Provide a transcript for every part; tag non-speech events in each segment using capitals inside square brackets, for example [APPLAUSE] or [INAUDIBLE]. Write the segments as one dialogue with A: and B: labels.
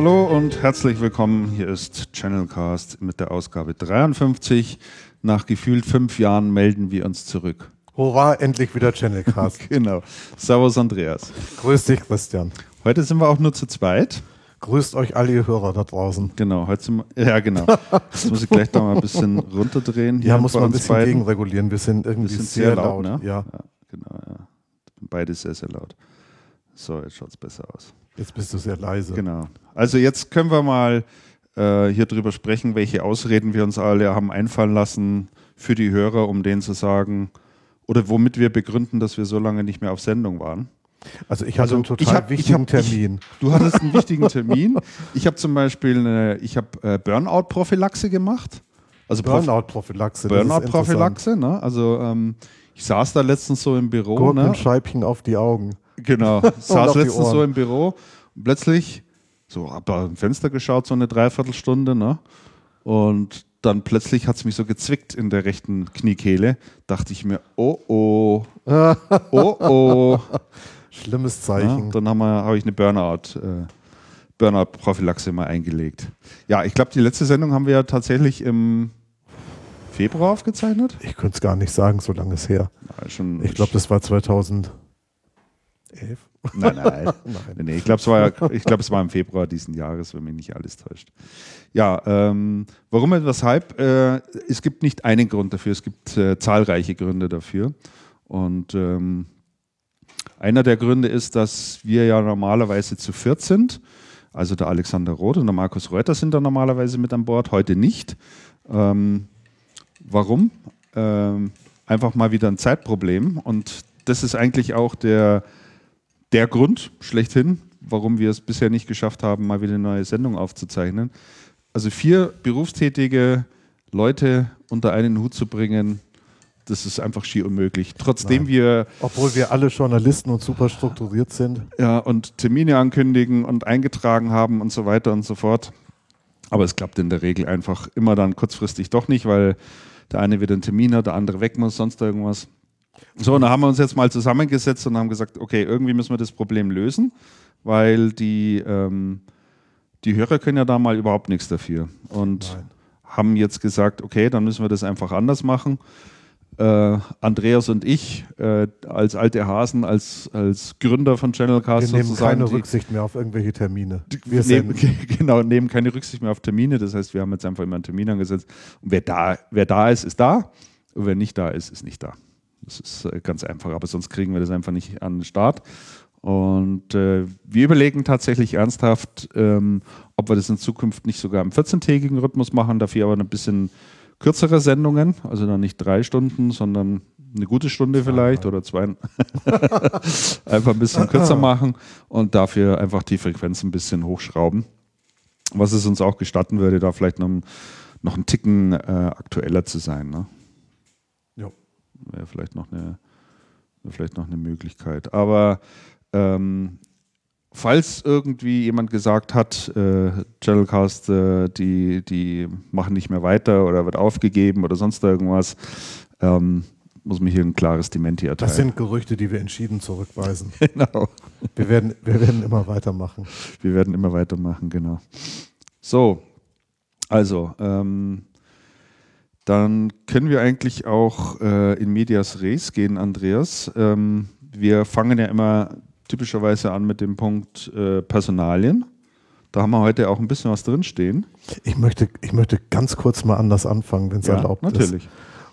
A: Hallo und herzlich willkommen. Hier ist Channelcast mit der Ausgabe 53. Nach gefühlt fünf Jahren melden wir uns zurück.
B: Hurra, endlich wieder Channelcast. [LAUGHS]
A: genau. Servus, Andreas.
B: Grüß dich, Christian.
A: Heute sind wir auch nur zu zweit.
B: Grüßt euch alle ihr Hörer da draußen.
A: Genau, heute sind wir, ja genau. Jetzt muss ich gleich da mal ein bisschen [LAUGHS] runterdrehen.
B: Ja, muss man ein bisschen beiden. gegenregulieren. Wir sind irgendwie sind sehr, sehr, laut. laut
A: ne? ja. ja. genau, ja. Beide sehr, sehr laut. So, jetzt schaut es besser aus.
B: Jetzt bist du sehr leise.
A: Genau. Also jetzt können wir mal äh, hier drüber sprechen, welche Ausreden wir uns alle haben einfallen lassen für die Hörer, um denen zu sagen, oder womit wir begründen, dass wir so lange nicht mehr auf Sendung waren.
B: Also ich hatte also einen total hab, wichtigen hab, Termin.
A: Ich, du hattest einen wichtigen Termin. Ich habe zum Beispiel eine, ich habe äh, Burnout-Prophylaxe gemacht.
B: Also Burnout-Prophylaxe.
A: Burnout-Prophylaxe, ne? Also ähm, ich saß da letztens so im Büro.
B: Gurkenscheibchen ne? auf die Augen.
A: Genau. [LAUGHS] saß letztens so im Büro und plötzlich so hab da ein Fenster geschaut, so eine Dreiviertelstunde, ne? Und dann plötzlich hat es mich so gezwickt in der rechten Kniekehle. Dachte ich mir, oh oh, [LAUGHS] oh oh.
B: Schlimmes Zeichen.
A: Ja, dann habe hab ich eine Burnout, äh, Burnout-Prophylaxe mal eingelegt. Ja, ich glaube, die letzte Sendung haben wir ja tatsächlich im Februar aufgezeichnet.
B: Ich könnte es gar nicht sagen, so lange ist her. Schon, ich glaube, das war 2011.
A: Nein, nein. [LAUGHS] nein. Nee, ich glaube, es, war, glaub, es war im Februar diesen Jahres, wenn mich nicht alles täuscht. Ja, ähm, warum und weshalb? Äh, es gibt nicht einen Grund dafür, es gibt äh, zahlreiche Gründe dafür. Und ähm, einer der Gründe ist, dass wir ja normalerweise zu viert sind. Also der Alexander Roth und der Markus Reuter sind da normalerweise mit an Bord, heute nicht. Ähm, warum? Ähm, einfach mal wieder ein Zeitproblem. Und das ist eigentlich auch der, der Grund schlechthin, warum wir es bisher nicht geschafft haben, mal wieder eine neue Sendung aufzuzeichnen. Also vier berufstätige Leute unter einen Hut zu bringen, das ist einfach schier unmöglich. Trotzdem Nein. wir.
B: Obwohl wir alle Journalisten und super strukturiert sind.
A: Ja, und Termine ankündigen und eingetragen haben und so weiter und so fort. Aber es klappt in der Regel einfach immer dann kurzfristig doch nicht, weil der eine wieder einen Termin hat, der andere weg muss, sonst irgendwas. So, und da haben wir uns jetzt mal zusammengesetzt und haben gesagt, okay, irgendwie müssen wir das Problem lösen, weil die, ähm, die Hörer können ja da mal überhaupt nichts dafür. Und Nein. haben jetzt gesagt, okay, dann müssen wir das einfach anders machen äh, Andreas und ich äh, als alte Hasen, als, als Gründer von Channelcast
B: Wir nehmen keine die, Rücksicht mehr auf irgendwelche Termine.
A: Wir nehmen, [LAUGHS] genau, nehmen keine Rücksicht mehr auf Termine. Das heißt, wir haben jetzt einfach immer einen Termin angesetzt. Und wer da, wer da ist, ist da. Und wer nicht da ist, ist nicht da. Das ist äh, ganz einfach. Aber sonst kriegen wir das einfach nicht an den Start. Und äh, wir überlegen tatsächlich ernsthaft, ähm, ob wir das in Zukunft nicht sogar im 14-tägigen Rhythmus machen, dafür aber ein bisschen kürzere Sendungen, also dann nicht drei Stunden, sondern eine gute Stunde vielleicht oder zwei. [LAUGHS] einfach ein bisschen kürzer [LAUGHS] machen und dafür einfach die Frequenz ein bisschen hochschrauben. Was es uns auch gestatten würde, da vielleicht noch, noch einen Ticken äh, aktueller zu sein. Ne? Wäre vielleicht noch eine, vielleicht noch eine Möglichkeit. Aber ähm, falls irgendwie jemand gesagt hat, äh, Channelcast, äh, die, die machen nicht mehr weiter oder wird aufgegeben oder sonst irgendwas, ähm, muss mir hier ein klares Dementi erteilen.
B: Das sind Gerüchte, die wir entschieden zurückweisen. [LAUGHS] genau. Wir werden, wir werden immer weitermachen.
A: Wir werden immer weitermachen, genau. So, also, ähm, dann können wir eigentlich auch äh, in Medias Res gehen, Andreas. Ähm, wir fangen ja immer typischerweise an mit dem Punkt äh, Personalien. Da haben wir heute auch ein bisschen was drinstehen.
B: Ich möchte, ich möchte ganz kurz mal anders anfangen, wenn es ja, erlaubt
A: natürlich. ist. Natürlich.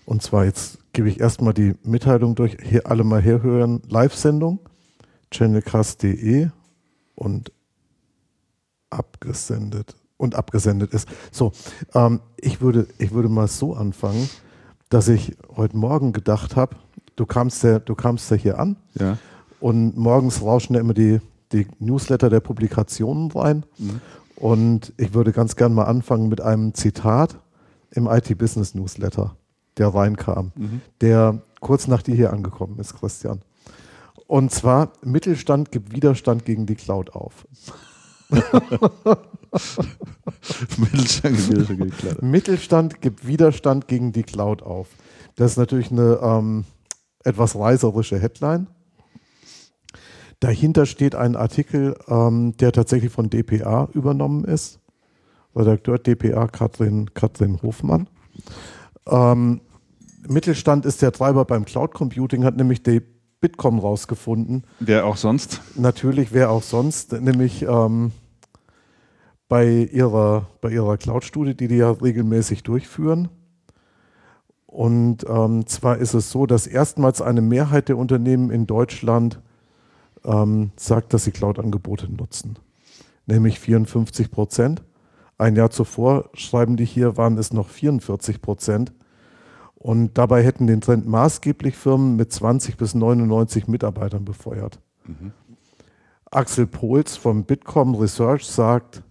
B: Und zwar jetzt gebe ich erstmal die Mitteilung durch. Hier alle mal herhören. Live-Sendung, channelcast.de und abgesendet. Und abgesendet ist. So, ähm, ich, würde, ich würde mal so anfangen, dass ich heute Morgen gedacht habe, du kamst ja, du kamst ja hier an.
A: Ja.
B: Und morgens rauschen ja immer die, die Newsletter der Publikationen rein. Mhm. Und ich würde ganz gern mal anfangen mit einem Zitat im IT-Business Newsletter, der reinkam, mhm. der kurz nach dir hier angekommen ist, Christian. Und zwar, Mittelstand gibt Widerstand gegen die Cloud auf. [LAUGHS] Mittelstand, gibt Widerstand gegen die Cloud. Mittelstand gibt Widerstand gegen die Cloud auf. Das ist natürlich eine ähm, etwas reiserische Headline. Dahinter steht ein Artikel, ähm, der tatsächlich von DPA übernommen ist. Redakteur DPA Katrin, Katrin Hofmann. Ähm, Mittelstand ist der Treiber beim Cloud Computing, hat nämlich die Bitkom rausgefunden.
A: Wer auch sonst?
B: Natürlich, wer auch sonst, nämlich ähm, bei ihrer, bei ihrer Cloud-Studie, die die ja regelmäßig durchführen. Und ähm, zwar ist es so, dass erstmals eine Mehrheit der Unternehmen in Deutschland ähm, sagt, dass sie Cloud-Angebote nutzen, nämlich 54 Prozent. Ein Jahr zuvor, schreiben die hier, waren es noch 44 Prozent. Und dabei hätten den Trend maßgeblich Firmen mit 20 bis 99 Mitarbeitern befeuert. Mhm. Axel Pohls vom Bitkom Research sagt,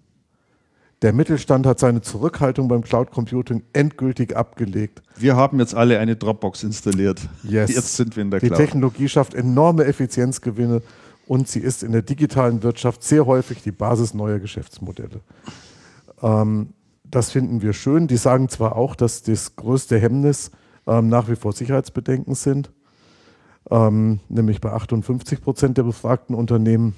B: der Mittelstand hat seine Zurückhaltung beim Cloud Computing endgültig abgelegt.
A: Wir haben jetzt alle eine Dropbox installiert.
B: Yes.
A: Jetzt sind wir in der
B: Die
A: Cloud.
B: Technologie schafft enorme Effizienzgewinne und sie ist in der digitalen Wirtschaft sehr häufig die Basis neuer Geschäftsmodelle. Ähm, das finden wir schön. Die sagen zwar auch, dass das größte Hemmnis ähm, nach wie vor Sicherheitsbedenken sind, ähm, nämlich bei 58 Prozent der befragten Unternehmen.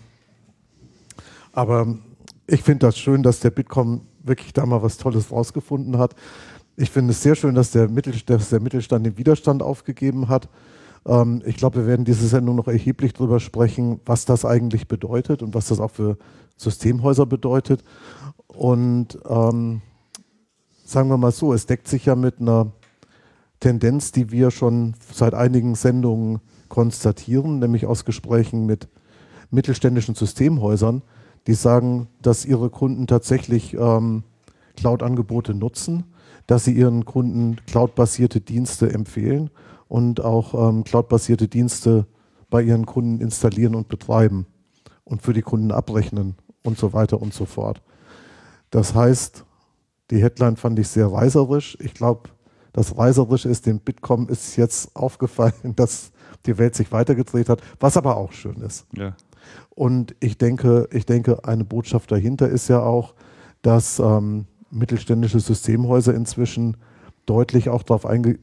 B: Aber ich finde das schön, dass der Bitkom wirklich da mal was Tolles rausgefunden hat. Ich finde es sehr schön, dass der, dass der Mittelstand den Widerstand aufgegeben hat. Ähm, ich glaube, wir werden diese Sendung noch erheblich darüber sprechen, was das eigentlich bedeutet und was das auch für Systemhäuser bedeutet. Und ähm, sagen wir mal so, es deckt sich ja mit einer Tendenz, die wir schon seit einigen Sendungen konstatieren, nämlich aus Gesprächen mit mittelständischen Systemhäusern, die sagen, dass ihre Kunden tatsächlich ähm, Cloud-Angebote nutzen, dass sie ihren Kunden cloud-basierte Dienste empfehlen und auch ähm, cloud-basierte Dienste bei ihren Kunden installieren und betreiben und für die Kunden abrechnen und so weiter und so fort. Das heißt, die Headline fand ich sehr reißerisch. Ich glaube, das Reißerische ist, dem Bitkom ist jetzt [LAUGHS] aufgefallen, dass die Welt sich weitergedreht hat, was aber auch schön ist.
A: Ja.
B: Und ich denke, ich denke, eine Botschaft dahinter ist ja auch, dass ähm, mittelständische Systemhäuser inzwischen deutlich auch darauf, einge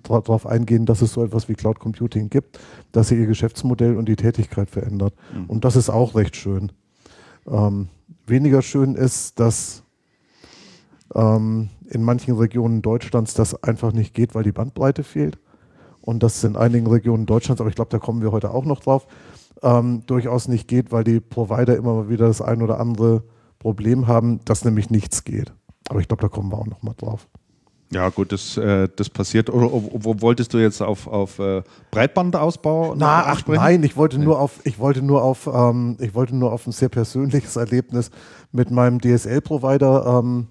B: eingehen, dass es so etwas wie Cloud Computing gibt, dass sie ihr Geschäftsmodell und die Tätigkeit verändert. Mhm. Und das ist auch recht schön. Ähm, weniger schön ist, dass ähm, in manchen Regionen Deutschlands das einfach nicht geht, weil die Bandbreite fehlt. Und das in einigen Regionen Deutschlands, aber ich glaube, da kommen wir heute auch noch drauf, ähm, durchaus nicht geht, weil die Provider immer mal wieder das ein oder andere Problem haben, dass nämlich nichts geht. Aber ich glaube, da kommen wir auch noch mal drauf.
A: Ja, gut, das, äh, das passiert. Oder, wo wolltest du jetzt auf, auf äh, Breitbandausbau
B: Na, ach, nein, ich wollte nur auf, ich wollte nur auf, ähm, ich wollte nur auf ein sehr persönliches [LAUGHS] Erlebnis mit meinem DSL-Provider ähm,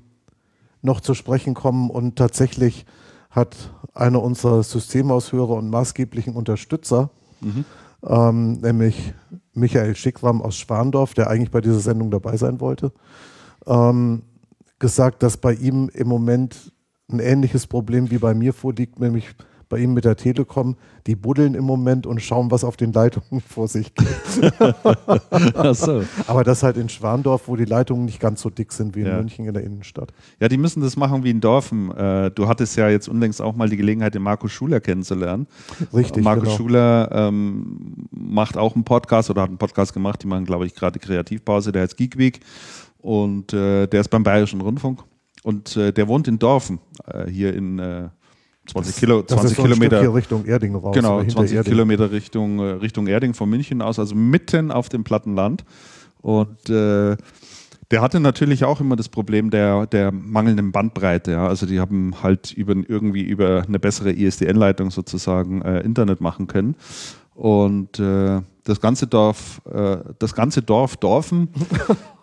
B: noch zu sprechen kommen und tatsächlich hat einer unserer Systemaushörer und maßgeblichen Unterstützer, mhm. ähm, nämlich Michael Schickram aus Schwandorf, der eigentlich bei dieser Sendung dabei sein wollte, ähm, gesagt, dass bei ihm im Moment ein ähnliches Problem wie bei mir vorliegt, nämlich bei ihm mit der Telekom, die buddeln im Moment und schauen, was auf den Leitungen [LAUGHS] vor sich geht. [LAUGHS] so. Aber das halt in Schwandorf, wo die Leitungen nicht ganz so dick sind wie in ja. München in der Innenstadt.
A: Ja, die müssen das machen wie in Dorfen. Äh, du hattest ja jetzt unlängst auch mal die Gelegenheit, den Markus Schuler kennenzulernen.
B: Richtig.
A: Markus genau. Schuler ähm, macht auch einen Podcast oder hat einen Podcast gemacht, die machen, glaube ich, gerade Kreativpause, der heißt Geek Week. Und äh, der ist beim Bayerischen Rundfunk. Und äh, der wohnt in Dorfen, äh, hier in äh, 20, Kilo, 20 Kilometer
B: hier Richtung Erding raus.
A: Genau, 20 Erding. Kilometer Richtung, äh, Richtung Erding von München aus, also mitten auf dem Plattenland. Und äh, der hatte natürlich auch immer das Problem der, der mangelnden Bandbreite. Ja. Also die haben halt über, irgendwie über eine bessere ISDN-Leitung sozusagen äh, Internet machen können. Und äh, das ganze Dorf, äh, das ganze Dorf Dorfen [LAUGHS]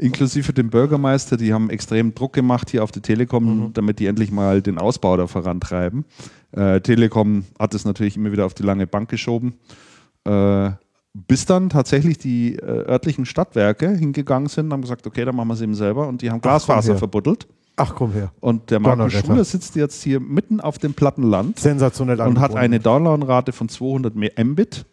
A: inklusive dem Bürgermeister, die haben extrem Druck gemacht hier auf die Telekom, mhm. damit die endlich mal den Ausbau da vorantreiben. Äh, Telekom hat es natürlich immer wieder auf die lange Bank geschoben. Äh, bis dann tatsächlich die äh, örtlichen Stadtwerke hingegangen sind und haben gesagt, okay, dann machen wir es eben selber und die haben Glasfaser verbuddelt.
B: Ach komm her.
A: Und der Markus Schuler sitzt jetzt hier mitten auf dem Plattenland.
B: Sensationell
A: Und hat eine Downloadrate von 200 Mbit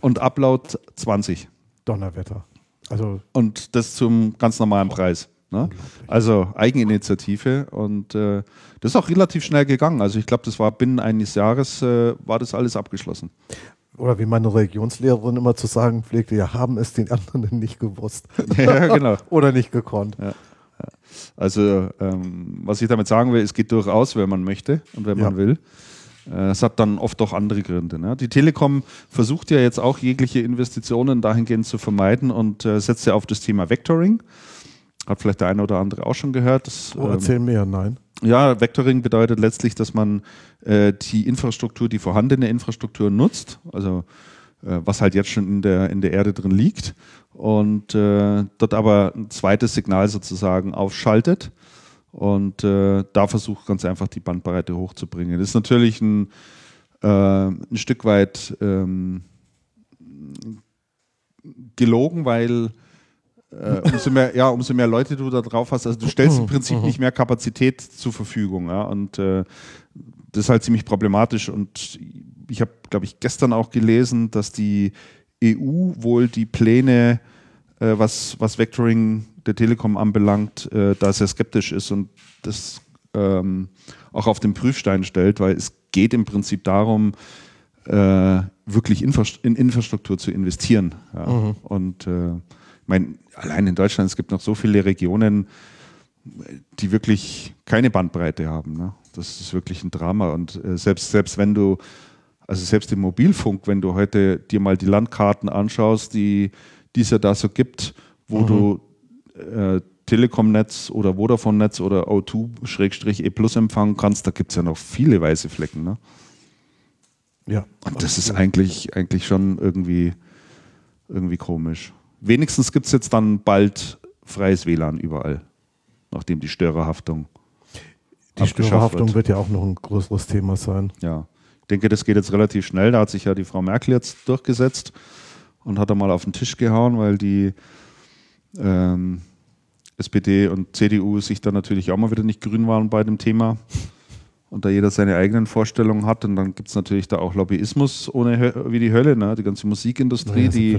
A: und Upload 20.
B: Donnerwetter.
A: Also und das zum ganz normalen Preis. Ne? Also Eigeninitiative und äh, das ist auch relativ schnell gegangen. Also ich glaube, das war binnen eines Jahres äh, war das alles abgeschlossen.
B: Oder wie meine Religionslehrerin immer zu sagen pflegte, ja, haben es den anderen nicht gewusst. [LAUGHS]
A: ja, genau. [LAUGHS]
B: Oder nicht gekonnt.
A: Ja. Also, ähm, was ich damit sagen will, es geht durchaus, wenn man möchte und wenn man will. Äh, es hat dann oft auch andere Gründe. Ne? Die Telekom versucht ja jetzt auch jegliche Investitionen dahingehend zu vermeiden und äh, setzt ja auf das Thema Vectoring. Hat vielleicht der eine oder andere auch schon gehört. Das,
B: oh, erzähl ähm, mehr, nein.
A: Ja, Vectoring bedeutet letztlich, dass man äh, die Infrastruktur, die vorhandene Infrastruktur nutzt, also äh, was halt jetzt schon in der, in der Erde drin liegt, und äh, dort aber ein zweites Signal sozusagen aufschaltet und äh, da versucht ganz einfach die Bandbreite hochzubringen. Das ist natürlich ein, äh, ein Stück weit ähm, gelogen, weil äh, umso, mehr, ja, umso mehr Leute du da drauf hast, also du stellst im [LAUGHS] Prinzip nicht mehr Kapazität zur Verfügung. Ja, und äh, das ist halt ziemlich problematisch. Und ich habe, glaube ich, gestern auch gelesen, dass die EU wohl die Pläne, äh, was, was Vectoring der Telekom anbelangt, äh, da sehr skeptisch ist und das ähm, auch auf den Prüfstein stellt, weil es geht im Prinzip darum, äh, wirklich Infra in Infrastruktur zu investieren. Ja. Mhm. Und äh, ich meine, allein in Deutschland, es gibt noch so viele Regionen, die wirklich keine Bandbreite haben. Ne? Das ist wirklich ein Drama. Und äh, selbst, selbst wenn du, also selbst im Mobilfunk, wenn du heute dir mal die Landkarten anschaust, die, die es ja da so gibt, wo mhm. du äh, Telekom-Netz oder Vodafone-Netz oder O2-E Plus empfangen kannst, da gibt es ja noch viele weiße Flecken. Ne?
B: Ja.
A: Und das ist eigentlich, eigentlich schon irgendwie, irgendwie komisch. Wenigstens gibt es jetzt dann bald freies WLAN überall, nachdem die Störerhaftung.
B: Die Störerhaftung wird. wird ja auch noch ein größeres Thema sein.
A: Ja. Ich denke, das geht jetzt relativ schnell. Da hat sich ja die Frau Merkel jetzt durchgesetzt und hat da mal auf den Tisch gehauen, weil die ähm, SPD und CDU sich da natürlich auch mal wieder nicht grün waren bei dem Thema und da jeder seine eigenen Vorstellungen hat. Und dann gibt es natürlich da auch Lobbyismus ohne Hö wie die Hölle. Ne? Die ganze Musikindustrie, ja, die,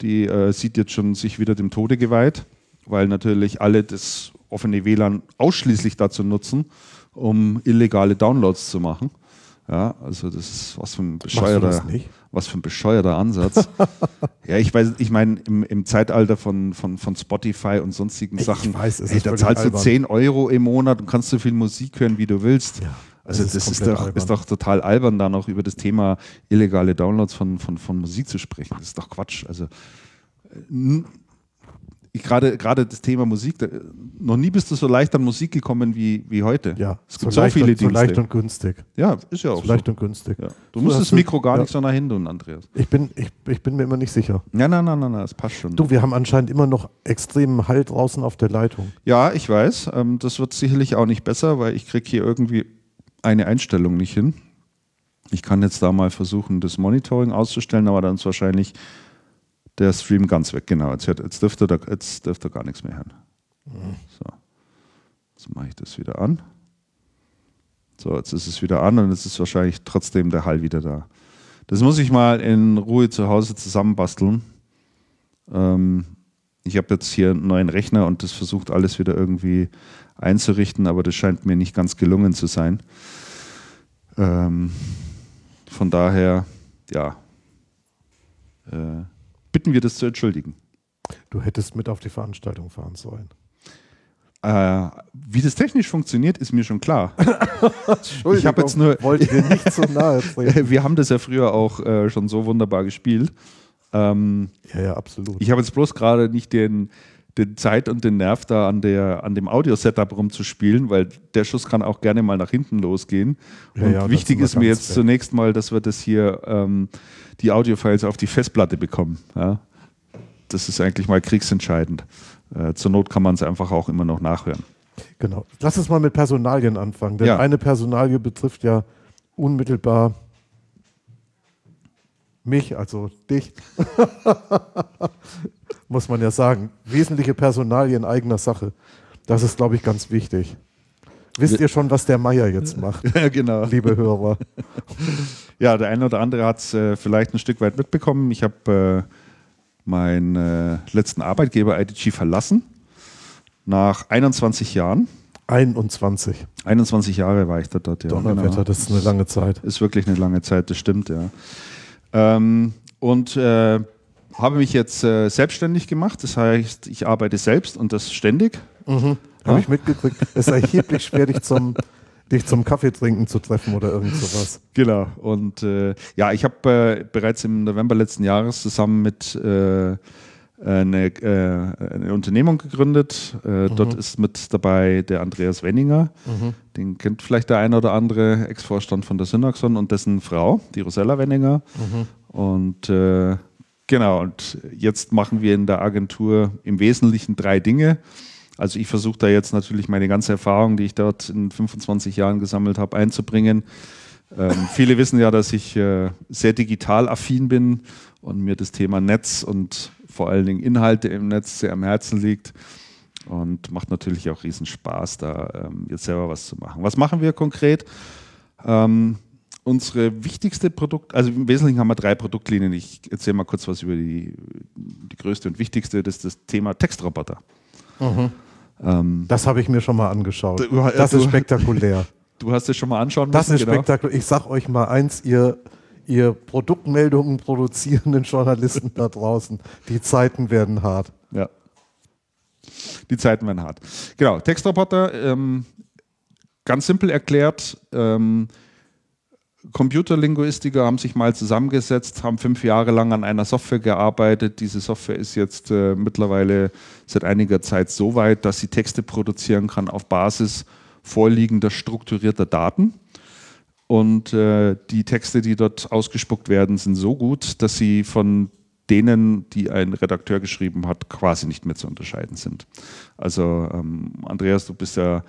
A: die äh, sieht jetzt schon sich wieder dem Tode geweiht, weil natürlich alle das offene WLAN ausschließlich dazu nutzen, um illegale Downloads zu machen. Ja, also das ist was für ein bescheuerter, was für ein bescheuerter Ansatz. [LAUGHS] ja, ich weiß, ich meine, im, im, Zeitalter von, von, von Spotify und sonstigen
B: ich
A: Sachen,
B: weiß,
A: ey, da zahlst albern. du 10 Euro im Monat und kannst so viel Musik hören, wie du willst. Ja, also das, ist, ist, doch, ist, doch, total albern, da noch über das Thema illegale Downloads von, von, von Musik zu sprechen. Das ist doch Quatsch. Also gerade gerade das Thema Musik, da, noch nie bist du so leicht an Musik gekommen wie, wie heute.
B: Ja, es gibt so, so viele Dinge. So leicht und günstig.
A: Ja, ist ja auch so.
B: Leicht und günstig.
A: Ja. Du musst das Mikro gar ja. nicht so nach hinten, Andreas.
B: Ich bin, ich, ich bin mir immer nicht sicher.
A: Nein, nein, nein, nein, das passt schon.
B: Du, wir haben anscheinend immer noch extremen Halt draußen auf der Leitung.
A: Ja, ich weiß. Ähm, das wird sicherlich auch nicht besser, weil ich kriege hier irgendwie eine Einstellung nicht hin. Ich kann jetzt da mal versuchen, das Monitoring auszustellen, aber dann ist wahrscheinlich der Stream ganz weg. Genau, jetzt, jetzt, dürfte, er, jetzt dürfte er gar nichts mehr hören. Mhm. So. Jetzt mache ich das wieder an. So, jetzt ist es wieder an und jetzt ist wahrscheinlich trotzdem der Hall wieder da. Das muss ich mal in Ruhe zu Hause zusammenbasteln. Ähm, ich habe jetzt hier einen neuen Rechner und das versucht alles wieder irgendwie einzurichten, aber das scheint mir nicht ganz gelungen zu sein. Ähm, von daher, ja. Äh, bitten wir das zu entschuldigen.
B: Du hättest mit auf die Veranstaltung fahren sollen.
A: Äh, wie das technisch funktioniert, ist mir schon klar. [LAUGHS] ich habe jetzt nur.
B: Wollte dir nicht so nahe [LAUGHS]
A: treten. Wir haben das ja früher auch äh, schon so wunderbar gespielt. Ähm,
B: ja, ja, absolut.
A: Ich habe jetzt bloß gerade nicht den, den Zeit und den Nerv da an, der, an dem Audio-Setup rumzuspielen, weil der Schuss kann auch gerne mal nach hinten losgehen. Ja, und ja, wichtig ist mir jetzt weg. zunächst mal, dass wir das hier ähm, die Audiofiles auf die Festplatte bekommen. Ja? Das ist eigentlich mal kriegsentscheidend. Äh, zur Not kann man es einfach auch immer noch nachhören.
B: Genau. Lass uns mal mit Personalien anfangen, denn eine Personalie betrifft ja unmittelbar mich, also dich, [LAUGHS] muss man ja sagen. Wesentliche Personalien eigener Sache. Das ist, glaube ich, ganz wichtig. Wisst ihr schon, was der Meier jetzt macht? [LAUGHS]
A: Ja, genau.
B: Liebe Hörer. [LAUGHS]
A: Ja, der eine oder andere hat es äh, vielleicht ein Stück weit mitbekommen. Ich habe äh, meinen äh, letzten Arbeitgeber IDG verlassen. Nach 21 Jahren.
B: 21.
A: 21 Jahre war ich da dort,
B: ja. Donnerwetter, genau. das ist eine lange Zeit.
A: Ist wirklich eine lange Zeit, das stimmt, ja. Ähm, und äh, habe mich jetzt äh, selbstständig gemacht. Das heißt, ich arbeite selbst und das ständig.
B: Mhm. Habe ja? ich mitgekriegt. Es ist erheblich schwer, dich zum, dich zum Kaffee trinken zu treffen oder irgend sowas.
A: Genau. Und äh, ja, ich habe äh, bereits im November letzten Jahres zusammen mit äh, eine, äh, eine, Unternehmung gegründet. Äh, mhm. Dort ist mit dabei der Andreas Wenninger. Mhm. Den kennt vielleicht der eine oder andere, Ex-Vorstand von der Synaxon und dessen Frau, die Rosella Wenninger. Mhm. Und äh, genau, und jetzt machen wir in der Agentur im Wesentlichen drei Dinge. Also ich versuche da jetzt natürlich meine ganze Erfahrung, die ich dort in 25 Jahren gesammelt habe, einzubringen. Ähm, viele wissen ja, dass ich äh, sehr digital affin bin und mir das Thema Netz und vor allen Dingen Inhalte im Netz sehr am Herzen liegt. Und macht natürlich auch riesen Spaß, da ähm, jetzt selber was zu machen. Was machen wir konkret? Ähm, unsere wichtigste Produkt, also im Wesentlichen haben wir drei Produktlinien. Ich erzähle mal kurz was über die, die größte und wichtigste, das ist das Thema Textroboter.
B: Mhm. Ähm, das habe ich mir schon mal angeschaut. Du, das ist spektakulär. [LAUGHS]
A: Du hast es schon mal anschauen
B: müssen. Das ist genau. spektakulär. Ich sage euch mal eins, ihr, ihr Produktmeldungen produzierenden [LAUGHS] Journalisten da draußen, die Zeiten werden hart.
A: Ja. Die Zeiten werden hart. Genau, Textroboter, ähm, ganz simpel erklärt, ähm, Computerlinguistiker haben sich mal zusammengesetzt, haben fünf Jahre lang an einer Software gearbeitet. Diese Software ist jetzt äh, mittlerweile seit einiger Zeit so weit, dass sie Texte produzieren kann auf Basis vorliegender strukturierter Daten. Und äh, die Texte, die dort ausgespuckt werden, sind so gut, dass sie von denen, die ein Redakteur geschrieben hat, quasi nicht mehr zu unterscheiden sind. Also ähm, Andreas, du bist ja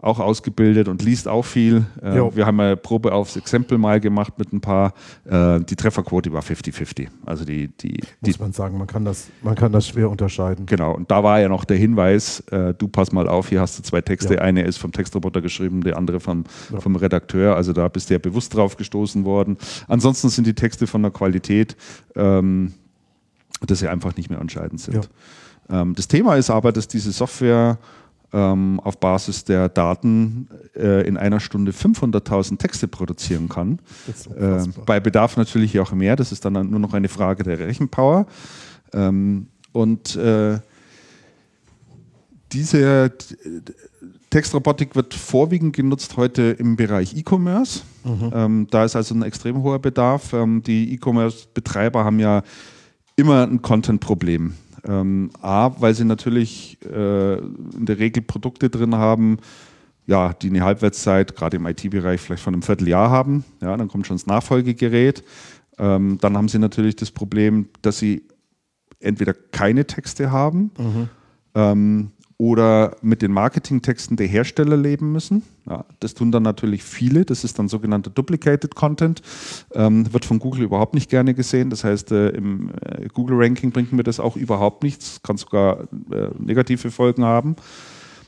A: auch ausgebildet und liest auch viel. Äh, wir haben eine Probe aufs Exempel mal gemacht mit ein paar. Äh, die Trefferquote war 50-50. Also die, die,
B: Muss
A: die,
B: man sagen, man kann, das, man kann das schwer unterscheiden.
A: Genau, und da war ja noch der Hinweis, äh, du pass mal auf, hier hast du zwei Texte. Ja. Eine ist vom Textroboter geschrieben, der andere vom, ja. vom Redakteur. Also da bist du ja bewusst drauf gestoßen worden. Ansonsten sind die Texte von der Qualität, ähm, dass sie einfach nicht mehr entscheidend sind. Ja. Ähm, das Thema ist aber, dass diese Software ähm, auf Basis der Daten äh, in einer Stunde 500.000 Texte produzieren kann. Äh, bei Bedarf natürlich auch mehr. Das ist dann nur noch eine Frage der Rechenpower. Ähm, und äh, diese Textrobotik wird vorwiegend genutzt heute im Bereich E-Commerce. Mhm. Ähm, da ist also ein extrem hoher Bedarf. Ähm, die E-Commerce-Betreiber haben ja immer ein Content-Problem. Ähm, A, weil sie natürlich äh, in der Regel Produkte drin haben, ja, die eine Halbwertszeit, gerade im IT-Bereich, vielleicht von einem Vierteljahr haben. Ja, dann kommt schon das Nachfolgegerät. Ähm, dann haben sie natürlich das Problem, dass sie entweder keine Texte haben mhm. ähm, oder mit den Marketingtexten der Hersteller leben müssen. Ja, das tun dann natürlich viele. Das ist dann sogenannter Duplicated Content. Ähm, wird von Google überhaupt nicht gerne gesehen. Das heißt, äh, im äh, Google-Ranking bringt mir das auch überhaupt nichts. Kann sogar äh, negative Folgen haben.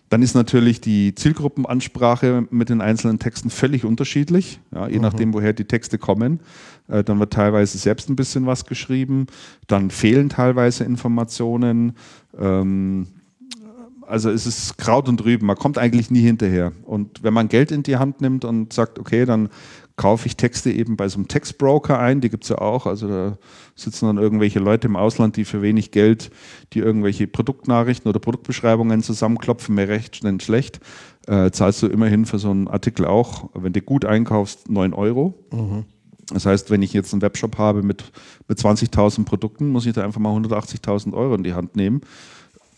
A: Dann ist natürlich die Zielgruppenansprache mit den einzelnen Texten völlig unterschiedlich, ja, je mhm. nachdem, woher die Texte kommen. Äh, dann wird teilweise selbst ein bisschen was geschrieben. Dann fehlen teilweise Informationen. Ähm, also es ist Kraut und Rüben, man kommt eigentlich nie hinterher. Und wenn man Geld in die Hand nimmt und sagt, okay, dann kaufe ich Texte eben bei so einem Textbroker ein, die gibt es ja auch, also da sitzen dann irgendwelche Leute im Ausland, die für wenig Geld die irgendwelche Produktnachrichten oder Produktbeschreibungen zusammenklopfen, mehr recht, denn schlecht, äh, zahlst du immerhin für so einen Artikel auch, wenn du gut einkaufst, 9 Euro. Mhm. Das heißt, wenn ich jetzt einen Webshop habe mit, mit 20.000 Produkten, muss ich da einfach mal 180.000 Euro in die Hand nehmen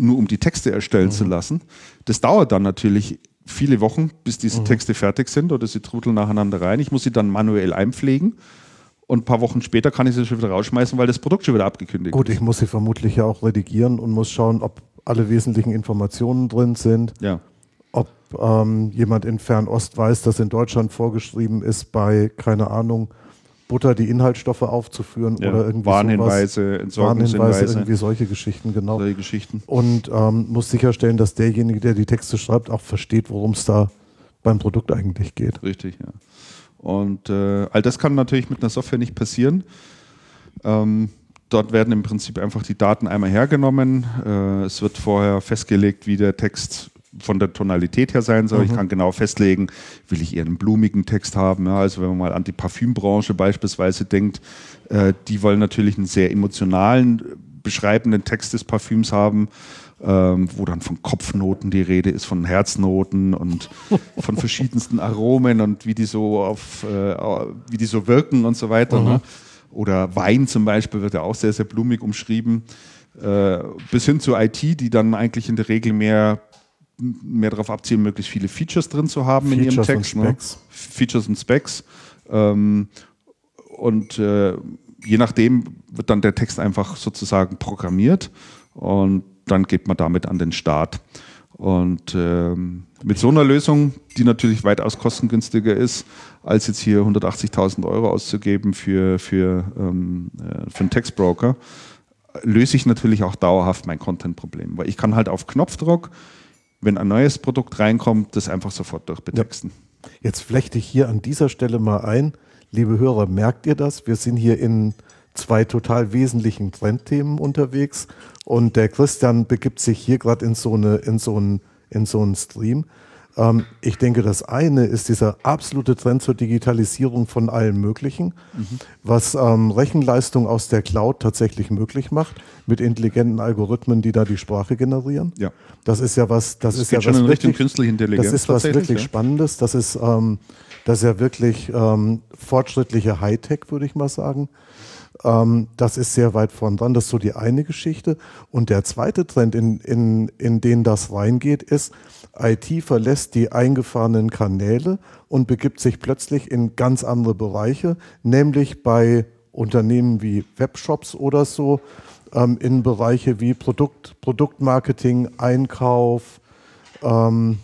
A: nur um die Texte erstellen mhm. zu lassen. Das dauert dann natürlich viele Wochen, bis diese mhm. Texte fertig sind oder sie trudeln nacheinander rein. Ich muss sie dann manuell einpflegen und ein paar Wochen später kann ich sie schon wieder rausschmeißen, weil das Produkt schon wieder abgekündigt
B: Gut, ist. Gut, ich muss sie vermutlich ja auch redigieren und muss schauen, ob alle wesentlichen Informationen drin sind.
A: Ja.
B: Ob ähm, jemand in Fernost weiß, dass in Deutschland vorgeschrieben ist, bei, keine Ahnung, Butter die Inhaltsstoffe aufzuführen ja, oder irgendwie
A: Warnhinweise, Entsorgungshinweise.
B: irgendwie solche Geschichten, genau.
A: Solche Geschichten.
B: Und ähm, muss sicherstellen, dass derjenige, der die Texte schreibt, auch versteht, worum es da beim Produkt eigentlich geht.
A: Richtig, ja. Und äh, all das kann natürlich mit einer Software nicht passieren. Ähm, dort werden im Prinzip einfach die Daten einmal hergenommen. Äh, es wird vorher festgelegt, wie der Text von der Tonalität her sein soll. Mhm. Ich kann genau festlegen, will ich eher einen blumigen Text haben. Ja, also wenn man mal an die Parfümbranche beispielsweise denkt, äh, die wollen natürlich einen sehr emotionalen, beschreibenden Text des Parfüms haben. Ähm, wo dann von Kopfnoten die Rede ist, von Herznoten und [LAUGHS] von verschiedensten Aromen und wie die so auf, äh, wie die so wirken und so weiter. Ne? Mhm. Ne? Oder Wein zum Beispiel wird ja auch sehr, sehr blumig umschrieben. Äh, bis hin zu IT, die dann eigentlich in der Regel mehr mehr darauf abzielen, möglichst viele Features drin zu haben Features in ihrem Text. Und ne? Features und Specs. Ähm, und äh, je nachdem wird dann der Text einfach sozusagen programmiert und dann geht man damit an den Start. Und ähm, mit so einer Lösung, die natürlich weitaus kostengünstiger ist, als jetzt hier 180.000 Euro auszugeben für, für, ähm, äh, für einen Textbroker, löse ich natürlich auch dauerhaft mein Content-Problem. Weil ich kann halt auf Knopfdruck wenn ein neues Produkt reinkommt, das einfach sofort durchbetexten.
B: Jetzt flechte ich hier an dieser Stelle mal ein. Liebe Hörer, merkt ihr das? Wir sind hier in zwei total wesentlichen Trendthemen unterwegs und der Christian begibt sich hier gerade in so in so in so einen Stream. Ähm, ich denke, das eine ist dieser absolute Trend zur Digitalisierung von allem Möglichen, mhm. was ähm, Rechenleistung aus der Cloud tatsächlich möglich macht, mit intelligenten Algorithmen, die da die Sprache generieren. Ja. Das ist ja was, das, das ist ja was wirklich,
A: künstliche Intelligenz.
B: Das ist was wirklich ja. Spannendes. Das ist, ähm, das ist ja wirklich ähm, fortschrittliche Hightech, würde ich mal sagen. Ähm, das ist sehr weit vorn dran. Das ist so die eine Geschichte. Und der zweite Trend, in, in, in den das reingeht, ist, IT verlässt die eingefahrenen Kanäle und begibt sich plötzlich in ganz andere Bereiche, nämlich bei Unternehmen wie Webshops oder so, ähm, in Bereiche wie Produkt, Produktmarketing, Einkauf. Ähm,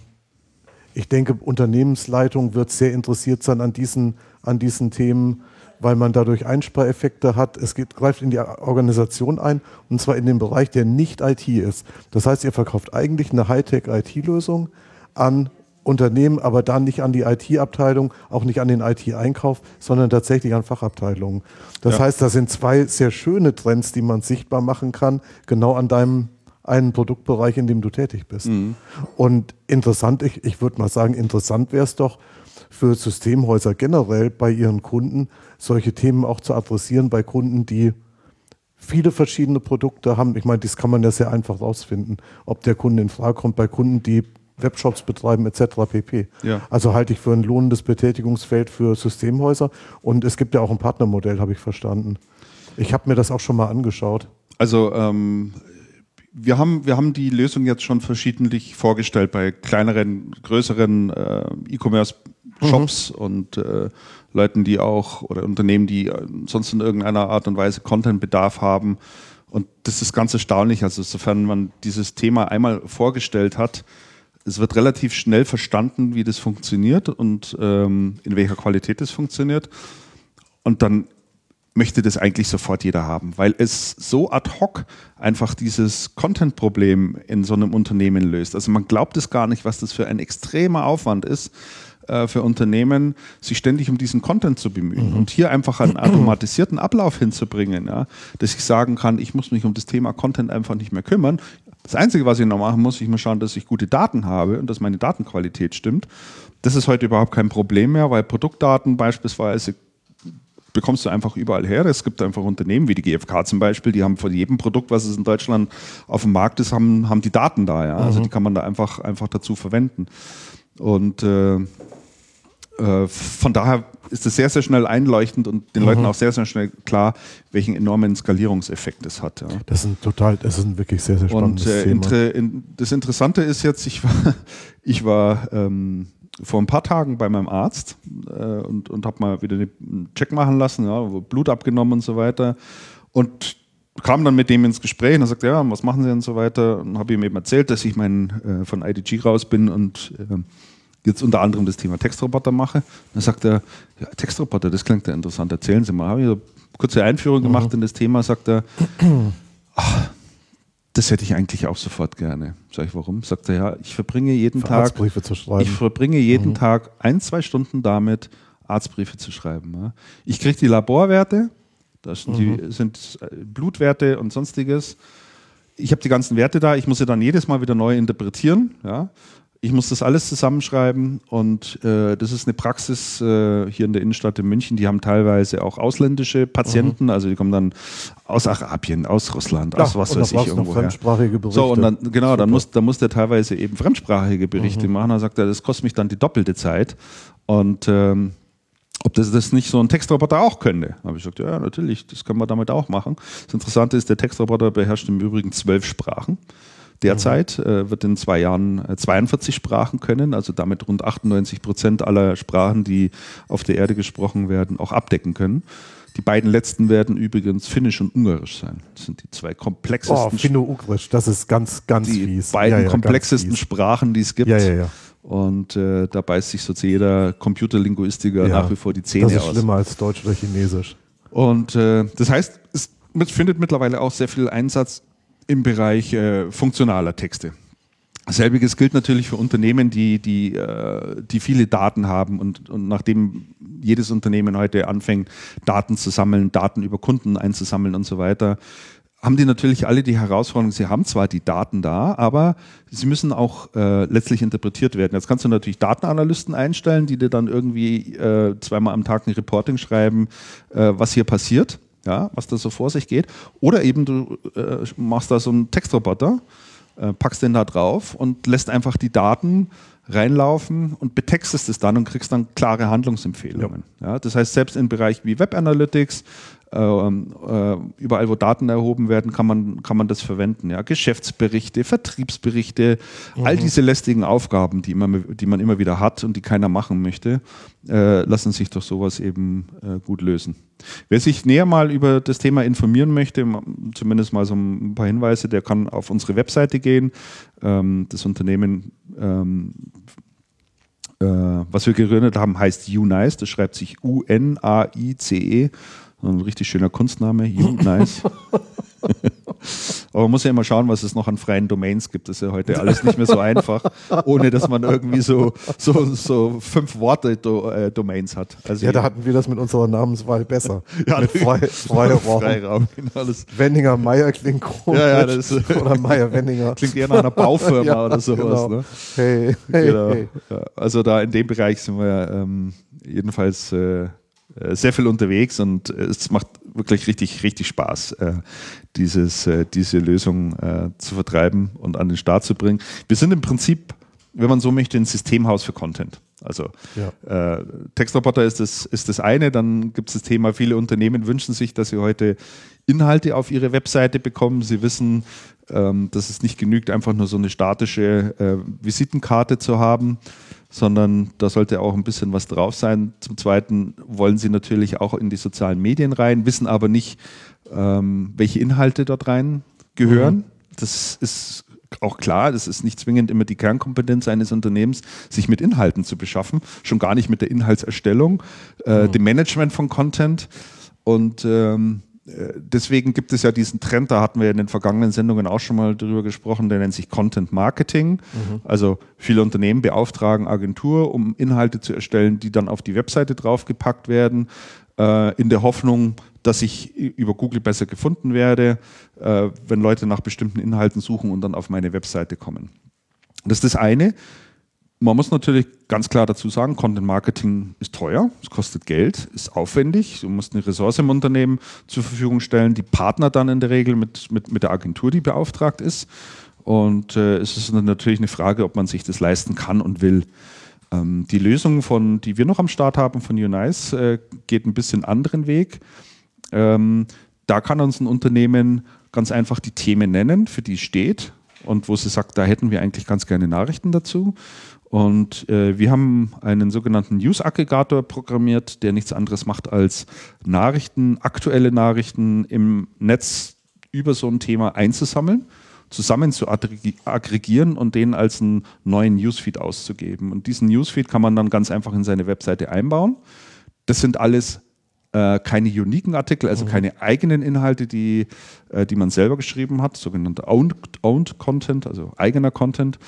B: ich denke, Unternehmensleitung wird sehr interessiert sein an diesen, an diesen Themen weil man dadurch Einspareffekte hat. Es geht, greift in die Organisation ein und zwar in den Bereich, der nicht IT ist. Das heißt, ihr verkauft eigentlich eine Hightech-IT-Lösung an Unternehmen, aber dann nicht an die IT-Abteilung, auch nicht an den IT-Einkauf, sondern tatsächlich an Fachabteilungen. Das ja. heißt, das sind zwei sehr schöne Trends, die man sichtbar machen kann, genau an deinem einen Produktbereich, in dem du tätig bist. Mhm. Und interessant, ich, ich würde mal sagen, interessant wäre es doch für Systemhäuser generell bei ihren Kunden, solche Themen auch zu adressieren bei Kunden, die viele verschiedene Produkte haben. Ich meine, das kann man ja sehr einfach rausfinden, ob der Kunde in Frage kommt bei Kunden, die Webshops betreiben etc. pp. Ja. Also halte ich für ein lohnendes Betätigungsfeld für Systemhäuser und es gibt ja auch ein Partnermodell, habe ich verstanden. Ich habe mir das auch schon mal angeschaut.
A: Also ähm, wir, haben, wir haben die Lösung jetzt schon verschiedentlich vorgestellt bei kleineren, größeren äh, E-Commerce-Shops mhm. und äh, Leuten, die auch oder Unternehmen, die äh, sonst in irgendeiner Art und Weise Content-Bedarf haben. Und das ist ganz erstaunlich. Also, sofern man dieses Thema einmal vorgestellt hat, es wird relativ schnell verstanden, wie das funktioniert und ähm, in welcher Qualität das funktioniert. Und dann möchte das eigentlich sofort jeder haben, weil es so ad hoc einfach dieses Content-Problem in so einem Unternehmen löst. Also man glaubt es gar nicht, was das für ein extremer Aufwand ist, äh, für Unternehmen, sich ständig um diesen Content zu bemühen mhm. und hier einfach einen automatisierten Ablauf hinzubringen, ja, dass ich sagen kann, ich muss mich um das Thema Content einfach nicht mehr kümmern. Das Einzige, was ich noch machen muss, ich muss schauen, dass ich gute Daten habe und dass meine Datenqualität stimmt. Das ist heute überhaupt kein Problem mehr, weil Produktdaten beispielsweise bekommst du einfach überall her. Es gibt einfach Unternehmen wie die GfK zum Beispiel, die haben von jedem Produkt, was es in Deutschland auf dem Markt ist, haben, haben die Daten da. Ja? Also mhm. die kann man da einfach, einfach dazu verwenden. Und äh, äh, von daher ist es sehr, sehr schnell einleuchtend und den mhm. Leuten auch sehr, sehr schnell klar, welchen enormen Skalierungseffekt es hat. Ja.
B: Das ist ein total, das ist ein wirklich sehr, sehr spannendes
A: und, äh, Thema. In, das Interessante ist jetzt, ich war, [LAUGHS] ich war ähm, vor ein paar Tagen bei meinem Arzt äh, und, und habe mal wieder einen Check machen lassen, ja, Blut abgenommen und so weiter. Und kam dann mit dem ins Gespräch und er sagte, ja, was machen Sie und so weiter. Und habe ihm eben erzählt, dass ich mein, äh, von IDG raus bin und äh, jetzt unter anderem das Thema Textroboter mache. Dann sagt er, ja, Textroboter, das klingt ja interessant, erzählen Sie mal. Habe ich eine kurze Einführung mhm. gemacht in das Thema, sagt er, [CLEARS THROAT] ach, das hätte ich eigentlich auch sofort gerne. Sag ich, warum? Sagt er, ja, ich verbringe jeden Für Tag.
B: Arztbriefe zu schreiben.
A: Ich verbringe jeden mhm. Tag ein, zwei Stunden damit, Arztbriefe zu schreiben. Ich kriege die Laborwerte, das sind, mhm. die, sind äh, Blutwerte und sonstiges. Ich habe die ganzen Werte da, ich muss sie dann jedes Mal wieder neu interpretieren. Ja? Ich muss das alles zusammenschreiben und äh, das ist eine Praxis äh, hier in der Innenstadt in München. Die haben teilweise auch ausländische Patienten, mhm. also die kommen dann aus Arabien, aus Russland,
B: ja,
A: aus was weiß ich irgendwo.
B: Fremdsprachige Berichte.
A: So und dann genau, Super. dann muss, dann muss der teilweise eben fremdsprachige Berichte mhm. machen. Dann sagt er, das kostet mich dann die doppelte Zeit und ähm, ob das, das nicht so ein Textroboter auch könnte. Da habe ich gesagt, ja, natürlich, das können wir damit auch machen. Das Interessante ist, der Textroboter beherrscht im Übrigen zwölf Sprachen. Derzeit mhm. wird in zwei Jahren 42 äh, Sprachen können, also damit rund 98 Prozent aller Sprachen, die auf der Erde gesprochen werden, auch abdecken können. Die beiden letzten werden übrigens Finnisch und Ungarisch sein. Das sind die zwei komplexesten.
B: Oh, Finno-Ugrisch, das ist ganz, ganz
A: die
B: fies.
A: beiden ja, ja, komplexesten Sprachen, die es gibt.
B: Ja, ja, ja.
A: Und äh, da beißt sich so jeder Computerlinguistiker ja, nach wie vor die Zähne aus.
B: Das ist
A: aus.
B: schlimmer als Deutsch oder Chinesisch.
A: Und äh, das heißt, es findet mittlerweile auch sehr viel Einsatz im Bereich äh, funktionaler Texte. Selbiges gilt natürlich für Unternehmen, die, die, äh, die viele Daten haben und, und nachdem jedes Unternehmen heute anfängt, Daten zu sammeln, Daten über Kunden einzusammeln und so weiter, haben die natürlich alle die Herausforderung, sie haben zwar die Daten da, aber sie müssen auch äh, letztlich interpretiert werden. Jetzt kannst du natürlich Datenanalysten einstellen, die dir dann irgendwie äh, zweimal am Tag ein Reporting schreiben, äh, was hier passiert ja, was da so vor sich geht. Oder eben du äh, machst da so einen Textroboter, äh, packst den da drauf und lässt einfach die Daten reinlaufen und betextest es dann und kriegst dann klare Handlungsempfehlungen. Ja. ja das heißt, selbst im Bereich wie Web Analytics, überall, wo Daten erhoben werden, kann man, kann man das verwenden. Ja? Geschäftsberichte, Vertriebsberichte, mhm. all diese lästigen Aufgaben, die, immer, die man immer wieder hat und die keiner machen möchte, äh, lassen sich durch sowas eben äh, gut lösen. Wer sich näher mal über das Thema informieren möchte, zumindest mal so ein paar Hinweise, der kann auf unsere Webseite gehen. Ähm, das Unternehmen ähm, äh, was wir gegründet haben, heißt Unice. Das schreibt sich U-N-A-I-C-E. Ein richtig schöner Kunstname, Nice. [LAUGHS] Aber man muss ja immer schauen, was es noch an freien Domains gibt. Das ist ja heute alles nicht mehr so einfach, ohne dass man irgendwie so, so, so fünf Worte Do, äh, Domains hat.
B: Also ja, da hatten wir das mit unserer Namenswahl besser. ja, mit frei, Freiraum. Freiraum alles. Wenninger Meier klingt komisch. Ja, ja, das, oder Meier Wenninger.
A: Klingt eher nach einer Baufirma [LAUGHS] ja, oder sowas. Genau. Ne?
B: Hey, hey,
A: genau.
B: hey.
A: Ja, also da in dem Bereich sind wir ähm, jedenfalls äh, sehr viel unterwegs und es macht wirklich richtig, richtig Spaß, äh, dieses, äh, diese Lösung zu vertreiben und an den Start zu bringen. Wir sind im Prinzip, wenn man so möchte, ein Systemhaus für Content. Also ja. äh, Textroboter ist das, ist das eine, dann gibt es das Thema, viele Unternehmen wünschen sich, dass sie heute Inhalte auf ihre Webseite bekommen. Sie wissen, ähm, dass es nicht genügt, einfach nur so eine statische äh, Visitenkarte zu haben, sondern da sollte auch ein bisschen was drauf sein. Zum Zweiten wollen sie natürlich auch in die sozialen Medien rein, wissen aber nicht, ähm, welche Inhalte dort rein gehören. Mhm. Das ist auch klar, das ist nicht zwingend immer die Kernkompetenz eines Unternehmens, sich mit Inhalten zu beschaffen, schon gar nicht mit der Inhaltserstellung, äh, mhm. dem Management von Content. Und ähm, äh, deswegen gibt es ja diesen Trend, da hatten wir in den vergangenen Sendungen auch schon mal drüber gesprochen, der nennt sich Content Marketing. Mhm. Also viele Unternehmen beauftragen Agentur, um Inhalte zu erstellen, die dann auf die Webseite draufgepackt werden, äh, in der Hoffnung, dass ich über Google besser gefunden werde, äh, wenn Leute nach bestimmten Inhalten suchen und dann auf meine Webseite kommen. Das ist das eine. Man muss natürlich ganz klar dazu sagen, Content Marketing ist teuer, es kostet Geld, ist aufwendig. Du musst eine Ressource im Unternehmen zur Verfügung stellen, die Partner dann in der Regel mit, mit, mit der Agentur, die beauftragt ist. Und äh, es ist natürlich eine Frage, ob man sich das leisten kann und will. Ähm, die Lösung, von, die wir noch am Start haben von Unice, äh, geht ein bisschen anderen Weg. Ähm, da kann uns ein Unternehmen ganz einfach die Themen nennen, für die es steht und wo sie sagt, da hätten wir eigentlich ganz gerne Nachrichten dazu. Und äh, wir haben einen sogenannten News-Aggregator programmiert, der nichts anderes macht als Nachrichten, aktuelle Nachrichten im Netz über so ein Thema einzusammeln, zusammen zu aggregieren und den als einen neuen Newsfeed auszugeben. Und diesen Newsfeed kann man dann ganz einfach in seine Webseite einbauen. Das sind alles äh, keine uniken Artikel, also mhm. keine eigenen Inhalte, die, äh, die man selber geschrieben hat, sogenannte Owned, owned Content, also eigener Content,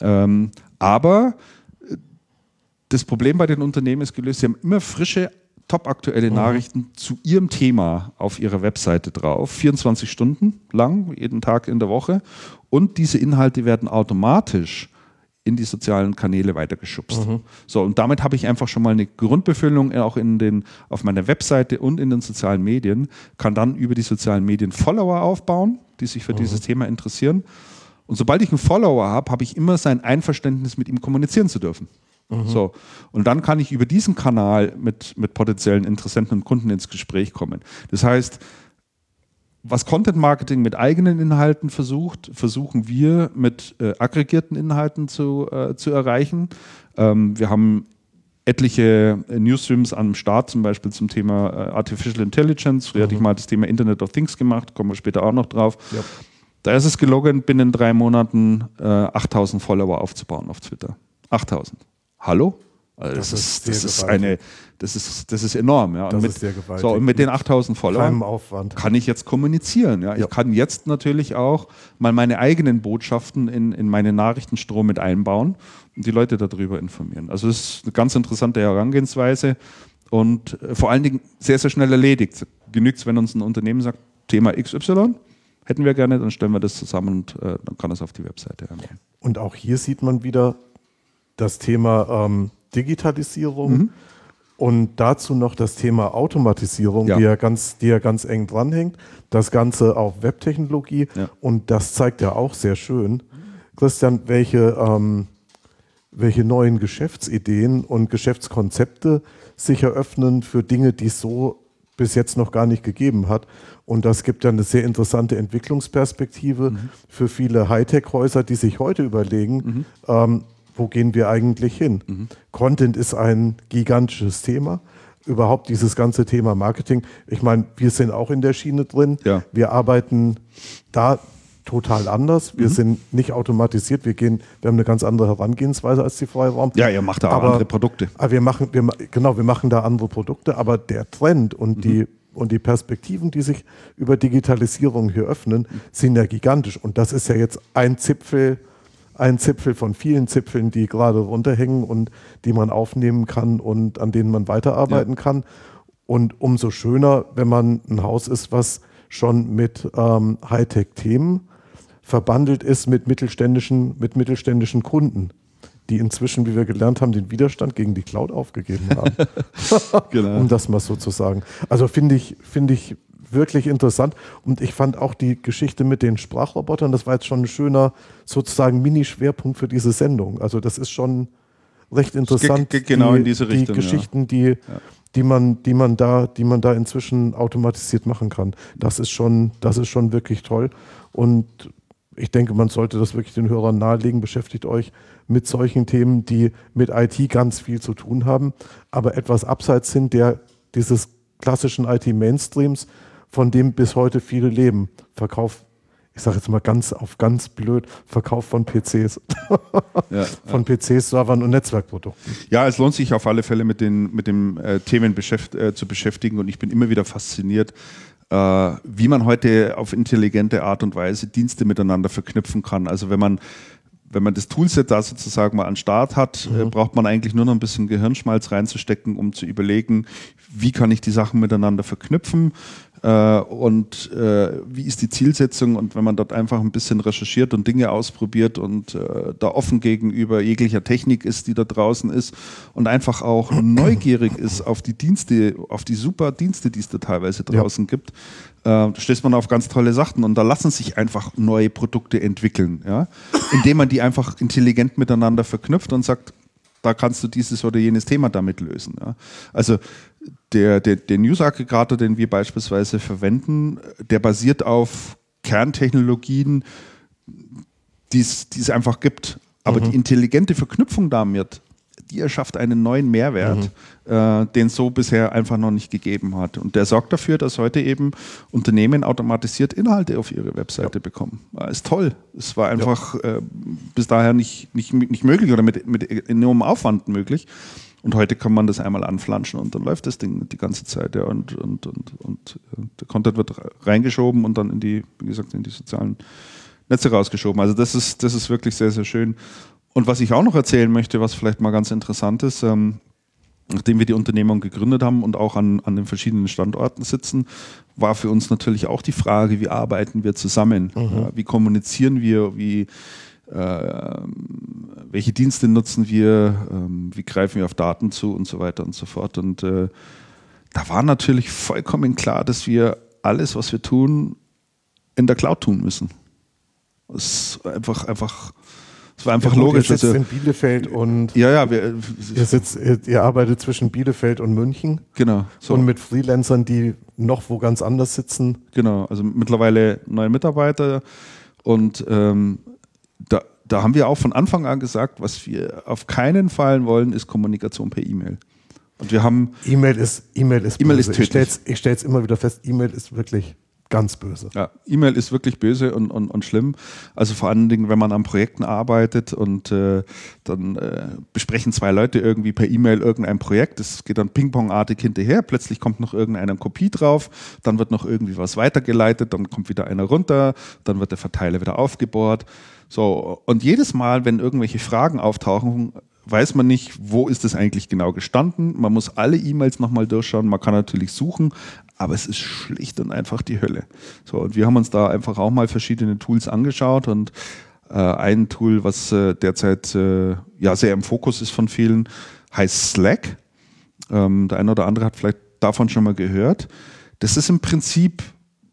A: ähm, aber äh, das Problem bei den Unternehmen ist gelöst, sie haben immer frische, topaktuelle mhm. Nachrichten zu ihrem Thema auf ihrer Webseite drauf, 24 Stunden lang, jeden Tag in der Woche. Und diese Inhalte werden automatisch in die sozialen Kanäle weitergeschubst. Mhm. So, und damit habe ich einfach schon mal eine Grundbefüllung äh, auch in den, auf meiner Webseite und in den sozialen Medien, kann dann über die sozialen Medien Follower aufbauen, die sich für mhm. dieses Thema interessieren. Und sobald ich einen Follower habe, habe ich immer sein Einverständnis, mit ihm kommunizieren zu dürfen. Mhm. So. Und dann kann ich über diesen Kanal mit, mit potenziellen Interessenten und Kunden ins Gespräch kommen. Das heißt, was Content Marketing mit eigenen Inhalten versucht, versuchen wir mit äh, aggregierten Inhalten zu, äh, zu erreichen. Ähm, wir haben etliche äh, Newsstreams am Start, zum Beispiel zum Thema äh, Artificial Intelligence. Früher mhm. hatte ich mal das Thema Internet of Things gemacht, kommen wir später auch noch drauf. Ja. Da ist es gelungen, binnen drei Monaten äh, 8000 Follower aufzubauen auf Twitter. 8000. Hallo? Also das, das, ist, das ist eine, das ist, das ist enorm. Ja. Und, mit, so, und mit den 8000 Followern kann ich jetzt kommunizieren. Ja. Ich kann jetzt natürlich auch mal meine eigenen Botschaften in, in meine Nachrichtenstrom mit einbauen und die Leute darüber informieren. Also das ist eine ganz interessante Herangehensweise und äh, vor allen Dingen sehr, sehr schnell erledigt. Genügt es, wenn uns ein Unternehmen sagt, Thema XY, hätten wir gerne, dann stellen wir das zusammen und äh, dann kann es auf die Webseite einbauen.
B: Und auch hier sieht man wieder das Thema ähm, Digitalisierung. Mhm. Und dazu noch das Thema Automatisierung, ja. die, ja ganz, die ja ganz eng dranhängt. Das Ganze auf Webtechnologie. Ja. Und das zeigt ja auch sehr schön, Christian, welche, ähm, welche neuen Geschäftsideen und Geschäftskonzepte sich eröffnen für Dinge, die so bis jetzt noch gar nicht gegeben hat. Und das gibt ja eine sehr interessante Entwicklungsperspektive mhm. für viele Hightech-Häuser, die sich heute überlegen, mhm. ähm, wo gehen wir eigentlich hin? Mhm. Content ist ein gigantisches Thema. Überhaupt dieses ganze Thema Marketing. Ich meine, wir sind auch in der Schiene drin. Ja. Wir arbeiten da total anders. Wir mhm. sind nicht automatisiert. Wir gehen, wir haben eine ganz andere Herangehensweise als die Freiraum.
A: Ja, ihr macht da aber, andere Produkte.
B: Aber wir machen, wir, genau, wir machen da andere Produkte. Aber der Trend und mhm. die und die Perspektiven, die sich über Digitalisierung hier öffnen, sind ja gigantisch. Und das ist ja jetzt ein Zipfel ein Zipfel von vielen Zipfeln, die gerade runterhängen und die man aufnehmen kann und an denen man weiterarbeiten ja. kann. Und umso schöner, wenn man ein Haus ist, was schon mit ähm, Hightech-Themen verbandelt ist mit mittelständischen, mit mittelständischen Kunden, die inzwischen, wie wir gelernt haben, den Widerstand gegen die Cloud aufgegeben haben. [LAUGHS] genau. um das mal so zu sagen. Also finde ich, finde ich wirklich interessant. Und ich fand auch die Geschichte mit den Sprachrobotern, das war jetzt schon ein schöner, sozusagen Mini-Schwerpunkt für diese Sendung. Also das ist schon recht interessant.
A: Ge genau die, in diese Richtung.
B: Die Geschichten, ja. die, die, man, die, man da, die man da inzwischen automatisiert machen kann. Das ist schon, das ist schon wirklich toll. Und ich denke, man sollte das wirklich den Hörern nahelegen. Beschäftigt euch mit solchen Themen, die mit IT ganz viel zu tun haben, aber etwas abseits sind der dieses klassischen IT-Mainstreams, von dem bis heute viele leben. Verkauf, ich sage jetzt mal ganz auf ganz blöd, Verkauf von PCs. [LAUGHS] ja, von ja. PCs, Servern und Netzwerkprodukten.
A: Ja, es lohnt sich auf alle Fälle mit den, mit den äh, Themen beschäft, äh, zu beschäftigen und ich bin immer wieder fasziniert, wie man heute auf intelligente Art und Weise Dienste miteinander verknüpfen kann. Also wenn man wenn man das Toolset da sozusagen mal an Start hat, äh, mhm. braucht man eigentlich nur noch ein bisschen Gehirnschmalz reinzustecken, um zu überlegen, wie kann ich die Sachen miteinander verknüpfen äh, und äh, wie ist die Zielsetzung und wenn man dort einfach ein bisschen recherchiert und Dinge ausprobiert und äh, da offen gegenüber jeglicher Technik ist, die da draußen ist und einfach auch [CLEARS THROAT] neugierig ist auf die Dienste, auf die super Dienste, die es da teilweise draußen ja. gibt, äh, stößt man auf ganz tolle Sachen und da lassen sich einfach neue Produkte entwickeln, ja? indem man die einfach intelligent miteinander verknüpft und sagt, da kannst du dieses oder jenes Thema damit lösen. Ja? Also der, der, der News-Aggregator, den wir beispielsweise verwenden, der basiert auf Kerntechnologien, die es einfach gibt. Aber mhm. die intelligente Verknüpfung damit, die erschafft einen neuen Mehrwert, mhm. äh, den es so bisher einfach noch nicht gegeben hat. Und der sorgt dafür, dass heute eben Unternehmen automatisiert Inhalte auf ihre Webseite ja. bekommen. Das ist toll. Es war einfach ja. äh, bis daher nicht, nicht, nicht möglich oder mit, mit enormem Aufwand möglich. Und heute kann man das einmal anflanschen und dann läuft das Ding die ganze Zeit. Ja, und, und, und, und der Content wird reingeschoben und dann in die, wie gesagt, in die sozialen Netze rausgeschoben. Also das ist, das ist wirklich sehr, sehr schön. Und was ich auch noch erzählen möchte, was vielleicht mal ganz interessant ist, ähm, nachdem wir die Unternehmung gegründet haben und auch an, an den verschiedenen Standorten sitzen, war für uns natürlich auch die Frage, wie arbeiten wir zusammen? Mhm. Ja, wie kommunizieren wir? Wie, welche Dienste nutzen wir, ähm, wie greifen wir auf Daten zu und so weiter und so fort. Und äh, da war natürlich vollkommen klar, dass wir alles, was wir tun, in der Cloud tun müssen. Es ist einfach, einfach, es war einfach ja, logisch.
B: Ihr sitzt also, in Bielefeld und
A: ja, ja, wir,
B: ihr, sitzt, ihr arbeitet zwischen Bielefeld und München.
A: Genau.
B: So. Und mit Freelancern, die noch wo ganz anders sitzen.
A: Genau, also mittlerweile neue Mitarbeiter und ähm, da, da haben wir auch von Anfang an gesagt, was wir auf keinen Fall wollen, ist Kommunikation per E-Mail. Und wir haben.
B: E-Mail ist, E-Mail ist,
A: E-Mail ist tödlich.
B: Ich stelle es immer wieder fest, E-Mail ist wirklich ganz böse.
A: Ja, E-Mail ist wirklich böse und, und, und schlimm. Also vor allen Dingen, wenn man an Projekten arbeitet und äh, dann äh, besprechen zwei Leute irgendwie per E-Mail irgendein Projekt. Das geht dann ping-pong-artig hinterher. Plötzlich kommt noch irgendeine Kopie drauf. Dann wird noch irgendwie was weitergeleitet. Dann kommt wieder einer runter. Dann wird der Verteiler wieder aufgebohrt. So, und jedes Mal, wenn irgendwelche Fragen auftauchen, weiß man nicht, wo ist es eigentlich genau gestanden. Man muss alle E-Mails nochmal durchschauen. Man kann natürlich suchen, aber es ist schlicht und einfach die Hölle. So, und wir haben uns da einfach auch mal verschiedene Tools angeschaut und äh, ein Tool, was äh, derzeit äh, ja sehr im Fokus ist von vielen, heißt Slack. Ähm, der eine oder andere hat vielleicht davon schon mal gehört. Das ist im Prinzip,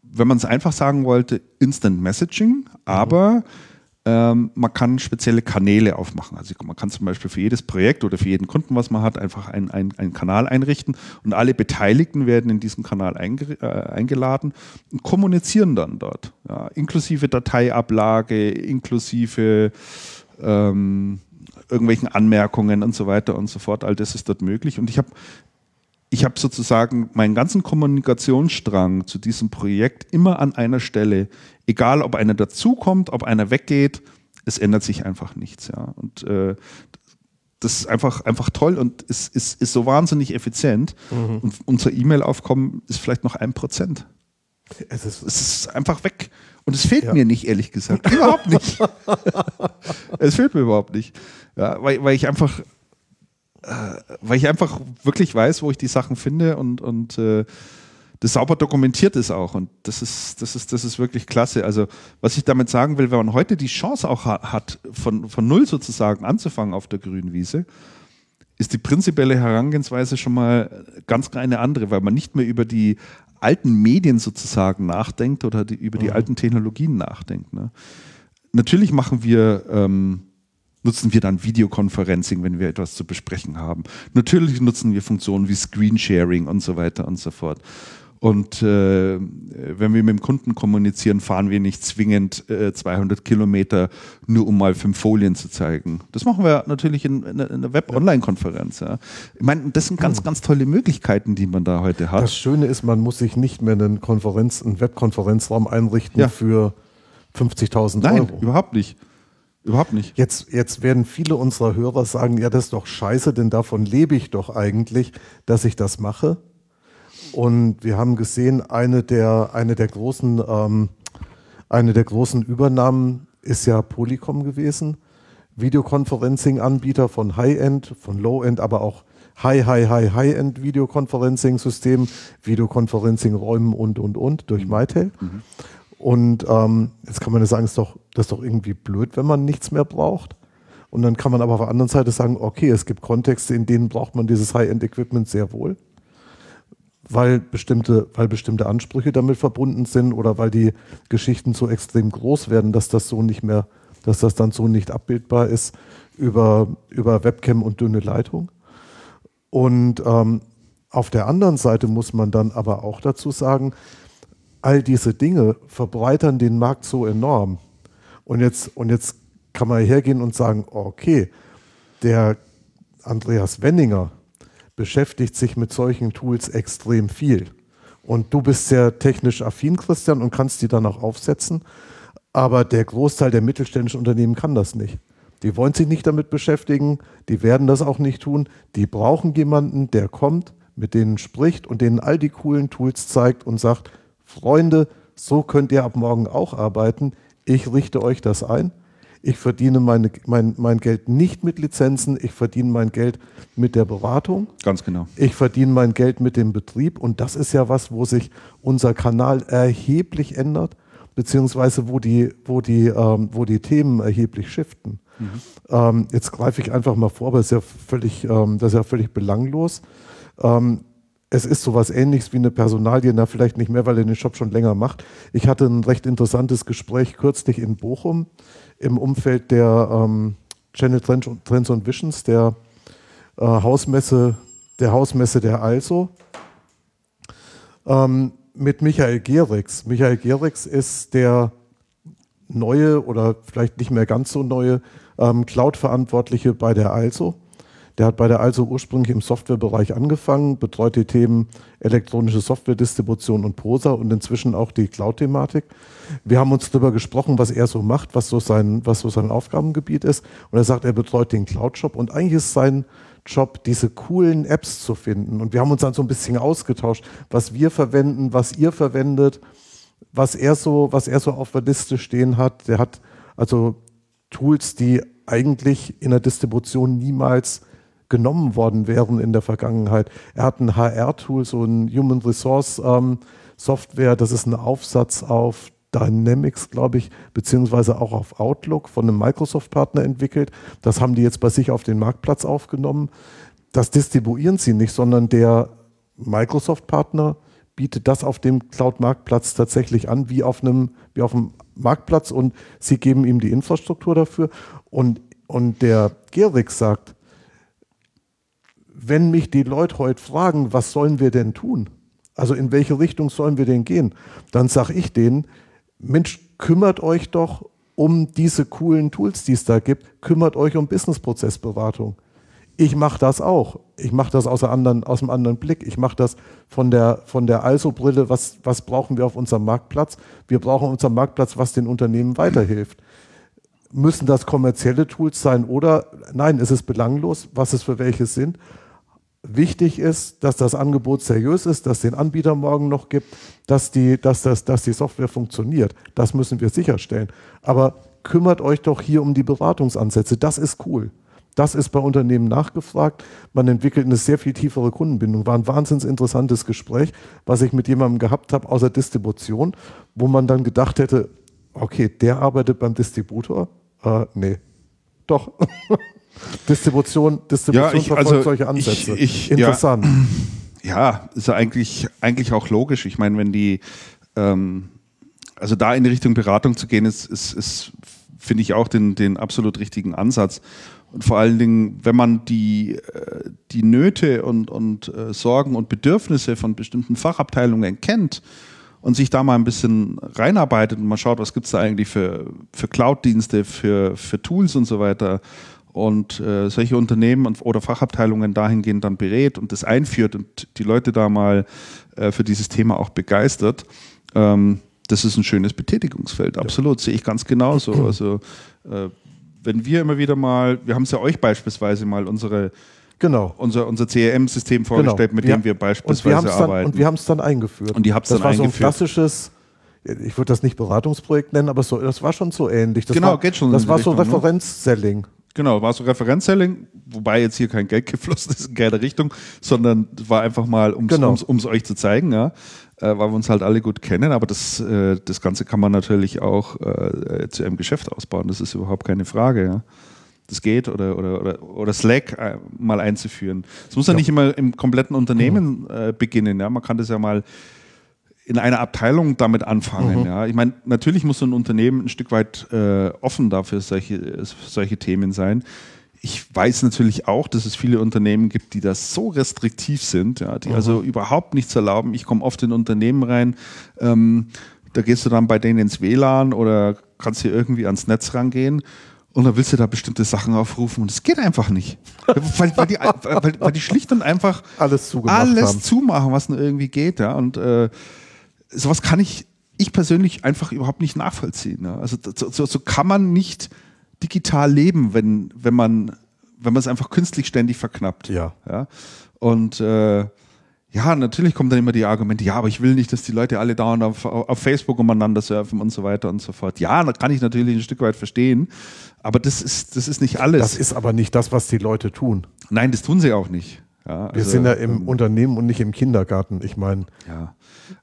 A: wenn man es einfach sagen wollte, Instant Messaging, aber mhm ähm, man kann spezielle Kanäle aufmachen. Also man kann zum Beispiel für jedes Projekt oder für jeden Kunden, was man hat, einfach einen, einen, Kanal einrichten und alle Beteiligten werden in diesen Kanal einge, äh, eingeladen und kommunizieren dann dort. Ja, inklusive Dateiablage, inklusive ähm, irgendwelchen Anmerkungen und so weiter und so fort. All das ist dort möglich. Und ich habe ich habe sozusagen meinen ganzen Kommunikationsstrang zu diesem Projekt immer an einer Stelle, egal ob einer dazukommt, ob einer weggeht, es ändert sich einfach nichts. Ja. Und äh, das ist einfach, einfach toll und es ist, ist so wahnsinnig effizient. Mhm. Und unser E-Mail-Aufkommen ist vielleicht noch ein Prozent. Es ist, es ist einfach weg. Und es fehlt ja. mir nicht, ehrlich gesagt. Überhaupt nicht. [LAUGHS] es fehlt mir überhaupt nicht. Ja, weil, weil ich einfach weil ich einfach wirklich weiß, wo ich die Sachen finde und, und äh, das sauber dokumentiert ist auch. Und das ist, das, ist, das ist wirklich klasse. Also, was ich damit sagen will, wenn man heute die Chance auch hat, von, von null sozusagen anzufangen auf der grünen Wiese, ist die prinzipielle Herangehensweise schon mal ganz eine andere, weil man nicht mehr über die alten Medien sozusagen nachdenkt oder die, über die mhm. alten Technologien nachdenkt. Ne? Natürlich machen wir ähm, nutzen wir dann Videoconferencing, wenn wir etwas zu besprechen haben. Natürlich nutzen wir Funktionen wie Screensharing und so weiter und so fort. Und äh, wenn wir mit dem Kunden kommunizieren, fahren wir nicht zwingend äh, 200 Kilometer, nur um mal fünf Folien zu zeigen. Das machen wir natürlich in, in einer Web-Online-Konferenz. Ja. Ich meine, das sind ganz, hm. ganz tolle Möglichkeiten, die man da heute hat.
B: Das Schöne ist, man muss sich nicht mehr einen Konferenz, einen Webkonferenzraum einrichten ja. für 50.000 Euro. Nein,
A: überhaupt nicht. Überhaupt nicht.
B: Jetzt, jetzt werden viele unserer Hörer sagen, ja, das ist doch scheiße, denn davon lebe ich doch eigentlich, dass ich das mache. Und wir haben gesehen, eine der, eine der großen, ähm, eine der großen Übernahmen ist ja Polycom gewesen. Videoconferencing-Anbieter von High-End, von Low-End, aber auch High, High, High, High-End Videoconferencing-System, Videoconferencing-Räumen und, und, und durch mhm. Mitel. Mhm. Und ähm, jetzt kann man ja sagen, ist doch, das ist doch irgendwie blöd, wenn man nichts mehr braucht. Und dann kann man aber auf der anderen Seite sagen, okay, es gibt Kontexte, in denen braucht man dieses High-End-Equipment sehr wohl, weil bestimmte, weil bestimmte Ansprüche damit verbunden sind oder weil die Geschichten so extrem groß werden, dass das so nicht mehr, dass das dann so nicht abbildbar ist über, über Webcam und dünne Leitung. Und ähm, auf der anderen Seite muss man dann aber auch dazu sagen, all diese Dinge verbreitern den Markt so enorm. Und jetzt, und jetzt kann man hergehen und sagen, okay, der Andreas Wenninger beschäftigt sich mit solchen Tools extrem viel. Und du bist sehr technisch affin, Christian, und kannst die dann auch aufsetzen. Aber der Großteil der mittelständischen Unternehmen kann das nicht. Die wollen sich nicht damit beschäftigen, die werden das auch nicht tun. Die brauchen jemanden, der kommt, mit denen spricht und denen all die coolen Tools zeigt und sagt, Freunde, so könnt ihr ab morgen auch arbeiten. Ich richte euch das ein. Ich verdiene meine, mein, mein Geld nicht mit Lizenzen, ich verdiene mein Geld mit der Beratung.
A: Ganz genau.
B: Ich verdiene mein Geld mit dem Betrieb und das ist ja was, wo sich unser Kanal erheblich ändert, beziehungsweise wo die, wo die, ähm, wo die Themen erheblich shiften. Mhm. Ähm, jetzt greife ich einfach mal vor, aber das ist ja völlig, ähm, das ist ja völlig belanglos. Ähm, es ist sowas ähnliches wie eine Personalie, na vielleicht nicht mehr, weil er den Shop schon länger macht. Ich hatte ein recht interessantes Gespräch kürzlich in Bochum im Umfeld der ähm, Channel Trends und Visions, der äh, Hausmesse, der Hausmesse der Also, ähm, mit Michael Gerix. Michael Gerix ist der neue oder vielleicht nicht mehr ganz so neue ähm, Cloud-Verantwortliche bei der Also. Der hat bei der Also ursprünglich im Softwarebereich angefangen, betreut die Themen elektronische Softwaredistribution und Prosa und inzwischen auch die Cloud-Thematik. Wir haben uns darüber gesprochen, was er so macht, was so sein, was so sein Aufgabengebiet ist. Und er sagt, er betreut den Cloud-Shop und eigentlich ist sein Job, diese coolen Apps zu finden. Und wir haben uns dann so ein bisschen ausgetauscht, was wir verwenden, was ihr verwendet, was er so, was er so auf der Liste stehen hat. Der hat also Tools, die eigentlich in der Distribution niemals genommen worden wären in der Vergangenheit. Er hat ein HR-Tool, so ein Human Resource ähm, Software, das ist ein Aufsatz auf Dynamics, glaube ich, beziehungsweise auch auf Outlook von einem Microsoft-Partner entwickelt. Das haben die jetzt bei sich auf den Marktplatz aufgenommen. Das distribuieren sie nicht, sondern der Microsoft-Partner bietet das auf dem Cloud-Marktplatz tatsächlich an, wie auf einem, wie auf einem Marktplatz und sie geben ihm die Infrastruktur dafür. Und, und der Gerix sagt, wenn mich die Leute heute fragen, was sollen wir denn tun? Also in welche Richtung sollen wir denn gehen? Dann sage ich denen, Mensch, kümmert euch doch um diese coolen Tools, die es da gibt, kümmert euch um Businessprozessberatung. Ich mache das auch. Ich mache das aus, anderen, aus einem anderen Blick. Ich mache das von der, von der Also-Brille, was, was brauchen wir auf unserem Marktplatz? Wir brauchen unseren Marktplatz, was den Unternehmen weiterhilft. Müssen das kommerzielle Tools sein oder nein, es ist belanglos, was es für welche sind. Wichtig ist, dass das Angebot seriös ist, dass es den Anbieter morgen noch gibt, dass die, dass, das, dass die Software funktioniert. Das müssen wir sicherstellen. Aber kümmert euch doch hier um die Beratungsansätze. Das ist cool. Das ist bei Unternehmen nachgefragt. Man entwickelt eine sehr viel tiefere Kundenbindung. War ein wahnsinnig interessantes Gespräch, was ich mit jemandem gehabt habe außer Distribution, wo man dann gedacht hätte, okay, der arbeitet beim Distributor? Äh, nee. Doch. [LAUGHS] Distribution, Distribution
A: ja, ich,
B: verfolgt
A: also
B: solche Ansätze.
A: Ich, ich,
B: Interessant.
A: Ja, [CLEARS THROAT] ja, ist ja eigentlich, eigentlich auch logisch. Ich meine, wenn die, ähm, also da in die Richtung Beratung zu gehen, ist, ist, ist finde ich auch den, den absolut richtigen Ansatz. Und vor allen Dingen, wenn man die, äh, die Nöte und, und äh, Sorgen und Bedürfnisse von bestimmten Fachabteilungen kennt und sich da mal ein bisschen reinarbeitet und mal schaut, was gibt es da eigentlich für, für Cloud-Dienste, für, für Tools und so weiter und äh, solche Unternehmen und, oder Fachabteilungen dahingehend dann berät und das einführt und die Leute da mal äh, für dieses Thema auch begeistert, ähm, das ist ein schönes Betätigungsfeld. Absolut, ja. sehe ich ganz genauso. [CLEARS THROAT] Also äh, wenn wir immer wieder mal, wir haben es ja euch beispielsweise mal unsere
B: Genau.
A: Unser, unser CRM-System vorgestellt, genau. mit dem wir beispielsweise
B: und wir
A: arbeiten.
B: Dann, und wir haben es dann eingeführt.
A: Und die habt es dann
B: war
A: eingeführt.
B: so ein klassisches, ich würde das nicht Beratungsprojekt nennen, aber so, das war schon so ähnlich. Das
A: genau,
B: war,
A: geht schon.
B: Das war
A: Richtung,
B: so Referenzselling.
A: Genau, war so Referenzselling, wobei jetzt hier kein Geld [LAUGHS] geflossen ist in keine Richtung, sondern war einfach mal, um es
B: Genau.
A: euch zu zeigen, ja, äh, weil wir uns halt alle gut kennen. Aber das, äh, das Ganze kann man natürlich auch äh, zu einem Geschäft ausbauen. Das ist überhaupt keine Frage. Ja. Das geht oder, oder, oder, oder Slack äh, mal einzuführen. Es muss ja,
B: Ja.
A: nicht immer im kompletten Unternehmen äh, beginnen. Ja. Man kann das ja mal in einer Abteilung damit anfangen.
B: Mhm.
A: Ja. Ich meine, natürlich muss so ein Unternehmen ein Stück weit äh, offen dafür solche, solche Themen sein. Ich weiß natürlich auch, dass es viele Unternehmen gibt, die das so restriktiv sind, ja, die
B: Mhm.
A: also überhaupt nichts erlauben. Ich komme oft in Unternehmen rein, ähm, da gehst du dann bei denen ins WLAN oder kannst hier irgendwie ans Netz rangehen und dann willst du da bestimmte Sachen aufrufen und es geht einfach nicht. [LAUGHS] weil, weil, die, weil, weil die schlicht und einfach
B: Alles
A: alles zumachen, was nur irgendwie geht. Ja? Und äh, sowas kann ich, ich persönlich einfach überhaupt nicht nachvollziehen. Ja? Also so, so, so kann man nicht digital leben, wenn, wenn man wenn man es einfach künstlich ständig verknappt.
B: Ja.
A: ja? Und äh, ja, natürlich kommen dann immer die Argumente, ja, aber ich will nicht, dass die Leute alle dauernd auf, auf Facebook umeinander surfen und so weiter und so fort. Ja, da kann ich natürlich ein Stück weit verstehen, aber das ist, das ist nicht alles.
B: Das ist aber nicht das, was die Leute tun.
A: Nein, das tun sie auch nicht. Ja,
B: Wir
A: also,
B: sind ja im
A: ähm,
B: Unternehmen und nicht im Kindergarten. Ich meine,
A: Ja,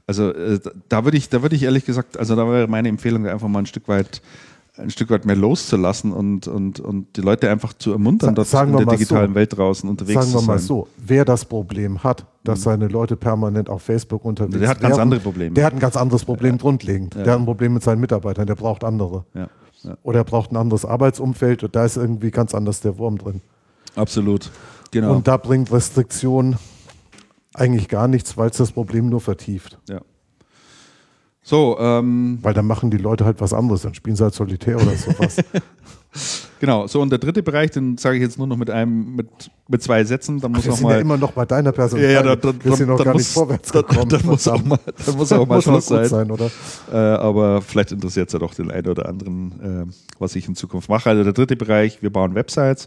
A: also äh, da würde ich, da würde ich ehrlich gesagt, also da wäre meine Empfehlung einfach mal ein Stück weit ein Stück weit mehr loszulassen und, und, und die Leute einfach zu ermuntern, dort
B: sagen
A: in
B: wir
A: der digitalen
B: so.
A: Welt draußen unterwegs
B: Sagen wir mal.
A: Mhm.
B: so, wer das Problem hat, dass seine Leute permanent auf Facebook unterwegs sind.
A: Der hat ganz andere Probleme.
B: Der hat ein ganz anderes Problem grundlegend. Der hat ein Problem mit seinen Mitarbeitern, der braucht andere.
A: Ja, ja,
B: Oder er braucht ein anderes Arbeitsumfeld und da ist irgendwie ganz anders der Wurm drin.
A: absolut. Genau.
B: Und da bringt Restriktion eigentlich gar nichts, weil es das Problem nur vertieft.
A: ja. So, ähm,
B: Weil dann machen die Leute halt was anderes, dann spielen sie halt Solitär oder sowas. [LAUGHS]
A: genau. So, und der dritte Bereich, den sage ich jetzt nur noch mit einem, mit, mit zwei Sätzen. Dann muss
B: Wir
A: noch
B: sind ja
A: mal.
B: immer noch bei deiner Person.
A: Ja, ja, dann, dann,
B: wir sind noch
A: dann
B: gar
A: muss,
B: nicht vorwärts
A: dann,
B: gekommen.
A: Dann, muss auch mal, dann [LAUGHS] muss auch [LAUGHS] mal
B: Muss
A: Schluss
B: gut
A: sein.
B: oder?
A: Äh, aber vielleicht interessiert es ja doch den einen oder anderen, äh, was ich in Zukunft mache. Also der dritte Bereich, wir bauen Websites.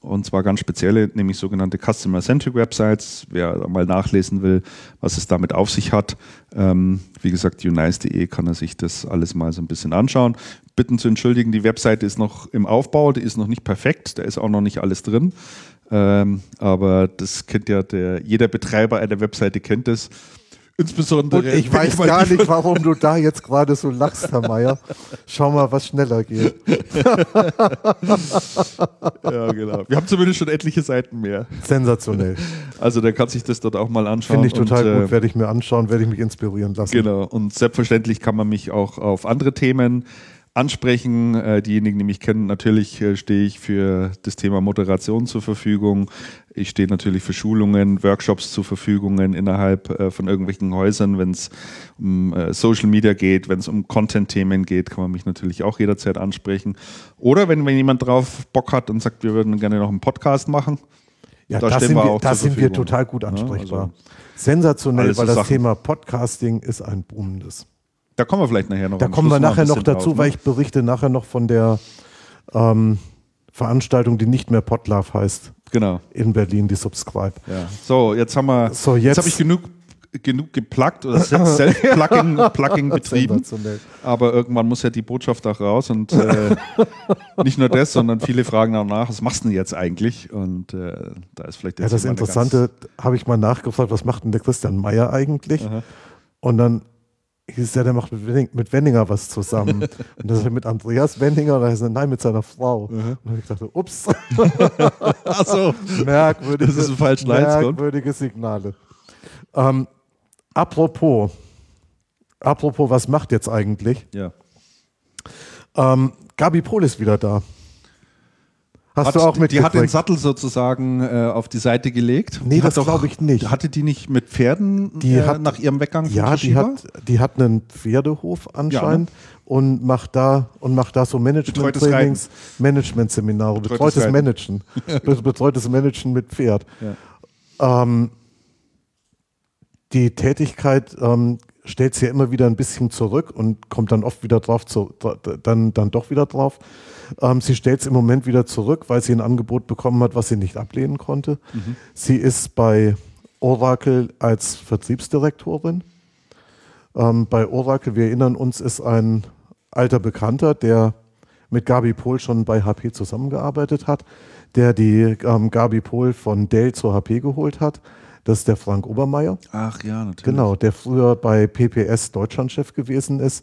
A: Und zwar ganz spezielle, nämlich sogenannte Customer-Centric Websites. Wer mal nachlesen will, was es damit auf sich hat, ähm, wie gesagt, unice.de kann er sich das alles mal so ein bisschen anschauen. Bitten zu entschuldigen, die Webseite ist noch im Aufbau, die ist noch nicht perfekt, da ist auch noch nicht alles drin. Ähm, aber das kennt ja der, jeder Betreiber einer Webseite kennt das. Insbesondere.
B: Und ich weiß gar nicht, warum du da jetzt gerade so lachst, Herr Meier. Schau mal, was schneller geht. [LAUGHS]
A: Ja, genau. Wir haben zumindest schon etliche Seiten mehr.
B: Sensationell.
A: Also der kann sich das dort auch mal anschauen.
B: Finde ich total
A: und, äh,
B: gut, werde ich mir anschauen, werde ich mich inspirieren lassen.
A: Genau. Und selbstverständlich kann man mich auch auf andere Themen ansprechen. Äh, diejenigen, die mich kennen, natürlich äh, stehe ich für das Thema Moderation zur Verfügung. Ich stehe natürlich für Schulungen, Workshops zur Verfügung innerhalb äh, von irgendwelchen Häusern. Wenn es um äh, Social Media geht, wenn es um Content-Themen geht, kann man mich natürlich auch jederzeit ansprechen. Oder wenn, wenn jemand drauf Bock hat und sagt, wir würden gerne noch einen Podcast machen.
B: Ja,
A: Da
B: da,
A: stehen
B: sind
A: wir
B: wir,
A: auch
B: da
A: zur
B: sind wir total gut
A: Ja,
B: ansprechbar.
A: also
B: Sensationell, weil das
A: Sachen.
B: Thema Podcasting ist ein boomendes.
A: Da kommen wir vielleicht nachher noch
B: Da kommen wir
A: Schluss ein
B: nachher noch dazu,
A: drauf,
B: weil
A: ne?
B: ich berichte nachher noch von der ähm, Veranstaltung, die nicht mehr Podlove heißt,
A: Genau.
B: in Berlin, die Subscribe.
A: Ja. So, jetzt haben wir,
B: So,
A: jetzt,
B: jetzt-
A: habe ich genug, genug gepluggt oder [LAUGHS] Self-Plugging Plugging betrieben. Aber irgendwann muss ja die Botschaft auch raus und äh, [LAUGHS] nicht nur das, sondern viele fragen auch nach, was machst du denn jetzt eigentlich? Und äh, da ist vielleicht
B: Ja,
A: jetzt
B: das
A: mal eine
B: Interessante, habe ich mal nachgefragt, was macht denn der Christian Meyer eigentlich?
A: Aha.
B: Und dann hieß der, der macht mit, Wenning, mit Wenninger was zusammen. [LAUGHS] und das ist mit Andreas Wenninger, und er nein, mit seiner Frau. Und dann habe ich gedacht, ups,
A: Ganz, [LAUGHS] ach so,
B: merkwürdige,
A: Das ist ein Leitsgrund.
B: merkwürdige Signale. Ähm, apropos, apropos, was macht jetzt eigentlich?
A: ja.
B: Ähm, Gabi Pohl ist wieder da. Hast
A: Hat,
B: du auch
A: die hat den? Sattel sozusagen äh, auf die Seite gelegt.
B: Nee, das glaube ich nicht.
A: Hatte die nicht mit Pferden
B: Die
A: äh,
B: hat-
A: nach ihrem Weggang
B: Ja, die hat, die hat einen Pferdehof anscheinend und macht da und macht da so Management-Trainings, Management-Seminare,
A: Betreutes
B: betreutes. Managen, [LAUGHS] Be- betreutes Managen mit Pferd. Ähm, die Tätigkeit ähm, stellt sie ja immer wieder ein bisschen zurück und kommt dann oft wieder drauf, zu, dann, dann doch wieder drauf. Ähm, sie stellt es im Moment wieder zurück, weil sie ein Angebot bekommen hat, was sie nicht ablehnen konnte. Sie ist bei Oracle als Vertriebsdirektorin. Ähm, bei Oracle, wir erinnern uns, ist ein alter Bekannter, der mit Gabi Pohl schon bei HP zusammengearbeitet hat, der die ähm, Gabi Pohl von Dell zur HP geholt hat. Das ist der Frank Obermeier.
A: Ach ja, natürlich.
B: Genau, der früher bei PPS Deutschlandchef gewesen ist,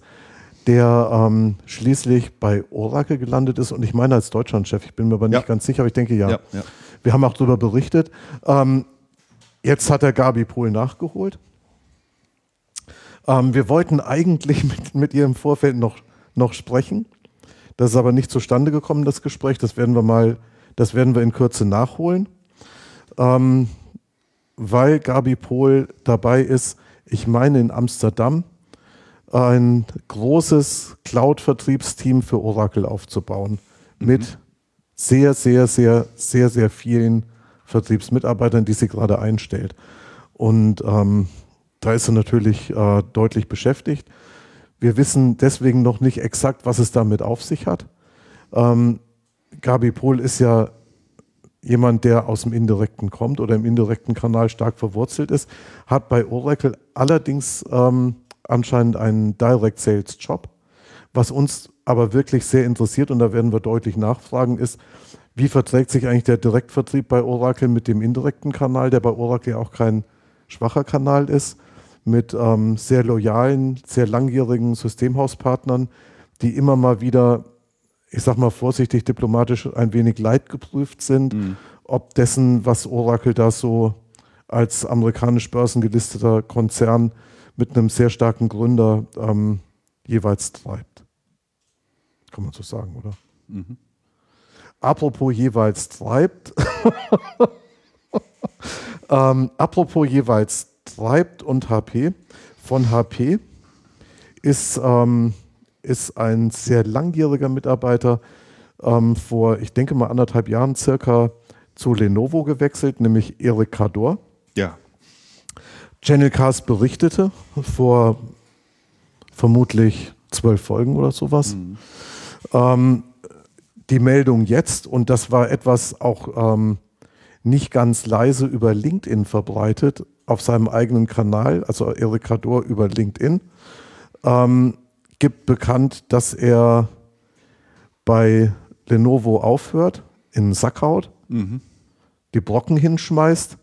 B: der ähm, schließlich bei Oracle gelandet ist und ich meine als Deutschlandchef, ich bin mir aber nicht
A: Ja.
B: ganz sicher, aber ich denke ja.
A: Ja, ja.
B: Wir haben auch darüber berichtet. Ähm, jetzt hat er Gabi Pohl nachgeholt. Ähm, wir wollten eigentlich [LAUGHS] mit, mit ihr im Vorfeld noch, noch sprechen. Das ist aber nicht zustande gekommen, das Gespräch. Das werden wir mal, das werden wir in Kürze nachholen. Ähm, weil Gabi Pohl dabei ist, ich meine in Amsterdam, ein großes Cloud-Vertriebsteam für Oracle aufzubauen. Mit sehr, sehr, sehr, sehr, sehr vielen Vertriebsmitarbeitern, die sie gerade einstellt. Und ähm, da ist sie natürlich äh, deutlich beschäftigt. Wir wissen deswegen noch nicht exakt, was es damit auf sich hat. Ähm, Gabi Pohl ist ja jemand, der aus dem Indirekten kommt oder im indirekten Kanal stark verwurzelt ist, hat bei Oracle allerdings ähm, anscheinend einen Direct Sales Job. Was uns aber wirklich sehr interessiert, und da werden wir deutlich nachfragen, ist, wie verträgt sich eigentlich der Direktvertrieb bei Oracle mit dem indirekten Kanal, der bei Oracle auch kein schwacher Kanal ist, mit ähm, sehr loyalen, sehr langjährigen Systemhauspartnern, die immer mal wieder ich sag mal vorsichtig diplomatisch, ein wenig leidgeprüft sind, mhm. ob dessen, was Oracle da so als amerikanisch börsengelisteter Konzern mit einem sehr starken Gründer ähm, jeweils treibt. Kann man so sagen, oder? Mhm. Apropos jeweils treibt. [LAUGHS] ähm, apropos jeweils treibt und HP. Von HP ist, ähm, ist ein sehr langjähriger Mitarbeiter ähm, vor, ich denke mal, anderthalb Jahren circa zu Lenovo gewechselt, nämlich Eric Cador.
A: Ja.
B: Channel Cast berichtete vor vermutlich zwölf Folgen oder sowas. Mhm. Ähm, die Meldung jetzt, und das war etwas auch ähm, nicht ganz leise über LinkedIn verbreitet, auf seinem eigenen Kanal, also Eric Cador über LinkedIn, ähm, gibt bekannt, dass er bei Lenovo aufhört, in den Sack haut, mhm. die Brocken hinschmeißt,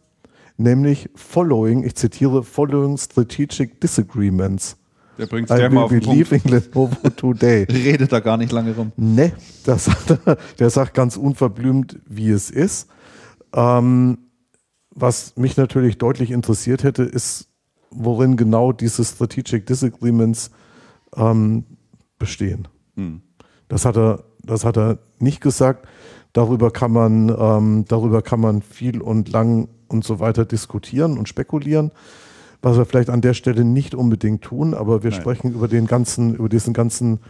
B: nämlich following, ich zitiere, following strategic disagreements.
A: Der bringt es mal auf den Punkt.
B: Lenovo today. [LAUGHS]
A: Redet da gar nicht lange rum.
B: Ne, das [LAUGHS] der sagt ganz unverblümt, wie es ist. Ähm, was mich natürlich deutlich interessiert hätte, ist, worin genau diese Strategic Disagreements ähm, bestehen. Hm. Das, hat er, das hat er nicht gesagt. Darüber kann man, ähm, darüber kann man viel und lang und so weiter diskutieren und spekulieren, was wir vielleicht an der Stelle nicht unbedingt tun, aber wir Nein. sprechen über den ganzen, über diesen ganzen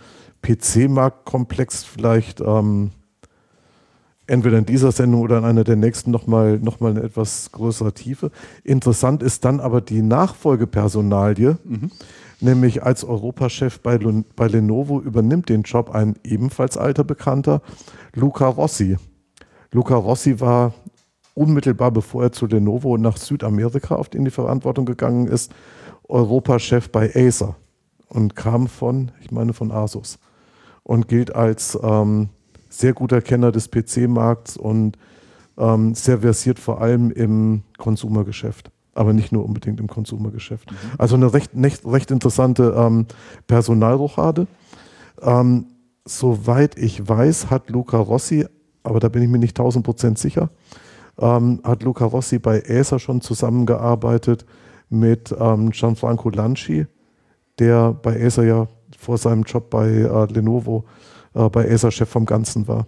B: PC-Marktkomplex vielleicht ähm, entweder in dieser Sendung oder in einer der nächsten nochmal noch mal eine etwas größere Tiefe. Interessant ist dann aber die Nachfolgepersonalie, mhm. Nämlich als Europachef bei, bei Lenovo übernimmt den Job ein ebenfalls alter Bekannter, Luca Rossi. Luca Rossi war unmittelbar bevor er zu Lenovo nach Südamerika auf in die Verantwortung gegangen ist, Europachef bei Acer und kam von, ich meine von Asus und gilt als ähm, sehr guter Kenner des PC-Markts und ähm, sehr versiert vor allem im Konsumergeschäft, aber nicht nur unbedingt im Konsumergeschäft. Mhm. Also eine recht, recht, recht interessante ähm, Personalrochade. Ähm, soweit ich weiß, hat Luca Rossi, aber da bin ich mir nicht 1000 Prozent sicher, ähm, hat Luca Rossi bei Acer schon zusammengearbeitet mit ähm, Gianfranco Lanci, der bei Acer ja vor seinem Job bei äh, Lenovo äh, bei Acer Chef vom Ganzen war.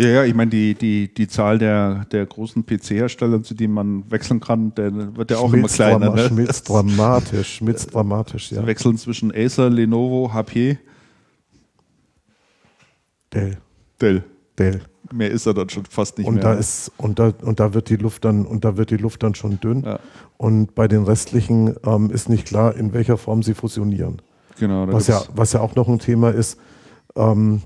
A: Ja, ja, ich meine, die, die, die Zahl der, der großen PC-Hersteller, zu denen man wechseln kann, der wird ja auch immer kleiner.
B: Ne? Schmilzt dramatisch, schmilzt [LAUGHS] dramatisch,
A: ja. Wechseln zwischen Acer, Lenovo, HP.
B: Dell.
A: Dell.
B: Dell.
A: Mehr ist er dann schon fast nicht
B: und
A: mehr.
B: Da ist, und, da, und da wird die Luft dann, und da wird die Luft dann schon dünn. Ja. Und bei den restlichen ähm, ist nicht klar, in welcher Form sie fusionieren.
A: Genau.
B: Was ja, was ja auch noch ein Thema ist, ähm,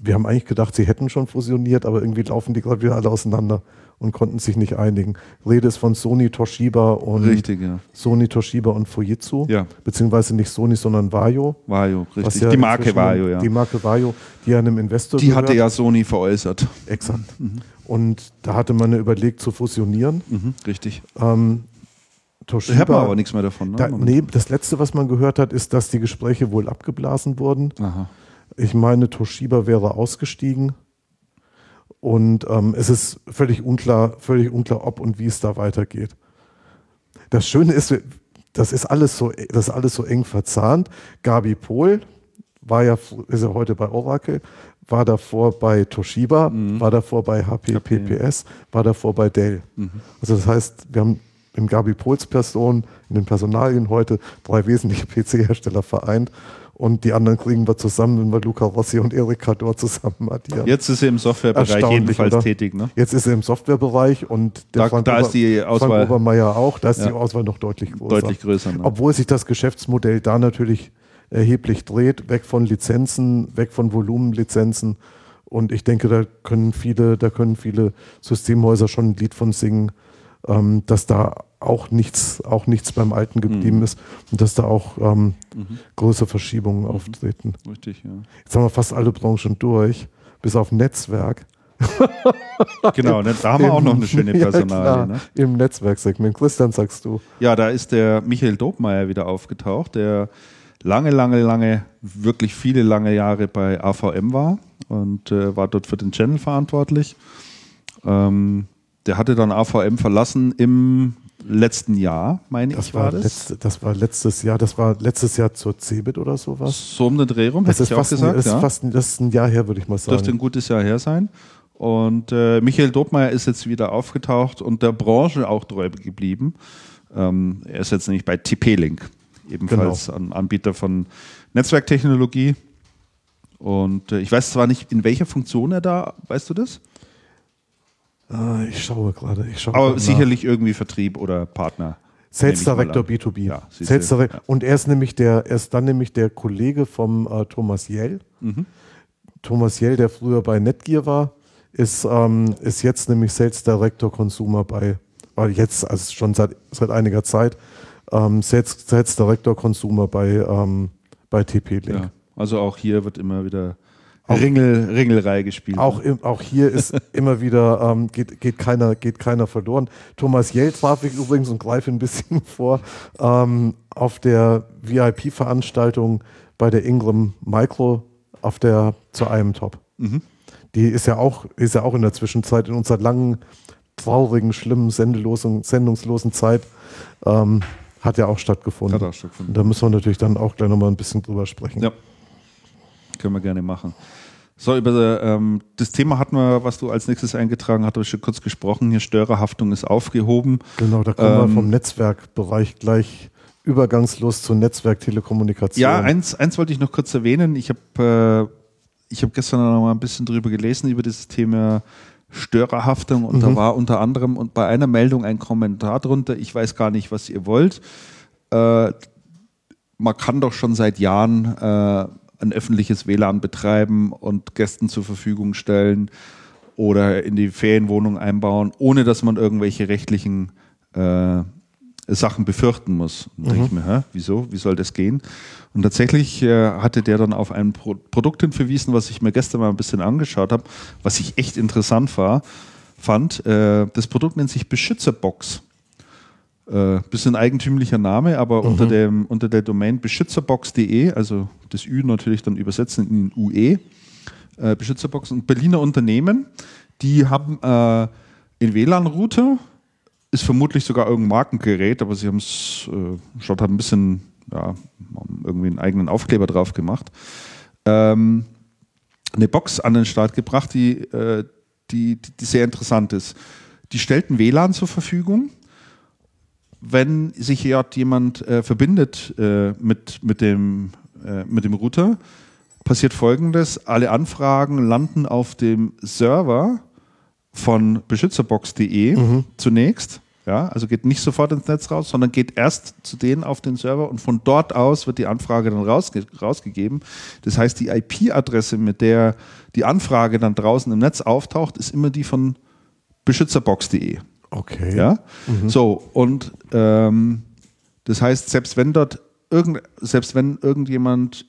B: wir haben eigentlich gedacht, sie hätten schon fusioniert, aber irgendwie laufen die gerade wieder alle auseinander und konnten sich nicht einigen. Rede ist von Sony, Toshiba und
A: richtig, ja.
B: Sony, Toshiba und Fujitsu.
A: Ja.
B: Beziehungsweise nicht Sony, sondern Vario.
A: Vario, richtig. Ja die Marke Vario, ja.
B: Die Marke Vario, die einem Investor.
A: Die gehört. hatte ja Sony veräußert.
B: Exakt. Mhm. Und da hatte man ja überlegt zu fusionieren.
A: Mhm, richtig.
B: Ähm,
A: Toshiba. Hört man aber nichts mehr davon.
B: Ne? Da, nee, das letzte, was man gehört hat, ist, dass die Gespräche wohl abgeblasen wurden.
A: Aha.
B: Ich meine, Toshiba wäre ausgestiegen. Und ähm, es ist völlig unklar, völlig unklar, ob und wie es da weitergeht. Das Schöne ist, das ist alles so, das ist alles so eng verzahnt. Gabi Pohl war ja, ist ja heute bei Oracle, war davor bei Toshiba, mhm. war davor bei HP, PPS, war davor bei Dell. Mhm. Also das heißt, wir haben in Gabi Pohls Person, in den Personalien heute drei wesentliche PC-Hersteller vereint. Und die anderen kriegen wir zusammen, wenn wir Luca Rossi und Erik Cador zusammen [LAUGHS] addieren.
A: Jetzt ist er im Softwarebereich jedenfalls oder? tätig, ne?
B: Jetzt ist er im Softwarebereich und
A: der da, Frank, da ist die Auswahl,
B: Frank Obermeier auch, da ist ja. die Auswahl noch deutlich größer.
A: Deutlich größer
B: ne? Obwohl sich das Geschäftsmodell da natürlich erheblich dreht, weg von Lizenzen, weg von Volumenlizenzen. Und ich denke, da können viele, da können viele Systemhäuser schon ein Lied von singen, ähm, dass da auch nichts, auch nichts beim Alten geblieben mhm. ist und dass da auch ähm, mhm. große Verschiebungen mhm. auftreten.
A: Richtig, ja.
B: Jetzt haben wir fast alle Branchen durch, bis auf Netzwerk. [LAUGHS]
A: genau, ne, da haben wir Im, auch noch eine schöne [LAUGHS] Personalie. Ja, ne?
B: Im Netzwerksegment. Christian, sagst du?
A: Ja, da ist der Michael Dobmeier wieder aufgetaucht, der lange, lange, lange, wirklich viele lange Jahre bei AVM war und äh, war dort für den Channel verantwortlich. Ähm, der hatte dann AVM verlassen im letzten Jahr, meine
B: Das
A: ich,
B: war,
A: war das.
B: letzte, das war letztes Jahr, das war letztes Jahr zur CeBIT oder sowas.
A: So um den Dreh rum,
B: Das
A: hätte
B: ist,
A: ich auch
B: fast, ein,
A: gesagt.
B: das, ist
A: ja.
B: fast ein, das ist ein Jahr her, würde ich mal
A: Dürfte ein
B: sagen.
A: gutes Jahr her sein. Und äh, Michael Dobmeier ist jetzt wieder aufgetaucht und der Branche auch treu geblieben. Ähm, er ist jetzt nämlich bei TP-Link, ebenfalls
B: Genau.
A: ein Anbieter von Netzwerktechnologie. Und äh, ich weiß zwar nicht, in welcher Funktion er da, weißt du das?
B: Ah, ich schaue gerade. Ich schaue
A: Aber
B: gerade nach.
A: sicherlich irgendwie Vertrieb oder Partner.
B: Sales Director
A: an.
B: B2B.
A: Ja,
B: Sales Direct
A: ja.
B: Und er ist nämlich der, er ist dann nämlich der Kollege vom äh, Thomas Jell.
A: Mhm.
B: Thomas Jell, der früher bei Netgear war, ist, ähm, ist jetzt nämlich Sales Director Consumer bei, weil jetzt, also schon seit, seit einiger Zeit, ähm, Sales, Sales Director Consumer bei, ähm, bei TP-Link.
A: Ja. Also auch hier wird immer wieder Ringel, Ringelreihe gespielt.
B: Auch, im, auch hier ist [LAUGHS] immer wieder, ähm, geht, geht, keiner, geht keiner verloren. Thomas Jell traf ich übrigens und greife ein bisschen [LAUGHS] vor, ähm, auf der VIP-Veranstaltung bei der Ingram Micro auf der zu einem Top. Die ist ja, auch, ist ja auch in der Zwischenzeit in unserer langen, traurigen, schlimmen, sendelosen, sendungslosen Zeit ähm, hat ja auch stattgefunden.
A: Hat auch stattgefunden.
B: Und da müssen wir natürlich dann auch gleich nochmal ein bisschen drüber sprechen.
A: Ja. Können wir gerne machen. So, über ähm, das Thema hatten wir, was du als nächstes eingetragen hast, habe ich schon kurz gesprochen. Hier Störerhaftung ist aufgehoben.
B: Genau, da kommen wir
A: Ähm,
B: vom Netzwerkbereich gleich übergangslos zu Netzwerktelekommunikation.
A: Ja, eins, eins wollte ich noch kurz erwähnen. Ich habe äh, ich hab gestern noch mal ein bisschen drüber gelesen, über dieses Thema Störerhaftung. Und da war unter anderem und bei einer Meldung ein Kommentar drunter. Ich weiß gar nicht, was ihr wollt. Äh, man kann doch schon seit Jahren äh, ein öffentliches WLAN betreiben und Gästen zur Verfügung stellen oder in die Ferienwohnung einbauen, ohne dass man irgendwelche rechtlichen äh, Sachen befürchten muss. Und denke ich mir, hä, wieso? Wie soll das gehen? Und tatsächlich äh, hatte der dann auf ein Pro Produkt hin verwiesen, was ich mir gestern mal ein bisschen angeschaut habe, was ich echt interessant war, fand. Äh, das Produkt nennt sich Beschützerbox. Äh, bisschen eigentümlicher Name, aber unter, dem, unter der Domain beschützerbox.de, also das Ü natürlich dann übersetzen in UE, äh, Beschützerbox, ein Berliner Unternehmen, die haben äh, in WLAN-Router, ist vermutlich sogar irgendein Markengerät, aber sie haben es, äh, schaut halt ein bisschen, ja, irgendwie einen eigenen Aufkleber drauf gemacht, ähm, eine Box an den Start gebracht, die, äh, die, die, die sehr interessant ist. Die stellt ein WLAN zur Verfügung, wenn sich jemand äh, verbindet äh, mit, mit, dem, äh, mit dem Router, passiert folgendes: Alle Anfragen landen auf dem Server von beschützerbox.de zunächst. Ja, also geht nicht sofort ins Netz raus, sondern geht erst zu denen auf den Server und von dort aus wird die Anfrage dann rausge rausgegeben. Das heißt, die IP-Adresse, mit der die Anfrage dann draußen im Netz auftaucht, ist immer die von beschützerbox.de.
B: Okay.
A: Ja, so und ähm, das heißt, selbst wenn dort irgend, selbst wenn irgendjemand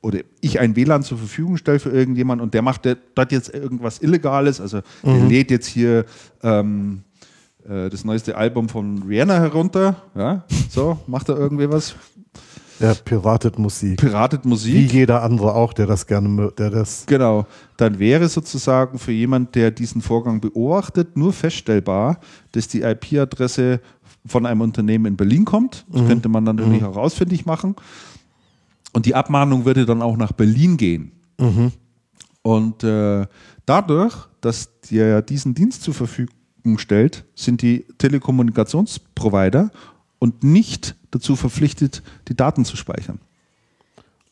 A: oder ich ein WLAN zur Verfügung stelle für irgendjemand und der macht der- dort jetzt irgendwas Illegales, also der lädt jetzt hier ähm, äh, das neueste Album von Rihanna herunter, ja, so macht er irgendwie was,
B: Er piratet Musik.
A: piratet
B: Wie
A: Musik.
B: jeder andere auch, der das gerne, der das.
A: Genau, dann wäre sozusagen für jemand, der diesen Vorgang beobachtet, nur feststellbar, dass die IP-Adresse von einem Unternehmen in Berlin kommt. Das könnte man dann natürlich auch ausfindig machen. Und die Abmahnung würde dann auch nach Berlin gehen. Und äh, dadurch, dass dir diesen Dienst zur Verfügung stellt, sind die Telekommunikationsprovider und nicht dazu verpflichtet, die Daten zu speichern.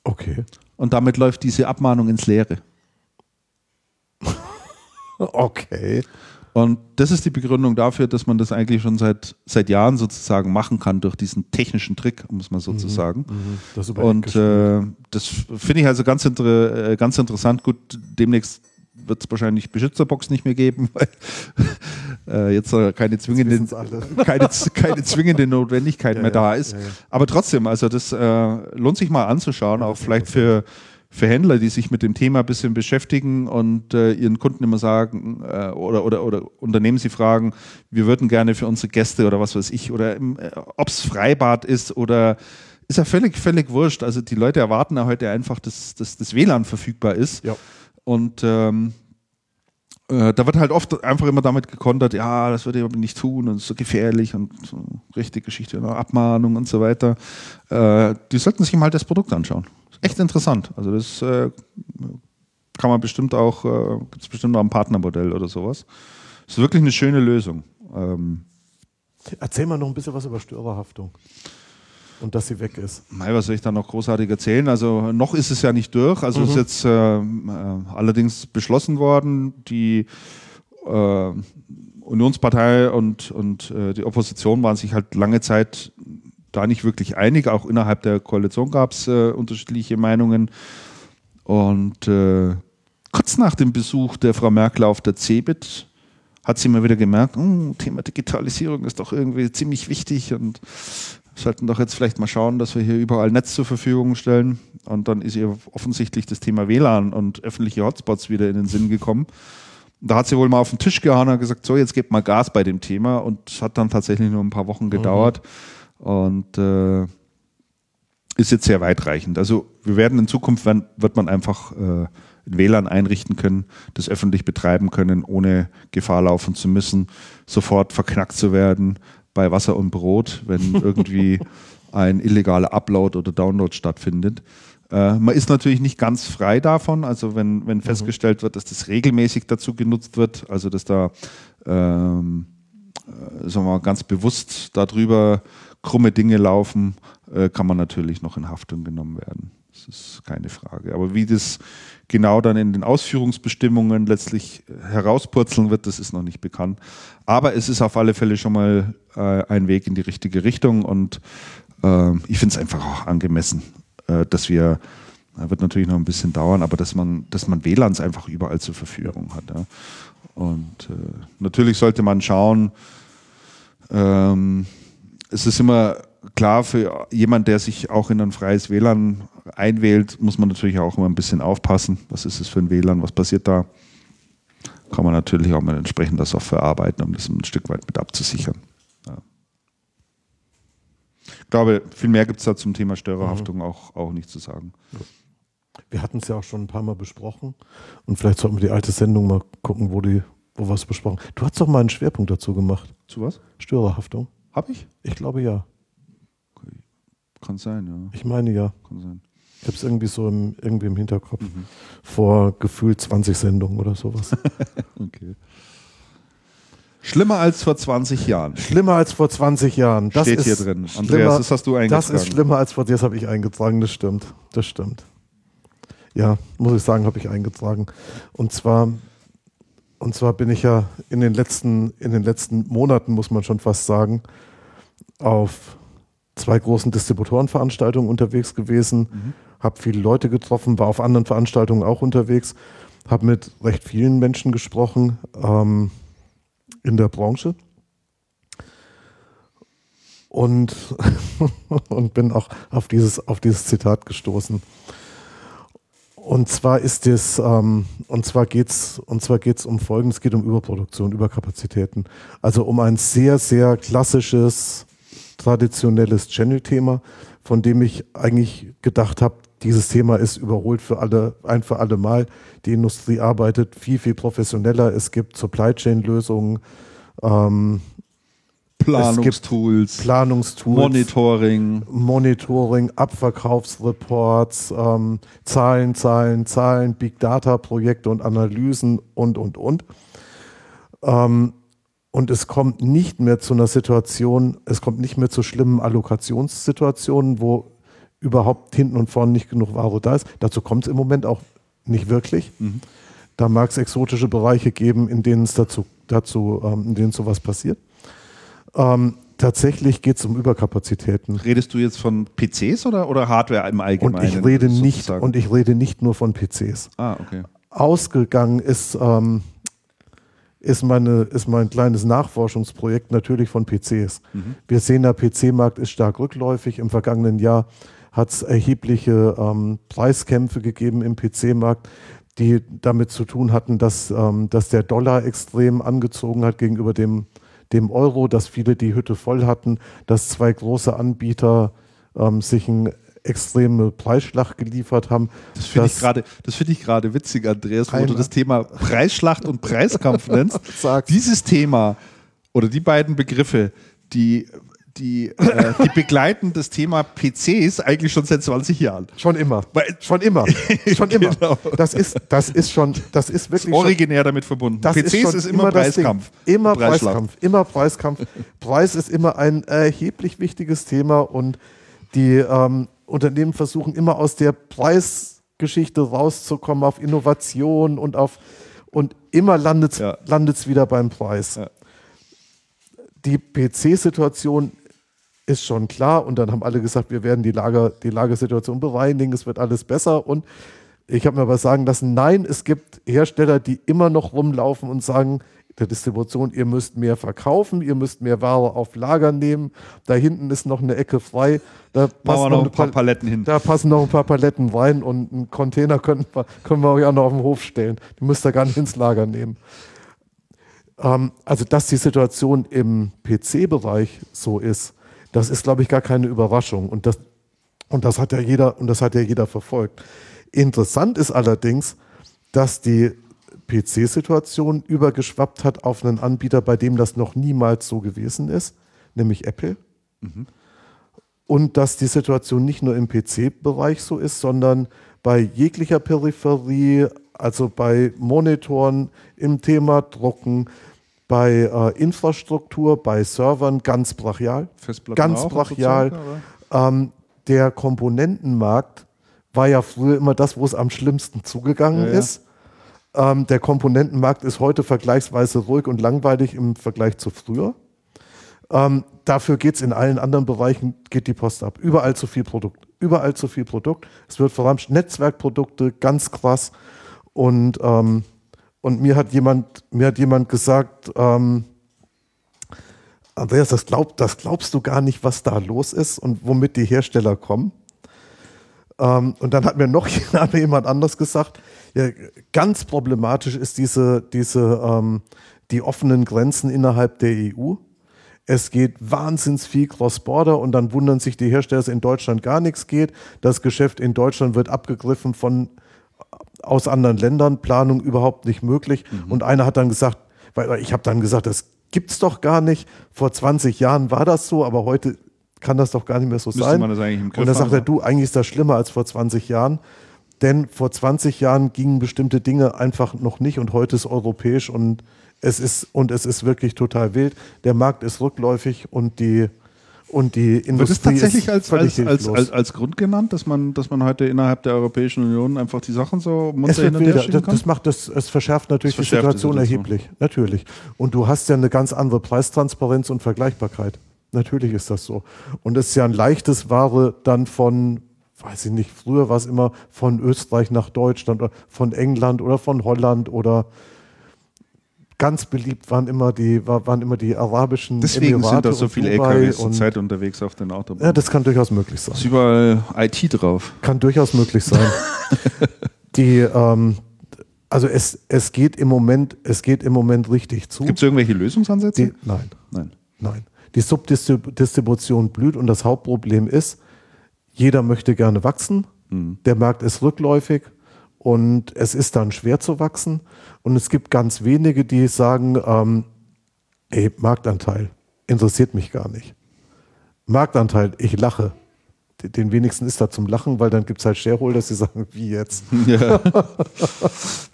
B: Okay.
A: Und damit läuft diese Abmahnung ins Leere. [LAUGHS]
B: Okay.
A: Und das ist die Begründung dafür, dass man das eigentlich schon seit, seit Jahren sozusagen machen kann durch diesen technischen Trick, um es mal so zu sagen.
B: Das über
A: Und äh, das finde ich also ganz, inter äh, ganz interessant. Gut, demnächst wird es wahrscheinlich Beschützerbox nicht mehr geben, [LAUGHS] weil äh, jetzt äh, keine, zwingende, [LAUGHS] keine, keine zwingende Notwendigkeit
B: Ja,
A: mehr
B: ja,
A: da ist.
B: ja.
A: Aber trotzdem, also das äh, lohnt sich mal anzuschauen, auch vielleicht für, für Händler, die sich mit dem Thema ein bisschen beschäftigen und äh, ihren Kunden immer sagen äh, oder, oder, oder Unternehmen sie fragen, wir würden gerne für unsere Gäste oder was weiß ich, oder äh, ob es Freibad ist oder ist ja völlig, völlig wurscht. Also die Leute erwarten ja heute einfach, dass, dass das WLAN verfügbar ist.
B: Ja.
A: Und ähm, äh, da wird halt oft einfach immer damit gekontert, ja, das würde ich aber nicht tun und ist so gefährlich und so richtig Geschichte, eine Abmahnung und so weiter. Äh, die sollten sich mal das Produkt anschauen. Ist echt interessant. Also das äh, kann man bestimmt auch, äh, gibt es bestimmt auch ein Partnermodell oder sowas. Ist wirklich eine schöne Lösung. Ähm,
B: Erzähl mal noch ein bisschen was über Störerhaftung und dass sie weg ist.
A: Mei, was soll ich da noch großartig erzählen? Also noch ist es ja nicht durch. Also
B: Mhm.
A: ist jetzt äh, äh, allerdings beschlossen worden, die äh, Unionspartei und, und äh, die Opposition waren sich halt lange Zeit da nicht wirklich einig. Auch innerhalb der Koalition gab es äh, unterschiedliche Meinungen. Und äh, kurz nach dem Besuch der Frau Merkel auf der CeBIT hat sie mal wieder gemerkt, "Oh, Thema Digitalisierung ist doch irgendwie ziemlich wichtig und sollten doch jetzt vielleicht mal schauen, dass wir hier überall Netz zur Verfügung stellen. Und dann ist ihr offensichtlich das Thema WLAN und öffentliche Hotspots wieder in den Sinn gekommen. Und da hat sie wohl mal auf den Tisch gehauen und gesagt, so, jetzt gebt mal Gas bei dem Thema. Und es hat dann tatsächlich nur ein paar Wochen gedauert. Und äh, ist jetzt sehr weitreichend. Also wir werden in Zukunft, werden, wird man einfach äh, ein WLAN einrichten können, das öffentlich betreiben können, ohne Gefahr laufen zu müssen, sofort verknackt zu werden bei Wasser und Brot, wenn [LAUGHS] irgendwie ein illegaler Upload oder Download stattfindet. Äh, man ist natürlich nicht ganz frei davon, also wenn, wenn festgestellt wird, dass das regelmäßig dazu genutzt wird, also dass da ähm, äh, sagen wir mal, ganz bewusst darüber krumme Dinge laufen, äh, kann man natürlich noch in Haftung genommen werden. Das ist keine Frage. Aber wie das genau dann in den Ausführungsbestimmungen letztlich herauspurzeln wird, das ist noch nicht bekannt. Aber es ist auf alle Fälle schon mal äh, ein Weg in die richtige Richtung und äh, ich finde es einfach auch angemessen, äh, dass wir, äh, wird natürlich noch ein bisschen dauern, aber dass man, dass man WLANs einfach überall zur Verfügung hat. Ja. Und äh, natürlich sollte man schauen, ähm, es ist immer klar, für jemand, der sich auch in ein freies WLAN einwählt, muss man natürlich auch immer ein bisschen aufpassen. Was ist es für ein WLAN? Was passiert da? Kann man natürlich auch mit entsprechender Software arbeiten, um das ein Stück weit mit abzusichern. Ja. Ich glaube, viel mehr gibt es da zum Thema Störerhaftung auch, auch nicht zu sagen.
B: Wir hatten es ja auch schon ein paar Mal besprochen und vielleicht sollten wir die alte Sendung mal gucken, wo, die, wo wir es besprochen Du hast doch mal einen Schwerpunkt dazu gemacht.
A: Zu was?
B: Störerhaftung.
A: Habe ich?
B: Ich glaube ja.
A: Kann sein, ja.
B: Ich meine ja.
A: Kann sein.
B: Ich habe es irgendwie so im, irgendwie im Hinterkopf. Vor gefühlt 20 Sendungen oder sowas. [LAUGHS]
A: Okay. Schlimmer als vor 20 Jahren.
B: schlimmer als vor 20 Jahren. Das
A: Steht
B: ist
A: hier drin. Andreas, das hast du
B: Das
A: eingetragen.
B: ist schlimmer als vor dir, das habe ich eingetragen, das stimmt. Das stimmt. Ja, muss ich sagen, habe ich eingetragen. Und zwar, und zwar bin ich ja in den letzten, in den letzten Monaten, muss man schon fast sagen, auf zwei großen Distributorenveranstaltungen unterwegs gewesen, habe viele Leute getroffen, war auf anderen Veranstaltungen auch unterwegs, habe mit recht vielen Menschen gesprochen ähm, in der Branche und, [LAUGHS] und bin auch auf dieses, auf dieses Zitat gestoßen. Und zwar ist es, ähm, und zwar geht's, und zwar geht's um Folgendes, es geht um Überproduktion, Überkapazitäten. Also um ein sehr, sehr klassisches, traditionelles Channel-Thema, von dem ich eigentlich gedacht habe, dieses Thema ist überholt für alle, ein für alle Mal. Die Industrie arbeitet viel, viel professioneller. Es gibt Supply Chain-Lösungen, ähm,
A: Planungstools,
B: Planungstools.
A: Monitoring.
B: Monitoring, Abverkaufsreports, ähm, Zahlen, Zahlen, Zahlen, Big Data Projekte und Analysen und, und, und. Ähm, und es kommt nicht mehr zu einer Situation, es kommt nicht mehr zu schlimmen Allokationssituationen, wo überhaupt hinten und vorne nicht genug Ware da ist. Dazu kommt es im Moment auch nicht wirklich. Da mag es exotische Bereiche geben, in denen es dazu, dazu ähm, in denen sowas passiert. Ähm, tatsächlich geht es um Überkapazitäten.
A: Redest du jetzt von PCs oder, oder Hardware im
B: Und
A: Allgemeinen?
B: ich rede nicht
A: sozusagen?
B: und ich rede nicht nur von PCs.
A: ah, okay.
B: Ausgegangen ist, ähm, ist, meine, ist mein kleines Nachforschungsprojekt natürlich von PCs. Wir sehen, der PC-Markt ist stark rückläufig. Im vergangenen Jahr hat es erhebliche ähm, Preiskämpfe gegeben im PC-Markt, die damit zu tun hatten, dass, ähm, dass der Dollar extrem angezogen hat gegenüber dem, dem Euro, dass viele die Hütte voll hatten, dass zwei große Anbieter ähm, sich einen extreme Preisschlacht geliefert haben.
A: Das finde ich gerade, find witzig, Andreas, wo du das Thema Preisschlacht und Preiskampf [LAUGHS] nennst. Dieses Thema oder die beiden Begriffe, die die, äh, die begleiten das Thema PCs eigentlich schon seit 20 Jahren.
B: Schon immer. Schon immer. [LAUGHS] Schon immer. genau. Das ist, das ist schon, das ist wirklich. Das
A: originär schon, damit verbunden.
B: PCs ist, ist immer, immer Preiskampf. Immer Preiskampf. Immer Preiskampf. Preis ist immer ein erheblich wichtiges Thema und die ähm, Unternehmen versuchen immer aus der Preisgeschichte rauszukommen auf Innovation und auf und immer landet es ja. wieder beim Preis. Ja. Die PC-Situation ist schon klar. Und dann haben alle gesagt, wir werden die, Lager, die Lagersituation bereinigen, es wird alles besser. Und ich habe mir aber sagen lassen, nein, es gibt Hersteller, die immer noch rumlaufen und sagen, der Distribution, ihr müsst mehr verkaufen, ihr müsst mehr Ware auf Lager nehmen. Da hinten ist noch eine Ecke frei. Da passen noch, ein paar Paletten hin. Da passen noch ein paar Paletten rein und einen Container können wir, können wir euch auch noch auf den Hof stellen. Die müsst ihr gar nicht ins Lager nehmen. Ähm, also, dass die Situation im PC-Bereich so ist, das ist, glaube ich, gar keine Überraschung. Und das, und das hat ja jeder, und das hat ja jeder verfolgt. Interessant ist allerdings, dass die PC-Situation übergeschwappt hat auf einen Anbieter, bei dem das noch niemals so gewesen ist, nämlich Apple. Mhm. Und dass die Situation nicht nur im PC-Bereich so ist, sondern bei jeglicher Peripherie, also bei Monitoren im Thema Drucken, bei äh, Infrastruktur, bei Servern ganz brachial. Ganz brachial. Ähm, der Komponentenmarkt war ja früher immer das, wo es am schlimmsten zugegangen ja. ist. Ähm, der Komponentenmarkt ist heute vergleichsweise ruhig und langweilig im Vergleich zu früher. Ähm, dafür geht es in allen anderen Bereichen, geht die Post ab. Überall zu viel Produkt. Überall zu viel Produkt. Es wird verramscht. Netzwerkprodukte, ganz krass. Und ähm, und mir hat jemand, mir hat jemand gesagt, ähm, Andreas, das, glaub, das glaubst du gar nicht, was da los ist und womit die Hersteller kommen. Ähm, und dann hat mir noch [LAUGHS] jemand anders gesagt, ja, ganz problematisch ist diese, diese, ähm, die offenen Grenzen innerhalb der EU. Es geht wahnsinns viel Cross-Border und dann wundern sich die Hersteller, dass in Deutschland gar nichts geht. Das Geschäft in Deutschland wird abgegriffen von aus anderen Ländern, Planung überhaupt nicht möglich. Mhm. Und einer hat dann gesagt, weil ich habe dann gesagt, das gibt es doch gar nicht. Vor 20 Jahren war das so, aber heute kann das doch gar nicht mehr so Müsste sein. Und dann sagt er, du, eigentlich ist das schlimmer als vor 20 Jahren. Denn vor 20 Jahren gingen bestimmte Dinge einfach noch nicht und heute ist europäisch und es ist, und es ist wirklich total wild. Der Markt ist rückläufig und die, und die Industrie Wird es
A: tatsächlich als, als, als, als, als Grund genannt, dass man, dass man heute innerhalb der Europäischen Union einfach die Sachen so
B: munter hin und her das, das macht das, es verschärft natürlich das verschärft die, Situation die, Situation erheblich. Natürlich. Und du hast ja eine ganz andere Preistransparenz und Vergleichbarkeit. Natürlich ist das so. Und es ist ja ein leichtes Ware dann von, weiß ich nicht, früher war es immer von Österreich nach Deutschland oder von England oder von Holland oder ganz beliebt waren immer die, waren immer die arabischen
A: Deswegen Emirate sind da so viele LKWs zur Zeit unterwegs auf den Autobahnen.
B: Ja, das kann durchaus möglich sein.
A: Ist überall IT drauf.
B: Kann durchaus möglich sein. [LAUGHS] die, ähm, also es, es geht im Moment, es geht im Moment richtig zu.
A: Gibt es irgendwelche Lösungsansätze?
B: Die, nein. Nein. Nein. Die Subdistribution blüht und das Hauptproblem ist, jeder möchte gerne wachsen. Mhm. Der Markt ist rückläufig und es ist dann schwer zu wachsen. Und es gibt ganz wenige, die sagen, ähm, ey, Marktanteil interessiert mich gar nicht. Marktanteil, ich lache. Den wenigsten ist da zum Lachen, weil dann gibt es halt Shareholder, die sagen, wie jetzt? [LAUGHS] Ja.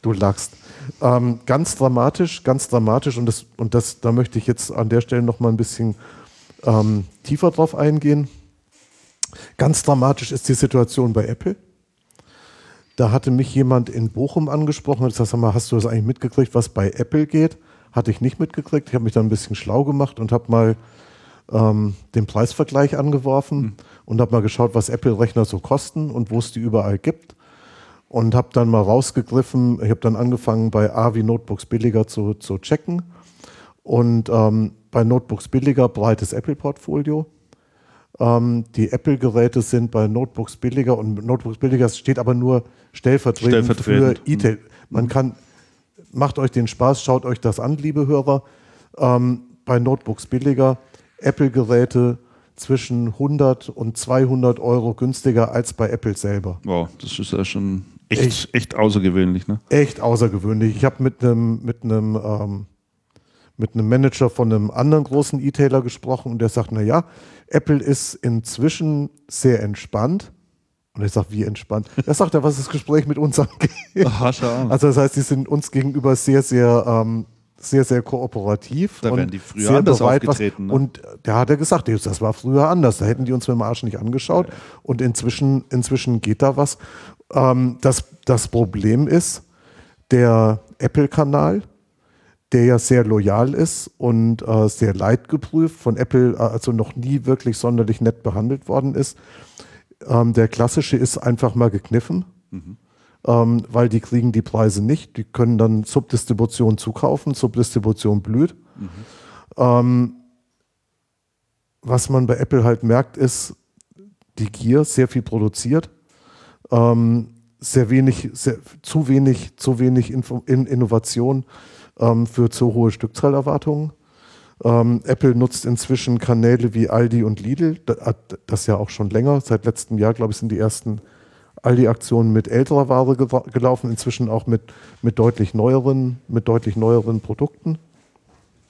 B: du lachst. Ähm, ganz dramatisch, ganz dramatisch und, das, und das, da möchte ich jetzt an der Stelle noch mal ein bisschen ähm, tiefer drauf eingehen. Ganz dramatisch ist die Situation bei Apple. Da hatte mich jemand in Bochum angesprochen und gesagt, mal, hast du das eigentlich mitgekriegt, was bei Apple geht? Hatte ich nicht mitgekriegt. Ich habe mich dann ein bisschen schlau gemacht und habe mal ähm, den Preisvergleich angeworfen mhm. und habe mal geschaut, was Apple-Rechner so kosten und wo es die überall gibt. Und habe dann mal rausgegriffen, ich habe dann angefangen bei A wie Notebooks billiger zu, zu checken. Und ähm, bei Notebooks billiger breites Apple-Portfolio. Ähm, die Apple-Geräte sind bei Notebooks billiger und Notebooks billiger steht aber nur stellvertretend, stellvertretend. für E-Tail. Man kann, macht euch den Spaß, schaut euch das an, liebe Hörer. Ähm, bei Notebooks billiger, Apple-Geräte zwischen 100 und 200 Euro günstiger als bei Apple selber.
A: Wow, das ist ja schon echt, echt, echt außergewöhnlich. Ne?
B: Echt außergewöhnlich. Ich habe mit einem mit einem ähm, mit einem Manager von einem anderen großen E-Tailer gesprochen und der sagt, na ja, Apple ist inzwischen sehr entspannt. Und ich sage, wie entspannt? [LAUGHS] Er sagt ja, was das Gespräch mit uns angeht.
A: Aha, schau.
B: Also das heißt, die sind uns gegenüber sehr, sehr, ähm, sehr, sehr kooperativ.
A: Da wären die früher
B: sehr
A: anders
B: bereit,
A: aufgetreten, ne?
B: Und da hat er gesagt, das war früher anders. Da hätten die uns mit dem Arsch nicht angeschaut. Und inzwischen, inzwischen geht da was. Ähm, das, das Problem ist, der Apple-Kanal, der ja sehr loyal ist und äh, sehr leidgeprüft, von Apple äh, also noch nie wirklich sonderlich nett behandelt worden ist. Ähm, der klassische ist einfach mal gekniffen, ähm, weil die kriegen die Preise nicht. Die können dann Subdistribution zukaufen, Subdistribution blüht. Ähm, was man bei Apple halt merkt, ist die Gier, sehr viel produziert, ähm, sehr wenig, sehr, zu wenig, zu wenig Info, in Innovation ähm, für zu hohe Stückzahlerwartungen. Ähm, Apple nutzt inzwischen Kanäle wie Aldi und Lidl, da- das ja auch schon länger. Seit letztem Jahr, glaube ich, sind die ersten Aldi-Aktionen mit älterer Ware gelaufen, inzwischen auch mit, mit deutlich neueren, mit deutlich neueren Produkten.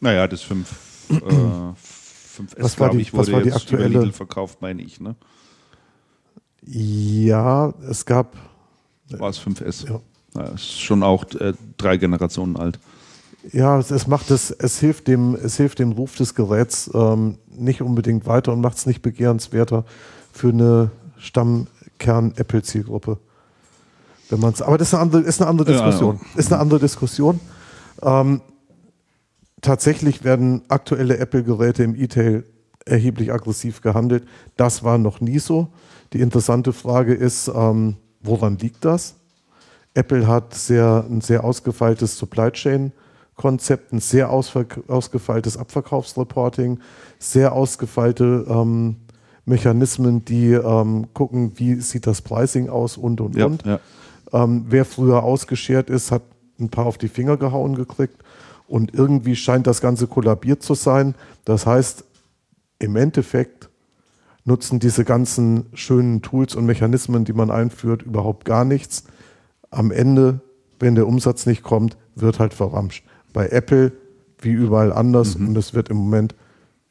A: Naja, das 5, äh, [CLEARS THROAT] 5S,
B: Was war
A: glaube
B: die-
A: ich,
B: was
A: wurde
B: war die
A: jetzt über
B: aktuelle-
A: Lidl verkauft, meine ich. Ne?
B: Ja, es gab,
A: War es 5S?
B: Ja.
A: Ja, ist schon auch äh, drei Generationen alt.
B: Ja, es, es macht es, es hilft dem, es hilft dem Ruf des Geräts ähm, nicht unbedingt weiter und macht es nicht begehrenswerter für eine Stammkern-Apple-Zielgruppe. Wenn man's, aber das ist eine andere, ist eine andere
A: Ja,
B: Diskussion. Ist eine andere Diskussion. Ähm, tatsächlich werden aktuelle Apple-Geräte im E-Tail erheblich aggressiv gehandelt. Das war noch nie so. Die interessante Frage ist, ähm, woran liegt das? Apple hat sehr, ein sehr ausgefeiltes Supply Chain Konzept, ein sehr ausgefeiltes Abverkaufsreporting, sehr ausgefeilte ähm, Mechanismen, die ähm, gucken, wie sieht das Pricing aus und und
A: Ja,
B: und.
A: ja.
B: Ähm, wer früher ausgeschert ist, hat ein paar auf die Finger gehauen gekriegt. Und irgendwie scheint das Ganze kollabiert zu sein. Das heißt, im Endeffekt nutzen diese ganzen schönen Tools und Mechanismen, die man einführt, überhaupt gar nichts. Am Ende, wenn der Umsatz nicht kommt, wird halt verramscht. Bei Apple wie überall anders und es wird im Moment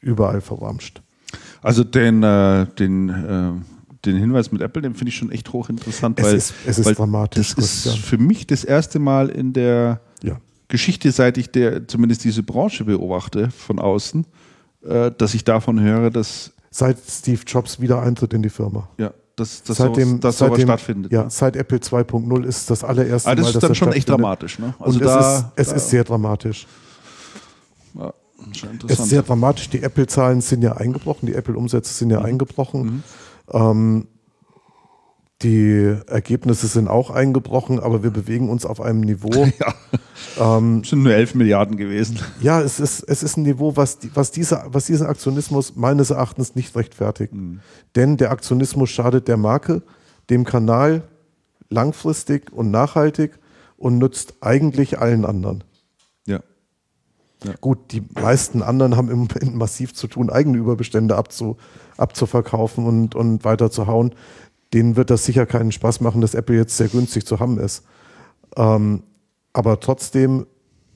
B: überall verramscht.
A: Also den, äh, den, äh, den Hinweis mit Apple, den finde ich schon echt hochinteressant,
B: Es
A: weil,
B: ist- es ist
A: weil
B: dramatisch,
A: Das ist für mich das erste Mal in der
B: Ja.
A: Geschichte, seit ich der, zumindest diese Branche beobachte von außen, äh, dass ich davon höre, dass,
B: Seit Steve Jobs wieder eintritt in die Firma.
A: ja, dass, dass,
B: seitdem,
A: sowas, dass sowas
B: seitdem,
A: stattfindet.
B: Ja,
A: ne?
B: seit Apple 2.0 ist das allererste
A: Aber das
B: Mal,
A: ist
B: dass
A: dann
B: das
A: schon echt dramatisch. Ne? Also
B: Und
A: da,
B: es, ist, es
A: da,
B: ist sehr dramatisch.
A: ja,
B: Es ist sehr dramatisch. Die Apple-Zahlen sind ja eingebrochen, die Apple-Umsätze sind ja
A: Mhm.
B: eingebrochen. Ähm, die Ergebnisse sind auch eingebrochen, aber wir bewegen uns auf einem Niveau. [LAUGHS]
A: ja,
B: ähm,
A: es sind nur 11 Milliarden gewesen.
B: ja, es ist, es ist ein Niveau, was, die, was, dieser, was diesen Aktionismus meines Erachtens nicht rechtfertigt.
A: Mhm.
B: Denn der Aktionismus schadet der Marke, dem Kanal langfristig und nachhaltig und nützt eigentlich allen anderen.
A: Ja.
B: Gut, die meisten anderen haben im Moment massiv zu tun, eigene Überbestände abzu, abzuverkaufen und, und weiterzuhauen. Denen wird das sicher keinen Spaß machen, dass Apple jetzt sehr günstig zu haben ist. Ähm, aber trotzdem,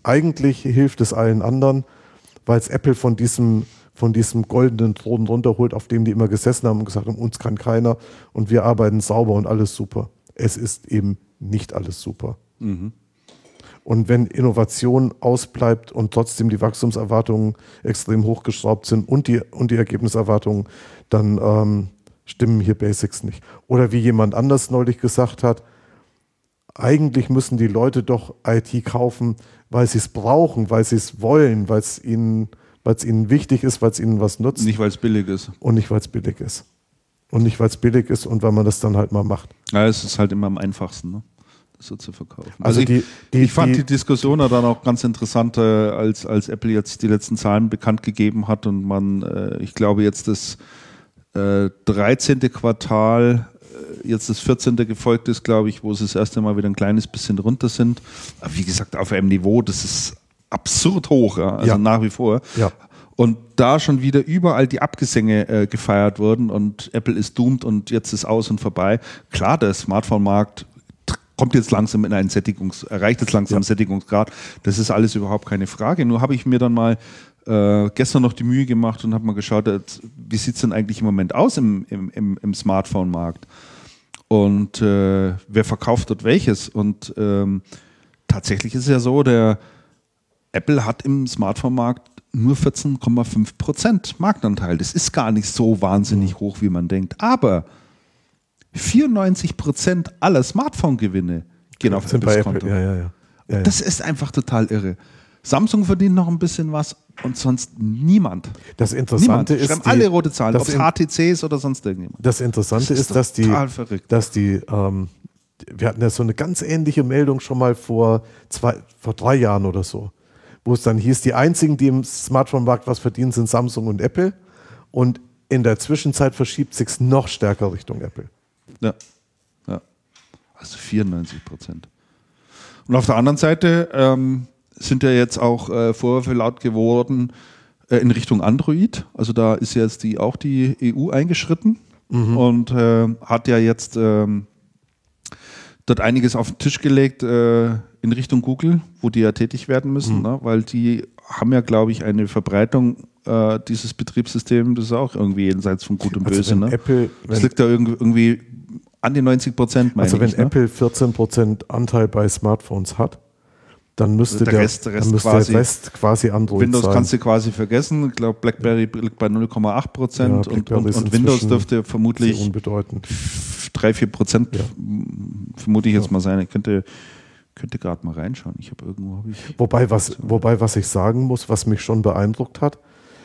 B: eigentlich hilft es allen anderen, weil es Apple von diesem, von diesem goldenen Thron runterholt, auf dem die immer gesessen haben und gesagt haben, uns kann keiner und wir arbeiten sauber und alles super. Es ist eben nicht alles super. Und wenn Innovation ausbleibt und trotzdem die Wachstumserwartungen extrem hochgeschraubt sind und die, und die Ergebniserwartungen, dann ähm, stimmen hier Basics nicht. Oder wie jemand anders neulich gesagt hat, eigentlich müssen die Leute doch IT kaufen, weil sie es brauchen, weil sie es wollen, weil es ihnen, ihnen wichtig ist, weil es ihnen was nutzt
A: Nicht, weil es billig ist.
B: und nicht, weil es billig ist. Und nicht, weil es billig ist und weil man das dann halt mal macht.
A: Ja, es ist halt immer am einfachsten, ne? das so zu verkaufen.
B: Also
A: ich,
B: die- die-
A: ich fand
B: die-
A: die, Diskussion dann auch ganz interessant, äh, als, als Apple jetzt die letzten Zahlen bekannt gegeben hat und man, äh, ich glaube, jetzt das äh, 13. Quartal, äh, jetzt das 14. gefolgt ist, glaube ich, wo sie das erste Mal wieder ein kleines bisschen runter sind. Aber wie gesagt, auf einem Niveau, das ist absurd hoch, ja? also
B: Ja.
A: nach wie vor.
B: Ja.
A: Und da schon wieder überall die Abgesänge äh, gefeiert wurden und Apple ist doomed und jetzt ist aus und vorbei. Klar, der Smartphone-Markt kommt jetzt langsam in einen Sättigungs, erreicht jetzt langsam ja. einen Sättigungsgrad. Das ist alles überhaupt keine Frage. Nur habe ich mir dann mal äh, gestern noch die Mühe gemacht und habe mal geschaut, wie sieht es denn eigentlich im Moment aus im, im, im, im Smartphone-Markt? Und äh, wer verkauft dort welches? Und ähm, tatsächlich ist es ja so, der Apple hat im Smartphone-Markt nur 14,5 Prozent Marktanteil. Das ist gar nicht so wahnsinnig mhm. hoch, wie man denkt. Aber 94 Prozent aller Smartphone-Gewinne gehen auf das Konto. Ja, ja, ja. Das ist einfach total irre. Samsung verdient noch ein bisschen was und sonst niemand.
B: Das Interessante
A: niemand.
B: ist.
A: Die, alle rote Zahlen, ob es HTCs oder sonst irgendjemand.
B: Das Interessante das ist, ist dass die,
A: verrückt.
B: dass die, ähm, wir hatten ja so eine ganz ähnliche Meldung schon mal vor zwei, vor drei Jahren oder so wo es dann hieß, die einzigen, die im Smartphone-Markt was verdienen, sind Samsung und Apple. Und in der Zwischenzeit verschiebt sich noch stärker Richtung Apple.
A: Ja. ja. Also 94 Prozent. Und auf der anderen Seite ähm, sind ja jetzt auch äh, Vorwürfe laut geworden äh, in Richtung Android. Also da ist jetzt die, auch die EU eingeschritten mhm. und äh, hat ja jetzt ähm, dort einiges auf den Tisch gelegt äh, in Richtung Google, wo die ja tätig werden müssen, mhm. ne? weil die haben ja, glaube ich, eine Verbreitung äh, dieses Betriebssystems, das ist auch irgendwie jenseits von Gut und also Böse. Ne?
B: Apple,
A: das liegt da irgendwie an die 90 Prozent,
B: Also wenn ich, ne? Apple 14 Prozent Anteil bei Smartphones hat, dann müsste, also der, Rest, der, Rest müsste quasi, der, Rest, quasi, Android
A: Windows
B: sein.
A: kannst du quasi vergessen. Ich glaube, BlackBerry liegt bei 0,8 Prozent ja, und, und, und Windows dürfte vermutlich
B: unbedeutend.
A: 3, 4 Prozent, ja. vermute ich jetzt ja. mal sein. Ich könnte, könnte gerade mal reinschauen. Ich habe irgendwo. Hab ich
B: wobei, was, wobei, was ich sagen muss, was mich schon beeindruckt hat,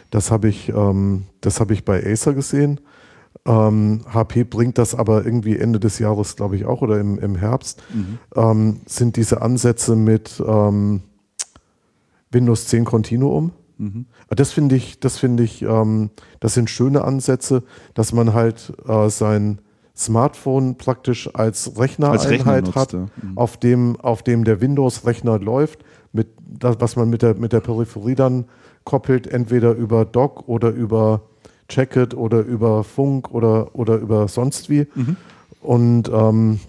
B: das habe ich, ähm, hab ich bei Acer gesehen. Ähm, HP bringt das aber irgendwie Ende des Jahres, glaube ich, auch oder im, im Herbst. Mhm. Ähm, sind diese Ansätze mit ähm, Windows 10 Continuum. Mhm. Das finde ich, das finde ich, ähm, das sind schöne Ansätze, dass man halt äh, sein Smartphone praktisch als Rechnereinheit hat, mhm. auf, dem, auf dem der Windows-Rechner läuft, mit das, was man mit der, mit der Peripherie dann koppelt, entweder über Dock oder über Jacket oder über Funk oder, oder über sonst wie. Mhm. Und ähm,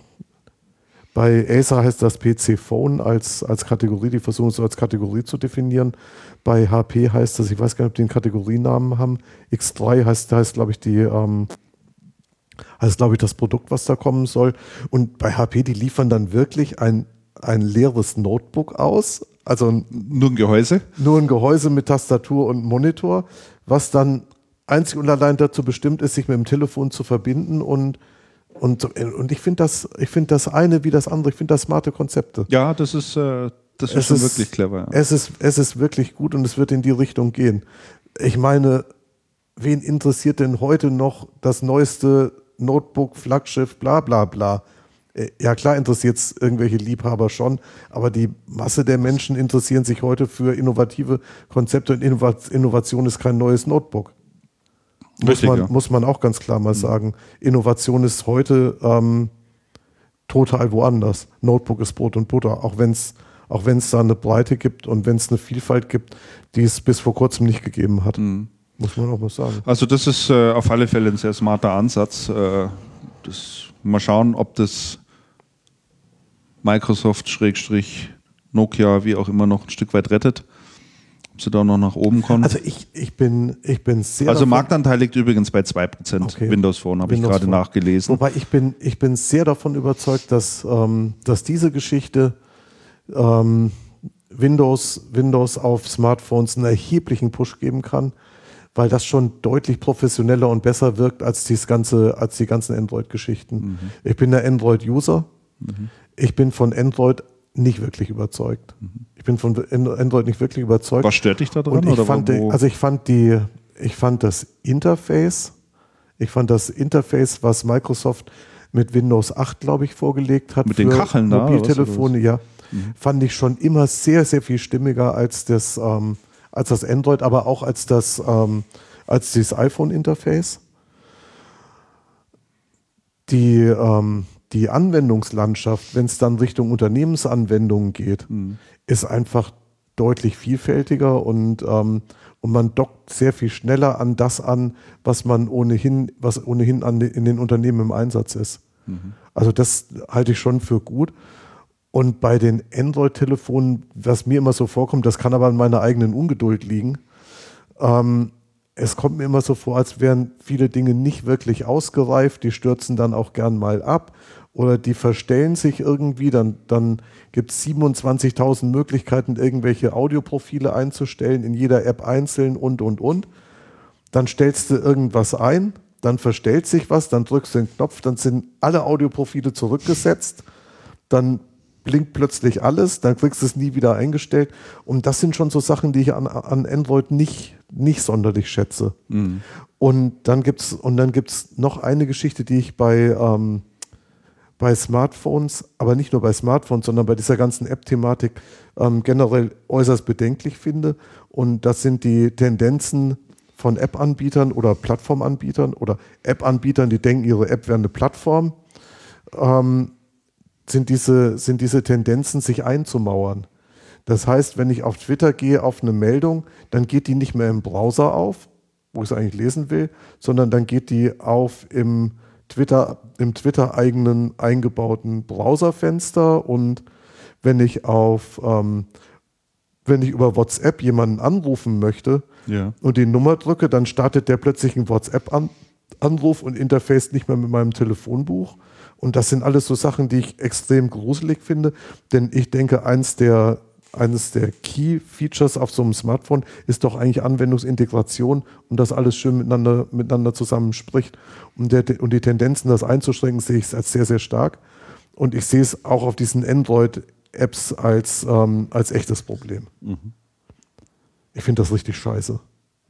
B: bei Acer heißt das PC Phone als, als Kategorie, die versuchen es so als Kategorie zu definieren. Bei HP heißt das, ich weiß gar nicht, ob die einen Kategorienamen haben. X3 heißt, heißt glaube ich, die ähm, heißt, glaube ich, das Produkt, was da kommen soll. Und bei HP, die liefern dann wirklich ein, ein leeres Notebook aus. Also
A: nur ein Gehäuse?
B: Nur ein Gehäuse mit Tastatur und Monitor, was dann einzig und allein dazu bestimmt ist, sich mit dem Telefon zu verbinden und und, und ich finde das, ich finde das eine wie das andere, ich finde das smarte Konzepte.
A: Ja, das ist, äh, das ist ist, wirklich clever. Ja.
B: Es, ist, es ist wirklich gut und es wird in die Richtung gehen. Ich meine, wen interessiert denn heute noch das neueste Notebook, Flaggschiff, bla bla bla? Äh, ja, klar interessiert es irgendwelche Liebhaber schon, aber die Masse der Menschen interessieren sich heute für innovative Konzepte und Innovation ist kein neues Notebook. Richtig, muss, man, ja. muss man auch ganz klar mal mhm. sagen. Innovation ist heute ähm, total woanders. Notebook ist Brot und Butter, auch wenn es auch wenn es da eine Breite gibt und wenn es eine Vielfalt gibt, die es bis vor kurzem nicht gegeben hat. Mhm. Muss man auch mal sagen.
A: Also das ist äh, auf alle Fälle ein sehr smarter Ansatz. Äh, das, mal schauen, ob das Microsoft, Schrägstrich, Nokia, wie auch immer noch ein Stück weit rettet ob sie da noch nach oben kommen.
B: Also ich, ich, bin, ich bin sehr.
A: Also Marktanteil liegt übrigens bei 2% okay. Windows Phone, habe ich gerade nachgelesen.
B: Wobei ich bin, ich bin sehr davon überzeugt, dass, ähm, dass diese Geschichte ähm, Windows, Windows auf Smartphones einen erheblichen Push geben kann, weil das schon deutlich professioneller und besser wirkt als, dies ganze, als die ganzen Android-Geschichten. Mhm. Ich bin der Android-User. Mhm. Ich bin von Android nicht wirklich überzeugt. Ich bin von Android nicht wirklich überzeugt.
A: Was stört dich da drin?
B: Und ich fand, also ich fand die, ich fand das Interface, ich fand das Interface, was Microsoft mit Windows 8, glaube ich, vorgelegt hat.
A: Mit den Kacheln
B: da? Mobiltelefone, ja. Mhm. Fand ich schon immer sehr, sehr viel stimmiger als das, ähm, als das Android, aber auch als das, ähm, als dieses iPhone-Interface. Die, ähm, die Anwendungslandschaft, wenn es dann Richtung Unternehmensanwendungen geht, mhm. ist einfach deutlich vielfältiger und, ähm, und man dockt sehr viel schneller an das an, was man ohnehin, was ohnehin an, in den Unternehmen im Einsatz ist. Mhm. Also das halte ich schon für gut. Und bei den Android-Telefonen, was mir immer so vorkommt, das kann aber an meiner eigenen Ungeduld liegen. Ähm, es kommt mir immer so vor, als wären viele Dinge nicht wirklich ausgereift, die stürzen dann auch gern mal ab oder die verstellen sich irgendwie, dann, dann gibt es 27.000 Möglichkeiten, irgendwelche Audioprofile einzustellen, in jeder App einzeln und, und, und. Dann stellst du irgendwas ein, dann verstellt sich was, dann drückst du den Knopf, dann sind alle Audioprofile zurückgesetzt, dann blinkt plötzlich alles, dann kriegst du es nie wieder eingestellt. Und das sind schon so Sachen, die ich an, an Android nicht, nicht sonderlich schätze. Mhm. Und dann gibt es noch eine Geschichte, die ich bei, ähm, bei Smartphones, aber nicht nur bei Smartphones, sondern bei dieser ganzen App-Thematik ähm, generell äußerst bedenklich finde. Und das sind die Tendenzen von App-Anbietern oder Plattformanbietern oder App-Anbietern, die denken, ihre App wäre eine Plattform, ähm, sind, diese, sind diese Tendenzen, sich einzumauern. Das heißt, wenn ich auf Twitter gehe auf eine Meldung, dann geht die nicht mehr im Browser auf, wo ich es eigentlich lesen will, sondern dann geht die auf im Twitter, im Twitter-eigenen eingebauten Browserfenster und wenn ich auf, ähm, wenn ich über WhatsApp jemanden anrufen möchte ja. und die Nummer drücke, dann startet der plötzlich einen WhatsApp-Anruf und interface nicht mehr mit meinem Telefonbuch. Und das sind alles so Sachen, die ich extrem gruselig finde, denn ich denke, eins der eines der Key-Features auf so einem Smartphone ist doch eigentlich Anwendungsintegration und dass alles schön miteinander, miteinander zusammenspricht. Und, der, und die Tendenzen, das einzuschränken, sehe ich als sehr, sehr stark. Und ich sehe es auch auf diesen Android-Apps als, ähm, als echtes Problem. Mhm. Ich finde das richtig scheiße.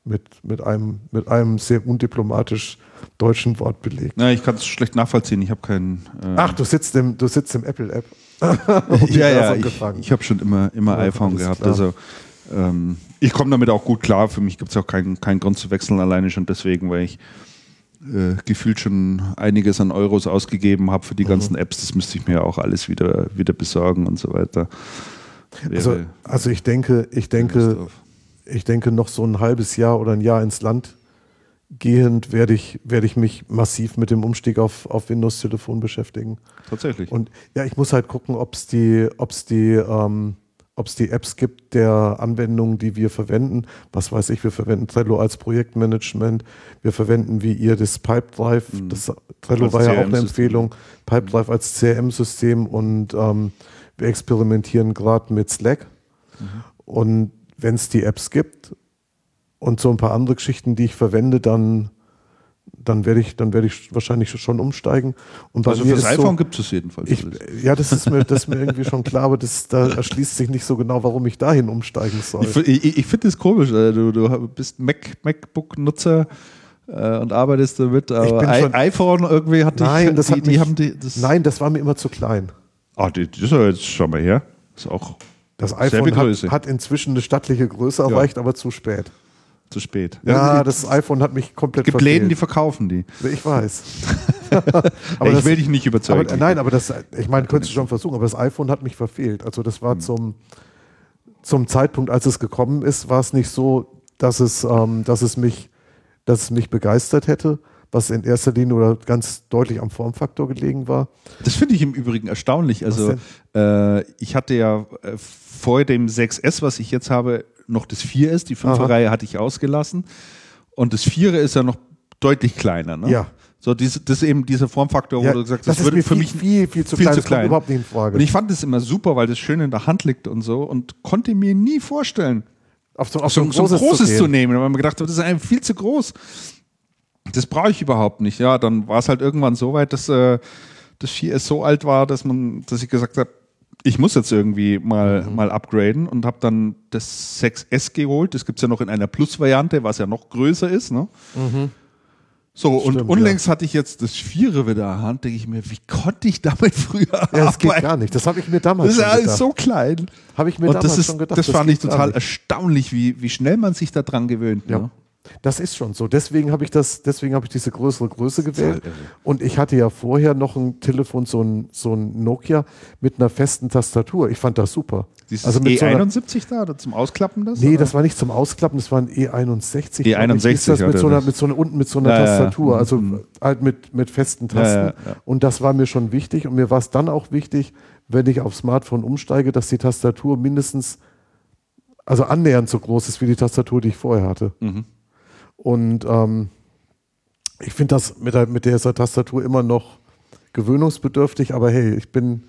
B: Mit, mit, einem, mit einem sehr undiplomatisch deutschen Wort belegt.
A: Ja, ich kann es schlecht nachvollziehen. Ich habe keinen.
B: Äh Ach, du sitzt im, du sitzt im Apple-App. [LAUGHS]
A: ja, ja, ich, ich habe schon immer, immer ja, iPhone gehabt. Klar. Also ähm, ich komme damit auch gut klar. Für mich gibt es auch keinen kein Grund zu wechseln, alleine schon deswegen, weil ich äh, gefühlt schon einiges an Euros ausgegeben habe für die mhm. ganzen Apps. Das müsste ich mir auch alles wieder, wieder besorgen und so weiter.
B: also, also ich denke, ich denke, ich denke, noch so ein halbes Jahr oder ein Jahr ins Land gehend werde ich, werde ich mich massiv mit dem Umstieg auf, auf Windows-Telefon beschäftigen.
A: Tatsächlich.
B: Und ja, ich muss halt gucken, ob es die, ob's die, ähm, die Apps gibt der Anwendungen, die wir verwenden. Was weiß ich, wir verwenden Trello als Projektmanagement. Wir verwenden wie ihr das Pipedrive. Mhm. Das, Trello als war ja auch eine Empfehlung. Pipedrive mhm. als CRM-System und ähm, wir experimentieren gerade mit Slack. Mhm. Und wenn es die Apps gibt, und so ein paar andere Geschichten, die ich verwende, dann, dann werde ich, dann werde ich wahrscheinlich schon umsteigen. Und
A: also für das iPhone so, gibt es jedenfalls.
B: Ich, ja, das ist mir, das ist mir irgendwie schon klar, aber das, da erschließt sich nicht so genau, warum ich dahin umsteigen soll.
A: Ich, ich, ich finde das komisch. Äh, du, du bist Mac, MacBook-Nutzer äh, und arbeitest damit, aber iPhone irgendwie hat
B: nein, dich, das die, hat mich, die haben die, das Nein, das war mir immer zu klein.
A: Ah, das ist ja jetzt schon mal her. Das ist auch
B: das iPhone hat, hat, inzwischen eine stattliche Größe erreicht, ja. aber zu spät
A: zu spät.
B: Ja, das iPhone hat mich komplett
A: Es gibt Läden, die verkaufen die.
B: Ich weiß. [LAUGHS]
A: aber ich das, will dich nicht überzeugen.
B: Aber, nein, aber das, ich meine, könntest du schon versuchen, aber das iPhone hat mich verfehlt. Also das war hm. zum, zum Zeitpunkt, als es gekommen ist, war es nicht so, dass es, ähm, dass es mich, dass es mich begeistert hätte was in erster Linie oder ganz deutlich am Formfaktor gelegen war.
A: Das finde ich im Übrigen erstaunlich. Also äh, ich hatte ja äh, vor dem 6S, was ich jetzt habe, noch das 4 ist. Die 5er Reihe hatte ich ausgelassen. Und das 4 ist ja noch deutlich kleiner. Ne?
B: Ja.
A: So, diese, das ist eben dieser Formfaktor,
B: ja, wo du gesagt hast, das, das würde für mich viel, viel zu viel klein. Zu klein.
A: überhaupt nicht in Frage. Und ich fand das immer super, weil das schön in der Hand liegt und so und konnte mir nie vorstellen,
B: auf so, auf so, so ein großes, großes zu,
A: zu, nehmen. Weil man gedacht hat, das ist einem viel zu groß. Das brauche ich überhaupt nicht. Ja, dann war es halt irgendwann so weit, dass äh, das 4S so alt war, dass man, dass ich gesagt habe, ich muss jetzt irgendwie mal, mhm. mal upgraden und habe dann das 6S geholt. Das gibt es ja noch in einer Plus-Variante, was ja noch größer ist. Ne? Mhm. So, Stimmt, und unlängst ja. hatte ich jetzt das Viere wieder in der Hand, denke ich mir, wie konnte ich damit [LAUGHS] früher Ja,
B: das geht gar nicht. Das habe ich mir damals
A: Das ist alles so klein.
B: Habe ich mir
A: und
B: damals
A: das ist,
B: schon gedacht.
A: Das, das fand ich total erstaunlich, wie, wie schnell man sich daran gewöhnt.
B: Ja. Ne? Das ist schon so. Deswegen habe ich das, deswegen habe ich diese größere Größe gewählt. Und ich hatte ja vorher noch ein Telefon, so ein, so ein Nokia mit einer festen Tastatur. Ich fand das super.
A: Dieses
B: also mit so einer,
A: E71 da, oder zum Ausklappen das?
B: Nee,
A: oder?
B: das war nicht zum Ausklappen, das war ein E61.
A: E61,
B: glaub ich, hieß das mit so einer, mit so einer, unten mit so einer
A: Ja, ja, ja.
B: Tastatur, also
A: Mhm.
B: halt mit, mit festen Tasten.
A: ja.
B: Und das war mir schon wichtig. Und mir war es dann auch wichtig, wenn ich auf Smartphone umsteige, dass die Tastatur mindestens, also annähernd so groß ist wie die Tastatur, die ich vorher hatte.
A: Mhm.
B: Und ähm, ich finde das mit, der, mit dieser Tastatur immer noch gewöhnungsbedürftig, aber hey, ich bin.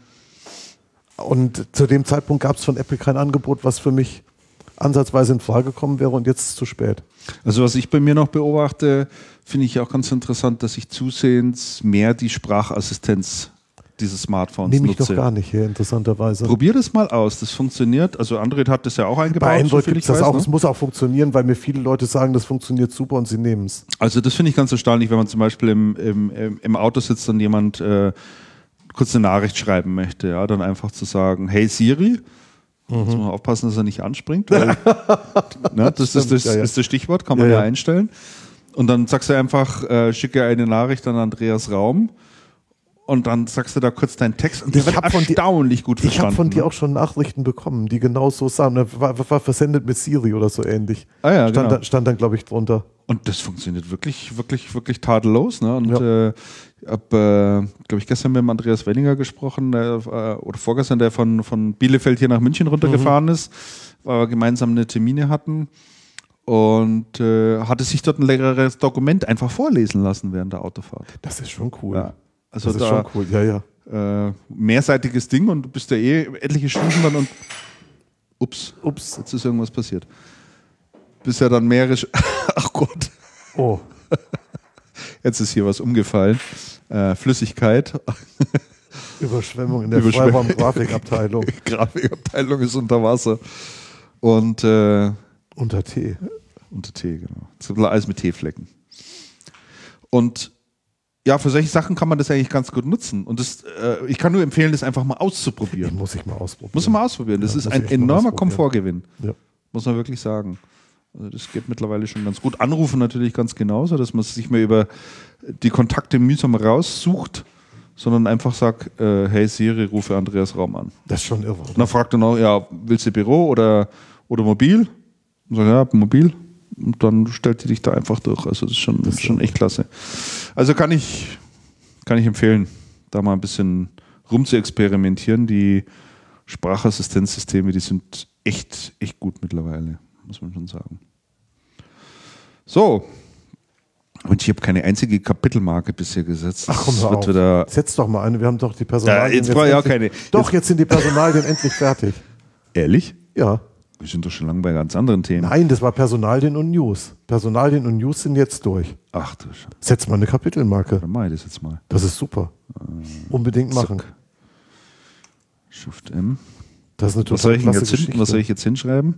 B: Und zu dem Zeitpunkt gab es von Apple kein Angebot, was für mich ansatzweise in Frage gekommen wäre und jetzt ist es zu spät.
A: Also was ich bei mir noch beobachte, finde ich auch ganz interessant, dass ich zusehends mehr die Sprachassistenz dieses Smartphones
B: Nehme ich
A: nutze.
B: doch gar nicht hier, interessanterweise.
A: Probier das mal aus, das funktioniert. Also Android hat das ja auch eingebaut.
B: Bei Android
A: soviel
B: gibt es das
A: weiß,
B: auch.
A: ne?
B: Es muss auch funktionieren, weil mir viele Leute sagen, das funktioniert super und sie nehmen es.
A: Also das finde ich ganz erstaunlich, wenn man zum Beispiel im, im, im- Auto sitzt und jemand äh, kurz eine Nachricht schreiben möchte, ja, dann einfach zu sagen, hey Siri, muss man aufpassen, dass er nicht anspringt, weil [LAUGHS] ne, das, ist,
B: Stimmt,
A: das
B: ja, ja.
A: ist das Stichwort, kann man
B: Ja,
A: ja,
B: ja.
A: einstellen. Und dann sagst du einfach, äh, schicke eine Nachricht an Andreas Raum und dann sagst du da kurz deinen Text und der
B: Ich
A: wird
B: von dir-
A: erstaunlich gut
B: Ich
A: verstanden.
B: habe von dir
A: ne?
B: auch schon Nachrichten bekommen, die genau so sagen. Das War, war versendet mit Siri oder so ähnlich.
A: Ah ja,
B: stand,
A: genau.
B: da, stand dann, glaube ich, drunter.
A: Und das funktioniert wirklich, wirklich, wirklich tadellos. Ne? Und
B: Ja.
A: äh, ich habe, äh, glaube ich, gestern mit dem Andreas Wellinger gesprochen, äh, oder vorgestern, der von, von Bielefeld hier nach München runtergefahren ist, weil wir gemeinsam eine Termine hatten. Und äh, hatte sich dort ein längeres Dokument einfach vorlesen lassen während der Autofahrt.
B: Das ist schon cool.
A: Ja. Also
B: das ist
A: da
B: schon cool. Ja, ja.
A: äh, mehrseitiges Ding und du bist ja eh etliche Stunden dann und ups,
B: Ups.
A: jetzt ist irgendwas passiert. Bist ja dann mehrere, [LAUGHS] ach Gott,
B: Oh, [LAUGHS]
A: Jetzt ist hier was umgefallen. Äh, Flüssigkeit. [LAUGHS]
B: Überschwemmung in der
A: Überschwemmung.
B: Freiraum-Grafikabteilung.
A: Grafikabteilung ist unter Wasser. Und äh,
B: Unter Tee.
A: unter Tee, genau. Es ist alles mit Teeflecken. Und ja, für solche Sachen kann man das eigentlich ganz gut nutzen. Und das, äh, ich kann nur empfehlen, das einfach mal auszuprobieren.
B: muss ich mal ausprobieren.
A: Muss man mal ausprobieren. Das
B: Ja,
A: ist ein
B: mal
A: enormer. Komfortgewinn.
B: Ja.
A: Muss man wirklich sagen. Also das geht mittlerweile schon ganz gut. Anrufen natürlich ganz genauso, dass man sich mehr über die Kontakte mühsam raussucht, sondern einfach sagt, äh, hey Siri, rufe Andreas Raum an.
B: Das ist schon irre.
A: Und dann fragt er noch, ja, willst du Büro oder, oder mobil? Und sagt, ja, mobil. Und dann stellt die dich da einfach durch. Also das ist schon,
B: Das ist
A: schon echt klasse. Also kann ich, kann ich empfehlen, da mal ein bisschen rum zu experimentieren. Die Sprachassistenzsysteme, die sind echt, echt gut mittlerweile, muss man schon sagen. So. Und ich habe keine einzige Kapitelmarke bisher gesetzt.
B: Ach komm,
A: wird
B: auf.
A: wieder
B: Setz doch mal eine, wir haben doch die
A: ja,
B: Personalien.
A: jetzt brauche ich auch keine.
B: Doch, jetzt sind die Personalien endlich fertig.
A: Ehrlich?
B: Ja.
A: Wir sind doch schon lange bei ganz anderen Themen.
B: Nein, das war Personalien und News. Personalien und News sind jetzt durch.
A: Ach du Scheiße.
B: Setz mal eine Kapitelmarke.
A: Dann mach ich das jetzt mal.
B: Das ist super. Unbedingt machen.
A: Zack. Shift M.
B: Das ist eine
A: Was soll, ich jetzt hin, was soll ich jetzt hinschreiben?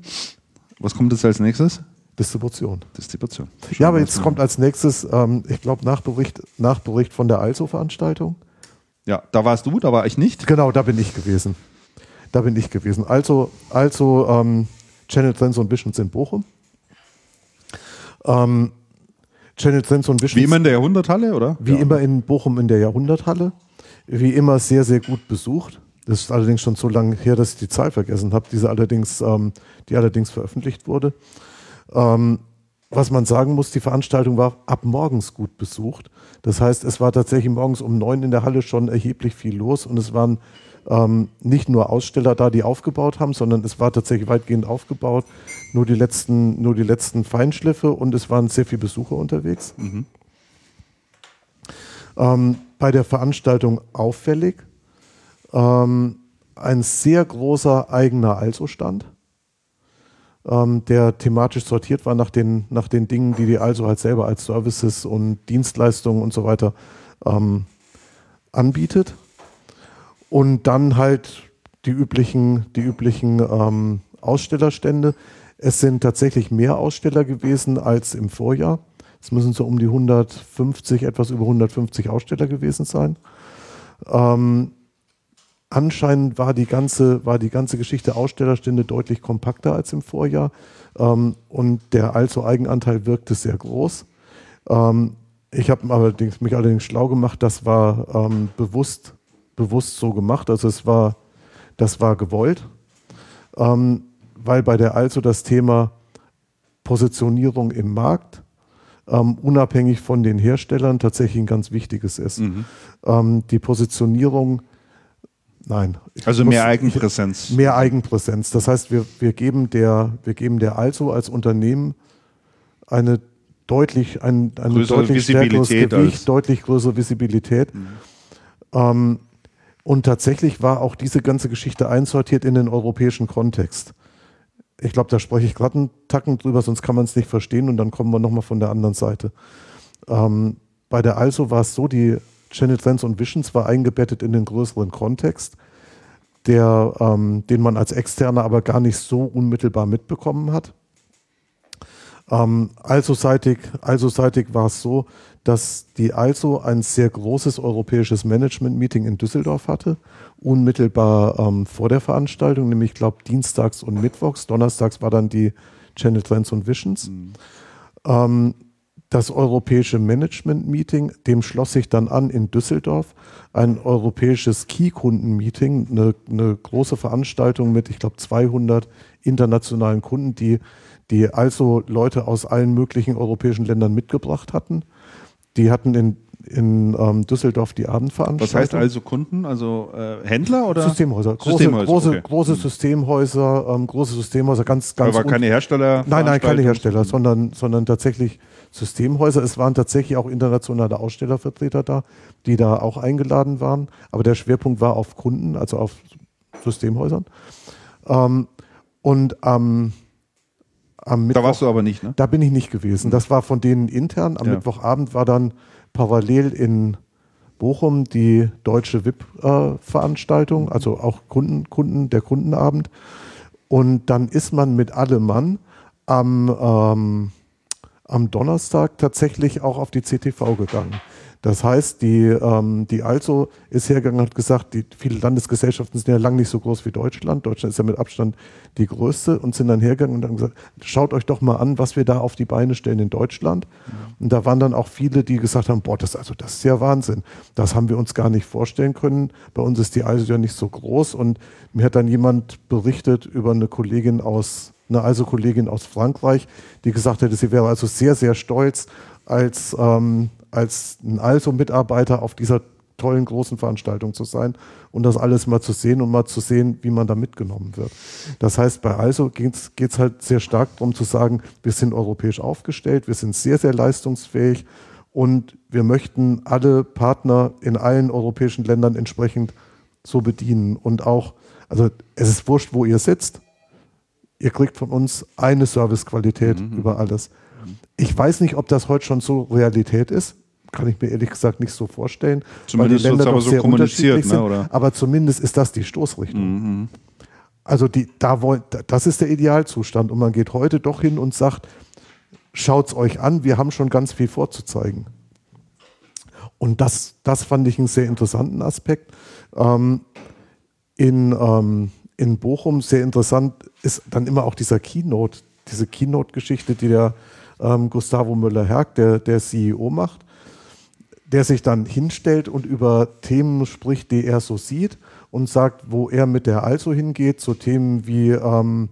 A: Was kommt jetzt als nächstes?
B: Distribution.
A: Distribution.
B: Ja, aber jetzt kommt als nächstes, ähm, ich glaube, Nachbericht, Nachbericht von der Also-Veranstaltung.
A: Ja, da warst du, da war ich nicht.
B: Genau, da bin ich gewesen. Da bin ich gewesen. Also, also ähm, Channel Trends und Visions in Bochum. Ähm, Channel Trends und Visions.
A: Wie immer in der Jahrhunderthalle, oder?
B: Wie
A: ja.
B: immer in Bochum in der Jahrhunderthalle. Wie immer sehr, sehr gut besucht. Das ist allerdings schon so lange her, dass ich die Zahl vergessen habe, diese allerdings, ähm, die allerdings veröffentlicht wurde. Ähm, was man sagen muss, die Veranstaltung war ab morgens gut besucht. Das heißt, es war tatsächlich morgens um neun in der Halle schon erheblich viel los und es waren ähm, nicht nur Aussteller da, die aufgebaut haben, sondern es war tatsächlich weitgehend aufgebaut. Nur die letzten, nur die letzten Feinschliffe und es waren sehr viele Besucher unterwegs. Ähm, bei der Veranstaltung auffällig ähm, ein sehr großer eigener Also-Stand, ähm, der thematisch sortiert war nach den, nach den Dingen, die die Also halt selber als Services und Dienstleistungen und so weiter ähm, anbietet. Und dann halt die üblichen, die üblichen ähm, Ausstellerstände. Es sind tatsächlich mehr Aussteller gewesen als im Vorjahr. Es müssen so um die 150, etwas über 150 Aussteller gewesen sein. Ähm, anscheinend war die ganze, war die ganze Geschichte Ausstellerstände deutlich kompakter als im Vorjahr. Ähm, und der Also-Eigenanteil wirkte sehr groß. Ähm, ich habe mich allerdings schlau gemacht, das war ähm, bewusst, bewusst so gemacht. Also es war, das war gewollt, ähm, weil bei der Also das Thema Positionierung im Markt ähm, unabhängig von den Herstellern tatsächlich ein ganz wichtiges ist. Mhm. Ähm, die Positionierung, nein.
A: Also mehr muss, Eigenpräsenz.
B: Mehr Eigenpräsenz. Das heißt, wir, wir, geben der, wir geben der Also als Unternehmen eine deutlich, ein, eine deutlich stärkeres Gewicht, deutlich größere Visibilität. Mhm. Ähm, und tatsächlich war auch diese ganze Geschichte einsortiert in den europäischen Kontext. Ich glaube, da spreche ich gerade einen Tacken drüber, sonst kann man es nicht verstehen und dann kommen wir nochmal von der anderen Seite. Ähm, bei der Also war es so, die Channel Trends und Visions war eingebettet in den größeren Kontext, der, ähm, den man als Externer aber gar nicht so unmittelbar mitbekommen hat. Ähm, also-seitig also war es so, dass die Also ein sehr großes europäisches Management-Meeting in Düsseldorf hatte, unmittelbar ähm, vor der Veranstaltung, nämlich, ich glaube, dienstags und mittwochs. Donnerstags war dann die Channel Trends und Visions. Mhm. Ähm, das europäische Management-Meeting, dem schloss sich dann an in Düsseldorf ein europäisches Key-Kunden-Meeting, eine, eine, große Veranstaltung mit, ich glaube, 200 internationalen Kunden, die, die also Leute aus allen möglichen europäischen Ländern mitgebracht hatten die hatten in, in ähm, Düsseldorf die Abendveranstaltung.
A: Was heißt also Kunden? Also äh, Händler oder?
B: Systemhäuser. Große, Systemhäuser, große, okay. große hm. Systemhäuser, ähm, große Systemhäuser, ganz, ganz.
A: Aber keine Hersteller?
B: Nein, nein, keine Hersteller, hm. sondern, sondern tatsächlich Systemhäuser. Es waren tatsächlich auch internationale Ausstellervertreter da, die da auch eingeladen waren. Aber der Schwerpunkt war auf Kunden, also auf Systemhäusern. Ähm, und am ähm,
A: am Mittwoch, da warst du aber nicht, ne?
B: Da bin ich nicht gewesen. Das war von denen intern. Am ja. Mittwochabend war dann parallel in Bochum die deutsche VIP-Veranstaltung, also auch Kunden, Kunden, der Kundenabend. Und dann ist man mit allem Mann am, ähm, am Donnerstag tatsächlich auch auf die CTV gegangen. Das heißt, die, ähm, die Also ist hergegangen und hat gesagt, die, viele Landesgesellschaften sind ja lang nicht so groß wie Deutschland. Deutschland ist ja mit Abstand die größte und sind dann hergegangen und haben gesagt, schaut euch doch mal an, was wir da auf die Beine stellen in Deutschland. Und da waren dann auch viele, die gesagt haben, boah, das, also, das ist ja Wahnsinn. Das haben wir uns gar nicht vorstellen können. Bei uns ist die Also ja nicht so groß. Und mir hat dann jemand berichtet über eine Kollegin aus, eine Also-Kollegin aus Frankreich, die gesagt hätte, sie wäre also sehr, sehr stolz, als ähm, als ein Also-Mitarbeiter auf dieser tollen großen Veranstaltung zu sein und das alles mal zu sehen und mal zu sehen, wie man da mitgenommen wird. Das heißt, bei Also geht es halt sehr stark darum zu sagen, wir sind europäisch aufgestellt, wir sind sehr, sehr leistungsfähig und wir möchten alle Partner in allen europäischen Ländern entsprechend so bedienen. Und auch, also es ist wurscht, wo ihr sitzt, ihr kriegt von uns eine Servicequalität mhm. über alles. Ich weiß nicht, ob das heute schon so Realität ist kann ich mir ehrlich gesagt nicht so vorstellen,
A: zumindest
B: weil die Länder
A: doch sehr so unterschiedlich sind. Ne,
B: aber zumindest ist das die Stoßrichtung. Mhm. Also die, da wollen, das ist der Idealzustand und man geht heute doch hin und sagt, schaut es euch an, wir haben schon ganz viel vorzuzeigen. Und das, das fand ich einen sehr interessanten Aspekt. Ähm, in, ähm, in Bochum sehr interessant ist dann immer auch dieser Keynote, diese Keynote-Geschichte, die der ähm, Gustavo Müller-Herg, der, der CEO, macht der sich dann hinstellt und über Themen spricht, die er so sieht und sagt, wo er mit der Also hingeht, so Themen wie, ähm,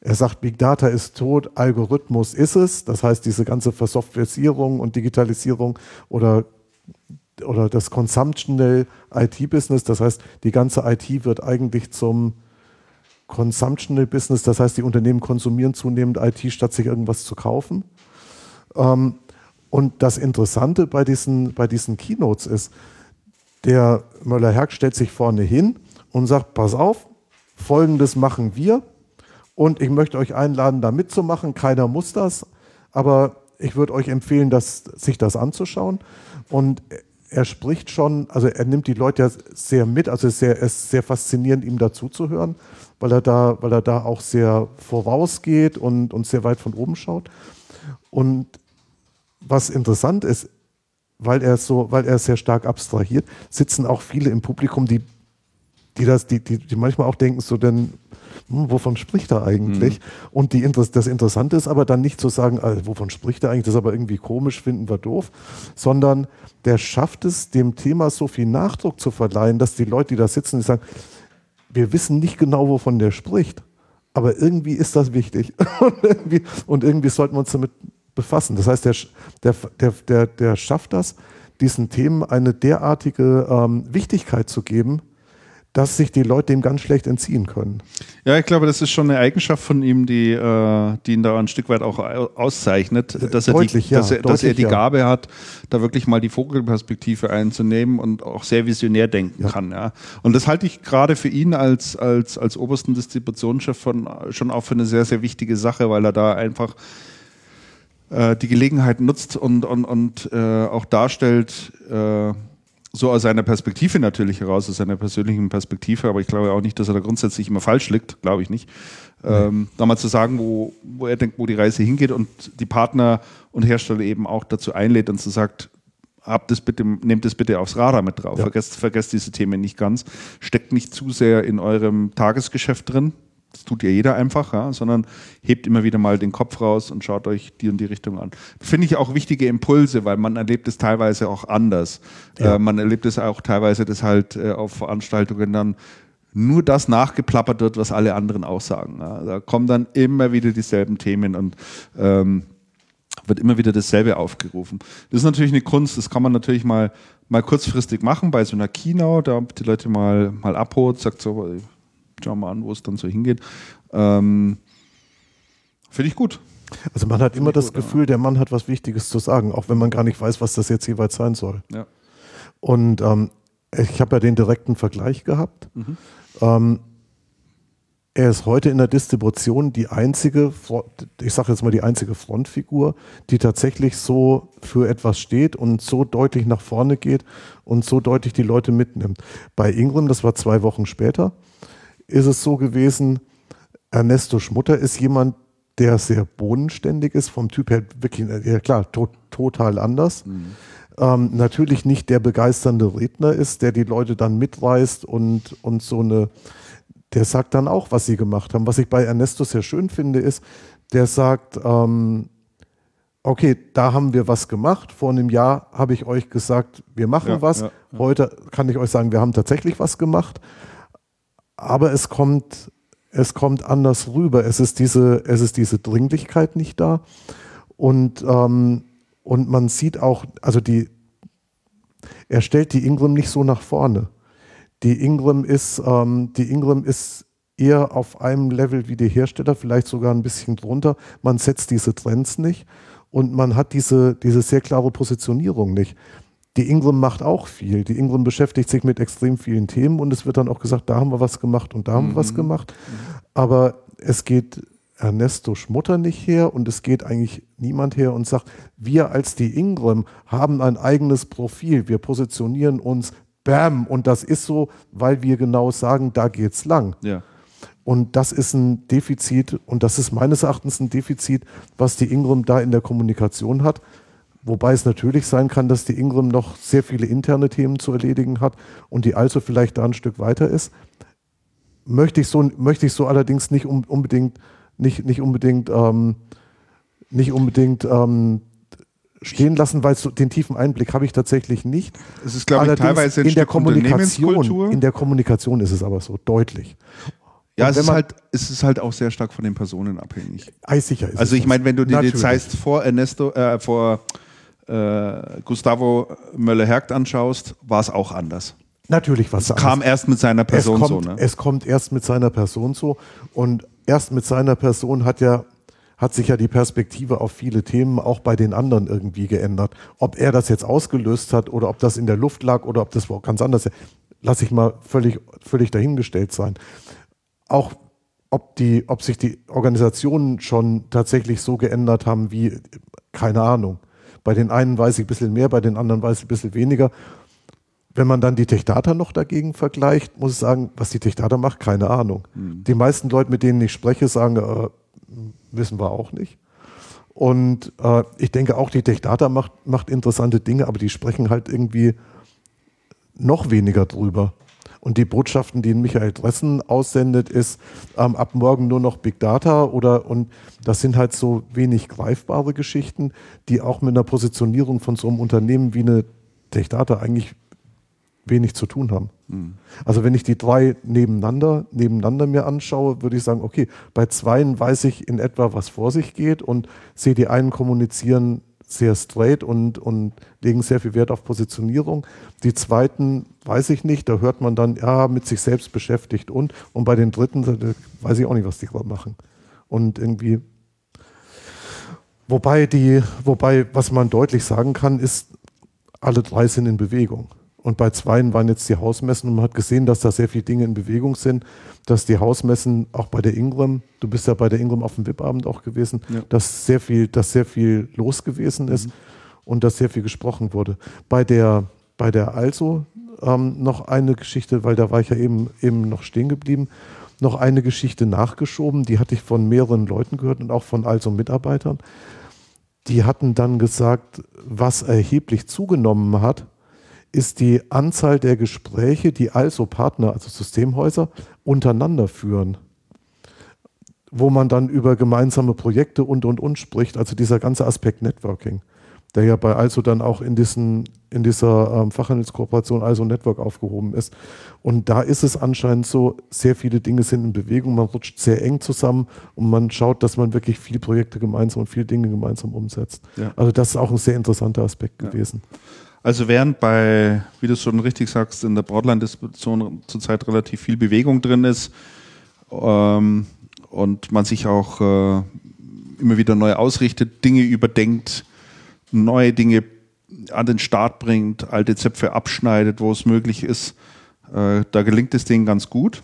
B: er sagt, Big Data ist tot, Algorithmus ist es, das heißt diese ganze Versoftwareisierung und Digitalisierung oder, oder das Consumptional IT-Business, das heißt die ganze IT wird eigentlich zum Consumptional Business, das heißt die Unternehmen konsumieren zunehmend IT, statt sich irgendwas zu kaufen. Ähm, und das Interessante bei diesen, bei diesen Keynotes ist, der Möller-Herg stellt sich vorne hin und sagt, pass auf, folgendes machen wir und ich möchte euch einladen, da mitzumachen. Keiner muss das, aber ich würde euch empfehlen, das, sich das anzuschauen. Und er spricht schon, also er nimmt die Leute ja sehr mit, also es ist sehr, es ist sehr faszinierend, ihm dazuzuhören, weil er da, weil er da auch sehr vorausgeht und, und sehr weit von oben schaut. Und was interessant ist, weil er so, weil er sehr stark abstrahiert, sitzen auch viele im Publikum, die die das, die, die, die manchmal auch denken, so denn, hm, wovon spricht er eigentlich? Mhm. Und die, das Interessante ist aber dann nicht zu sagen, also, wovon spricht er eigentlich, das ist aber irgendwie komisch, finden wir doof, sondern der schafft es, dem Thema so viel Nachdruck zu verleihen, dass die Leute, die da sitzen, die sagen, wir wissen nicht genau, wovon der spricht, aber irgendwie ist das wichtig [LAUGHS] und irgendwie, und irgendwie sollten wir uns damit befassen. Das heißt, der, der, der, der, der schafft das, diesen Themen eine derartige ähm, Wichtigkeit zu geben, dass sich die Leute dem ganz schlecht entziehen können.
A: Ja, ich glaube, das ist schon eine Eigenschaft von ihm, die, äh, die ihn da ein Stück weit auch auszeichnet, dass, deutlich, er, die, ja, dass, er, dass er die Gabe ja. hat, da wirklich mal die Vogelperspektive einzunehmen und auch sehr visionär denken ja. kann. Ja. Und das halte ich gerade für ihn als, als, als obersten Distributionschef von, schon auch für eine sehr, sehr wichtige Sache, weil er da einfach äh, die Gelegenheit nutzt und, und, und äh, auch darstellt, äh, so aus seiner Perspektive natürlich heraus, aus seiner persönlichen Perspektive, aber ich glaube auch nicht, dass er da grundsätzlich immer falsch liegt, glaube ich nicht. Ähm, da mal zu sagen, wo, wo er denkt, wo die Reise hingeht und die Partner und Hersteller eben auch dazu einlädt und zu sagt, habt das bitte, nehmt das bitte aufs Radar mit drauf. Ja. Vergesst, vergesst diese Themen nicht ganz. Steckt nicht zu sehr in eurem Tagesgeschäft drin das tut ja jeder einfach, ja, sondern hebt immer wieder mal den Kopf raus und schaut euch die und die Richtung an. Finde ich auch wichtige Impulse, weil man erlebt es teilweise auch anders. Ja. Äh, man erlebt es auch teilweise, dass halt äh, auf Veranstaltungen dann nur das nachgeplappert wird, was alle anderen auch sagen. Ja. Da kommen dann immer wieder dieselben Themen und ähm, wird immer wieder dasselbe aufgerufen. Das ist natürlich eine Kunst, das kann man natürlich mal, mal kurzfristig machen bei so einer Keynote, da die Leute mal, mal abholt, sagt so, schauen wir an, wo es dann so hingeht. Ähm, Finde ich gut.
B: Also man hat immer das gut, Gefühl, ja. der Mann hat was Wichtiges zu sagen, auch wenn man gar nicht weiß, was das jetzt jeweils sein soll. Ja. Und ähm, ich habe ja den direkten Vergleich gehabt. Mhm. Ähm, er ist heute in der Distribution die einzige, ich sage jetzt mal die einzige Frontfigur, die tatsächlich so für etwas steht und so deutlich nach vorne geht und so deutlich die Leute mitnimmt. Bei Ingram, das war zwei Wochen später, ist es so gewesen, Ernesto Schmutter ist jemand, der sehr bodenständig ist, vom Typ her wirklich, ja klar, to total anders. Mhm. Ähm, natürlich nicht der begeisternde Redner ist, der die Leute dann mitreißt und, und so eine, der sagt dann auch, was sie gemacht haben. Was ich bei Ernesto sehr schön finde, ist, der sagt, ähm, okay, da haben wir was gemacht. Vor einem Jahr habe ich euch gesagt, wir machen ja, was. Ja, ja. Heute kann ich euch sagen, wir haben tatsächlich was gemacht aber es kommt, es kommt anders rüber. Es ist diese, es ist diese Dringlichkeit nicht da. Und, ähm, und man sieht auch, also die, er stellt die Ingram nicht so nach vorne. Die Ingram ist, ähm, die Ingram ist eher auf einem Level wie die Hersteller, vielleicht sogar ein bisschen drunter. Man setzt diese Trends nicht und man hat diese, diese sehr klare Positionierung nicht. Die Ingram macht auch viel. Die Ingram beschäftigt sich mit extrem vielen Themen und es wird dann auch gesagt, da haben wir was gemacht und da haben wir was mhm. gemacht. Aber es geht Ernesto Schmutter nicht her und es geht eigentlich niemand her und sagt, wir als die Ingram haben ein eigenes Profil, wir positionieren uns, bam, und das ist so, weil wir genau sagen, da geht's lang. Ja. Und das ist ein Defizit und das ist meines Erachtens ein Defizit, was die Ingram da in der Kommunikation hat. Wobei es natürlich sein kann, dass die Ingram noch sehr viele interne Themen zu erledigen hat und die also vielleicht da ein Stück weiter ist. Möchte ich so, möchte ich so allerdings nicht unbedingt, nicht, nicht unbedingt, ähm, nicht unbedingt ähm, stehen lassen, weil so, den tiefen Einblick habe ich tatsächlich nicht.
A: Es ist, glaube ich, teilweise
B: in der Kommunikation. In der Kommunikation ist es aber so deutlich.
A: Ja, es ist, halt, es ist halt auch sehr stark von den Personen abhängig.
B: Sicher ist
A: also ich meine, wenn du die Details vor Ernesto, äh, vor äh, Gustavo Möller-Hergt anschaust, war es auch anders.
B: Natürlich war es
A: anders. kam erst mit seiner Person
B: es kommt,
A: so. Ne?
B: Es kommt erst mit seiner Person so. Und erst mit seiner Person hat ja hat sich ja die Perspektive auf viele Themen auch bei den anderen irgendwie geändert. Ob er das jetzt ausgelöst hat oder ob das in der Luft lag oder ob das ganz anders ist, lasse ich mal völlig, völlig dahingestellt sein. Auch ob, die, ob sich die Organisationen schon tatsächlich so geändert haben wie, keine Ahnung. Bei den einen weiß ich ein bisschen mehr, bei den anderen weiß ich ein bisschen weniger. Wenn man dann die Techdata noch dagegen vergleicht, muss ich sagen, was die Techdata macht, keine Ahnung. Mhm. Die meisten Leute, mit denen ich spreche, sagen, äh, wissen wir auch nicht. Und äh, ich denke auch, die Techdata macht, macht interessante Dinge, aber die sprechen halt irgendwie noch weniger drüber. Und die Botschaften, die Michael Dressen aussendet, ist ähm, ab morgen nur noch Big Data oder und das sind halt so wenig greifbare Geschichten, die auch mit einer Positionierung von so einem Unternehmen wie eine Tech Data eigentlich wenig zu tun haben. Mhm. Also wenn ich die drei nebeneinander, nebeneinander mir anschaue, würde ich sagen, okay, bei zweien weiß ich in etwa, was vor sich geht und sehe die einen kommunizieren sehr straight und, und legen sehr viel Wert auf Positionierung. Die zweiten weiß ich nicht, da hört man dann, ja, mit sich selbst beschäftigt und, und bei den dritten weiß ich auch nicht, was die gerade machen. Und irgendwie, wobei die, wobei, was man deutlich sagen kann, ist, alle drei sind in Bewegung. Und bei zweien waren jetzt die Hausmessen und man hat gesehen, dass da sehr viele Dinge in Bewegung sind, dass die Hausmessen auch bei der Ingram, du bist ja bei der Ingram auf dem VIP-Abend auch gewesen, ja. dass sehr viel, dass sehr viel los gewesen ist mhm. und dass sehr viel gesprochen wurde. Bei der, bei der Also ähm, noch eine Geschichte, weil da war ich ja eben, eben noch stehen geblieben, noch eine Geschichte nachgeschoben, die hatte ich von mehreren Leuten gehört und auch von Also Mitarbeitern. Die hatten dann gesagt, was erheblich zugenommen hat, ist die Anzahl der Gespräche, die also Partner, also Systemhäuser, untereinander führen, wo man dann über gemeinsame Projekte und, und, und spricht, also dieser ganze Aspekt Networking, der ja bei also dann auch in, diesen, in dieser ähm, Fachhandelskooperation also Network aufgehoben ist. Und da ist es anscheinend so, sehr viele Dinge sind in Bewegung, man rutscht sehr eng zusammen und man schaut, dass man wirklich viele Projekte gemeinsam und viele Dinge gemeinsam umsetzt. Ja. Also das ist auch ein sehr interessanter Aspekt ja. gewesen.
A: Also während bei, wie du schon richtig sagst, in der Broadline-Distribution zurzeit relativ viel Bewegung drin ist ähm, und man sich auch äh, immer wieder neu ausrichtet, Dinge überdenkt, neue Dinge an den Start bringt, alte Zöpfe abschneidet, wo es möglich ist, äh, da gelingt es denen ganz gut.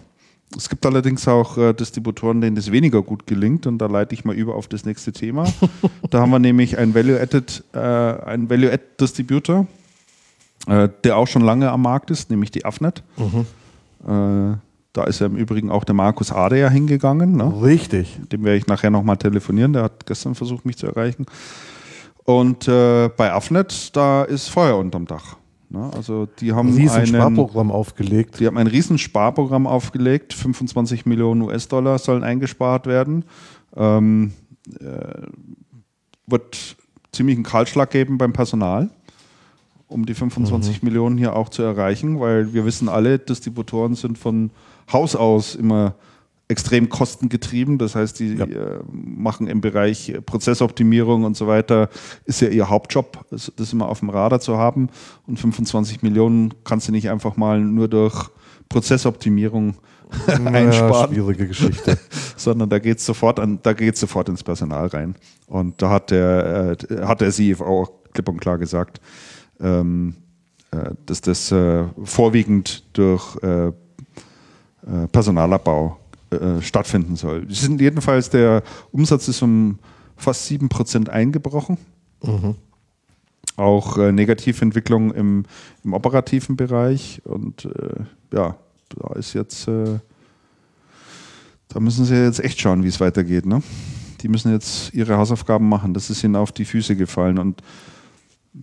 A: Es gibt allerdings auch äh, Distributoren, denen das weniger gut gelingt und da leite ich mal über auf das nächste Thema. [LAUGHS] da haben wir nämlich einen Value-Added, äh, einen Value-Add-Distributor, äh, der auch schon lange am Markt ist, nämlich die Afnet. Mhm. Äh, da ist ja im Übrigen auch der Markus Ader hingegangen. Ne?
B: Richtig.
A: Dem werde ich nachher nochmal telefonieren. Der hat gestern versucht, mich zu erreichen. Und äh, bei Afnet, da ist Feuer unterm Dach. Ne? Also die haben ein
B: riesen Sparprogramm aufgelegt.
A: Die haben ein riesen Sparprogramm aufgelegt. 25 Millionen US-Dollar sollen eingespart werden. Ähm, äh, wird ziemlich einen Kahlschlag geben beim Personal um die 25 mhm. Millionen hier auch zu erreichen, weil wir wissen alle, Distributoren sind von Haus aus immer extrem kostengetrieben. Das heißt, die ja. äh, machen im Bereich Prozessoptimierung und so weiter, ist ja ihr Hauptjob, das immer auf dem Radar zu haben. Und 25 Millionen kannst du nicht einfach mal nur durch Prozessoptimierung [LAUGHS] einsparen.
B: Schwierige Geschichte. [LAUGHS]
A: Sondern da geht es sofort, sofort ins Personal rein. Und da hat der, äh, hat der CFO auch klipp und klar gesagt, ähm, äh, dass das äh, vorwiegend durch äh, äh Personalabbau äh, stattfinden soll. Sind jedenfalls der Umsatz ist um fast 7% eingebrochen. Mhm. Auch äh, Negativentwicklung im, im, operativen Bereich. Und ja, da ist jetzt, da müssen sie jetzt echt schauen, wie es weitergeht. Ne? Die müssen jetzt ihre Hausaufgaben machen. Das ist ihnen auf die Füße gefallen. Und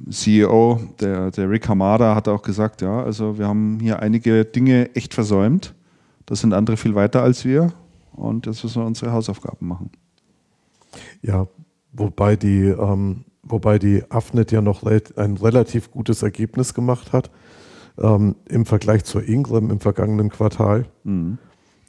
A: CEO, der, der Rick Hamada, hat auch gesagt, ja, also wir haben hier einige Dinge echt versäumt. Da sind andere viel weiter als wir und jetzt müssen wir unsere Hausaufgaben machen.
B: Ja, wobei die, ähm, wobei die AFNET ja noch ein relativ gutes Ergebnis gemacht hat ähm, im Vergleich zur Ingram im vergangenen Quartal. Mhm.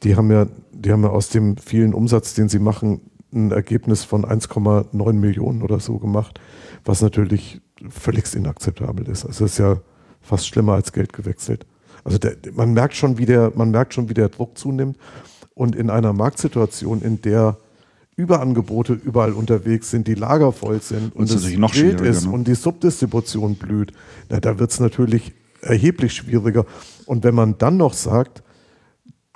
B: Die haben ja, die haben ja aus dem vielen Umsatz, den sie machen, ein Ergebnis von 1,9 Millionen oder so gemacht, was natürlich völlig inakzeptabel ist. Also es ist ja fast schlimmer als Geld gewechselt. Also der, man merkt schon, wie der, man merkt schon, wie der Druck zunimmt. Und in einer Marktsituation, in der Überangebote überall unterwegs sind, die Lager voll sind und, und es noch wild ist ne? und die Subdistribution blüht, na, da wird es natürlich erheblich schwieriger. Und wenn man dann noch sagt,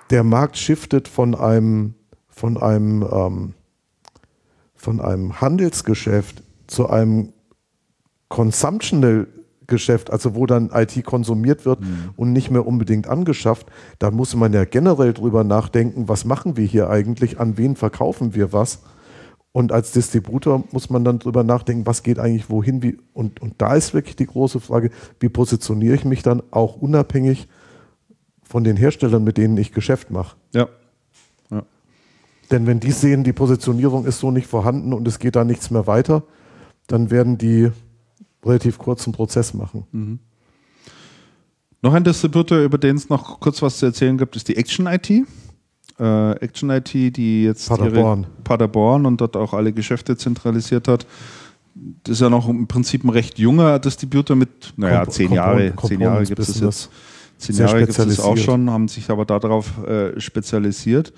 B: der Markt shiftet von einem, von einem, ähm, von einem Handelsgeschäft zu einem Consumptional Geschäft, also wo dann IT konsumiert wird mhm. und nicht mehr unbedingt angeschafft, da muss man ja generell drüber nachdenken, was machen wir hier eigentlich, an wen verkaufen wir was. Und als Distributor muss man dann drüber nachdenken, was geht eigentlich wohin, wie, und, und da ist wirklich die große Frage, wie positioniere ich mich dann auch unabhängig von den Herstellern, mit denen ich Geschäft mache.
A: Ja.
B: Denn wenn die sehen, die Positionierung ist so nicht vorhanden und es geht da nichts mehr weiter, dann werden die relativ kurzen Prozess machen.
A: Mhm. Noch ein Distributor, über den es noch kurz was zu erzählen gibt, ist die Action IT. Äh, Action IT, die jetzt
B: Paderborn.
A: Paderborn und dort auch alle Geschäfte zentralisiert hat. Das ist ja noch im Prinzip ein recht junger Distributor mit, naja,
B: Comp-
A: zehn Jahre, zehn Jahre gibt es jetzt. Zehn Jahre gibt es auch schon, haben sich aber darauf äh, spezialisiert.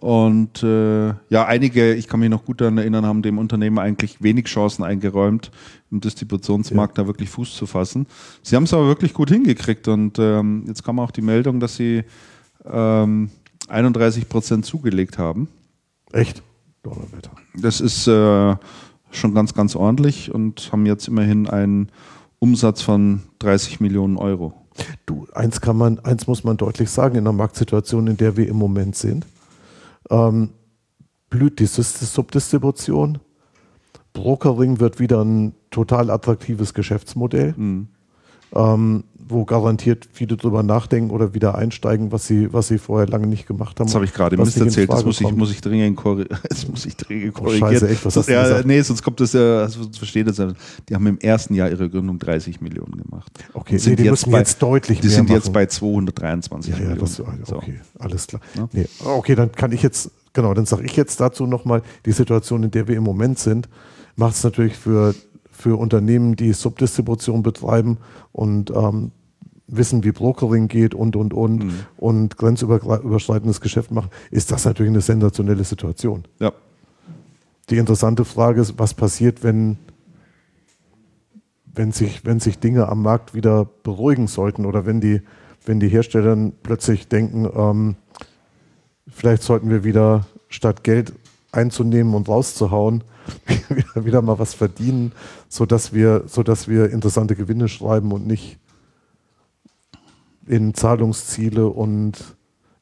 A: Und äh, ja, einige, ich kann mich noch gut daran erinnern, haben dem Unternehmen eigentlich wenig Chancen eingeräumt, im Distributionsmarkt da wirklich Fuß zu fassen. Sie haben es aber wirklich gut hingekriegt und ähm, jetzt kam auch die Meldung, dass sie ähm, 31 Prozent zugelegt haben.
B: Echt? Donnerwetter.
A: Das ist äh, schon ganz, ganz ordentlich und haben jetzt immerhin einen Umsatz von 30 Millionen Euro.
B: Du, eins kann man, eins muss man deutlich sagen, in der Marktsituation, in der wir im Moment sind, ähm, blüht die Subdistribution. Brokering wird wieder ein total attraktives Geschäftsmodell,
A: Mhm.
B: Ähm, wo garantiert viele drüber nachdenken oder wieder einsteigen, was sie, was sie vorher lange nicht gemacht haben.
A: Das habe ich gerade Mist erzählt, das muss ich, muss ich dringend, korri [LAUGHS] das muss ich dringend
B: Oh,
A: korrigieren.
B: scheiße, echt, was hast du
A: ja,
B: gesagt?
A: Nee, sonst kommt das ja, also versteht das ja. Die haben im ersten Jahr ihrer Gründung 30 Millionen gemacht.
B: Okay,
A: Und sind
B: nee, die
A: jetzt
B: müssen
A: bei,
B: jetzt deutlich
A: Die
B: mehr
A: sind jetzt
B: machen.
A: bei 223
B: Ja, ja,
A: Millionen.
B: das,
A: So.
B: okay, alles klar.
A: Ja.
B: Nee, okay, dann kann ich jetzt, genau, dann sage ich jetzt dazu nochmal, die Situation, in der wir im Moment sind, macht es natürlich für, für Unternehmen, die Subdistribution betreiben und ähm, wissen, wie Brokering geht und, und, und
A: Mhm.
B: und grenzüberschreitendes Geschäft machen, ist das natürlich eine sensationelle Situation.
A: Ja.
B: Die interessante Frage ist, was passiert, wenn, wenn, sich, wenn sich Dinge am Markt wieder beruhigen sollten oder wenn die, wenn die Hersteller plötzlich denken, ähm, vielleicht sollten wir wieder statt Geld einzunehmen und rauszuhauen, wieder, [LAUGHS] wieder mal was verdienen, sodass wir, sodass wir interessante Gewinne schreiben und nicht in Zahlungsziele und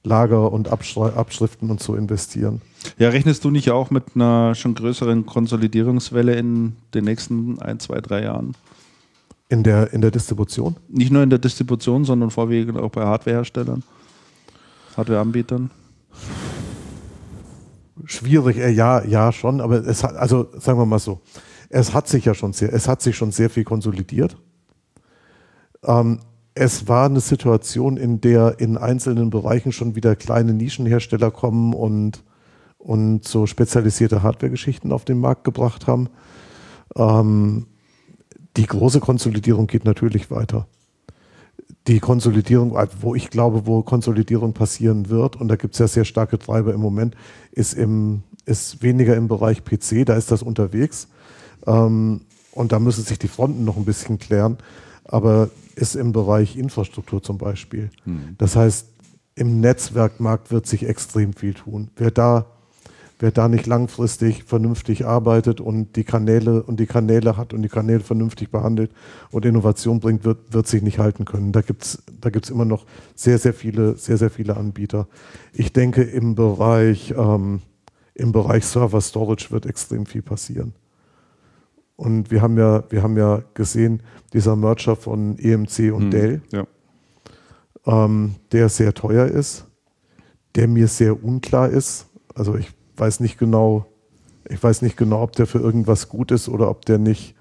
B: Lager und Abschrei- Abschriften und so investieren.
A: ja, rechnest du nicht auch mit einer schon größeren Konsolidierungswelle in den nächsten ein, zwei, drei Jahren?
B: In der, in der Distribution?
A: Nicht nur in der Distribution, sondern vorwiegend auch bei Hardwareherstellern, Hardwareanbietern?
B: Schwierig, äh, ja, ja, schon, aber es hat, also sagen wir mal so, es hat sich ja schon sehr, es hat sich schon sehr viel konsolidiert. Ähm, es war eine Situation, in der in einzelnen Bereichen schon wieder kleine Nischenhersteller kommen und, und so spezialisierte Hardware-Geschichten auf den Markt gebracht haben. Ähm, die große Konsolidierung geht natürlich weiter. Die Konsolidierung, wo ich glaube, wo Konsolidierung passieren wird, und da gibt es ja sehr starke Treiber im Moment, ist, im, ist weniger im Bereich PC, da ist das unterwegs. Ähm, und da müssen sich die Fronten noch ein bisschen klären, aber ist im Bereich Infrastruktur zum Beispiel. Das heißt, im Netzwerkmarkt wird sich extrem viel tun. Wer da, wer da nicht langfristig vernünftig arbeitet und die Kanäle und die Kanäle hat und die Kanäle vernünftig behandelt und Innovation bringt, wird, wird sich nicht halten können. Da gibt's da gibt's immer noch sehr, sehr viele, sehr, sehr viele Anbieter. Ich denke, im Bereich, ähm, im Bereich Server Storage wird extrem viel passieren. Und wir haben ja, wir haben ja gesehen, dieser Merger von EMC und
A: Hm.
B: Dell,
A: Ja.
B: ähm, der sehr teuer ist, der mir sehr unklar ist. Also ich weiß nicht genau, ich weiß nicht genau, ob der für irgendwas gut ist oder ob der nicht,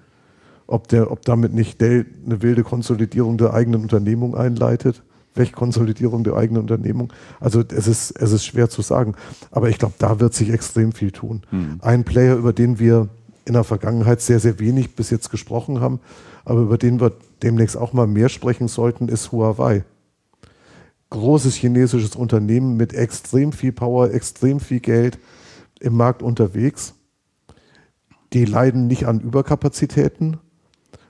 B: ob der, ob damit nicht Dell eine wilde Konsolidierung der eigenen Unternehmung einleitet. Wegkonsolidierung der eigenen Unternehmung. Also es ist, es ist schwer zu sagen. Aber ich glaube, da wird sich extrem viel tun. Ein Player, über den wir in der Vergangenheit sehr, sehr wenig bis jetzt gesprochen haben, aber über den wir demnächst auch mal mehr sprechen sollten, ist Huawei großes chinesisches Unternehmen mit extrem viel Power, extrem viel Geld im Markt unterwegs. Die leiden nicht an Überkapazitäten,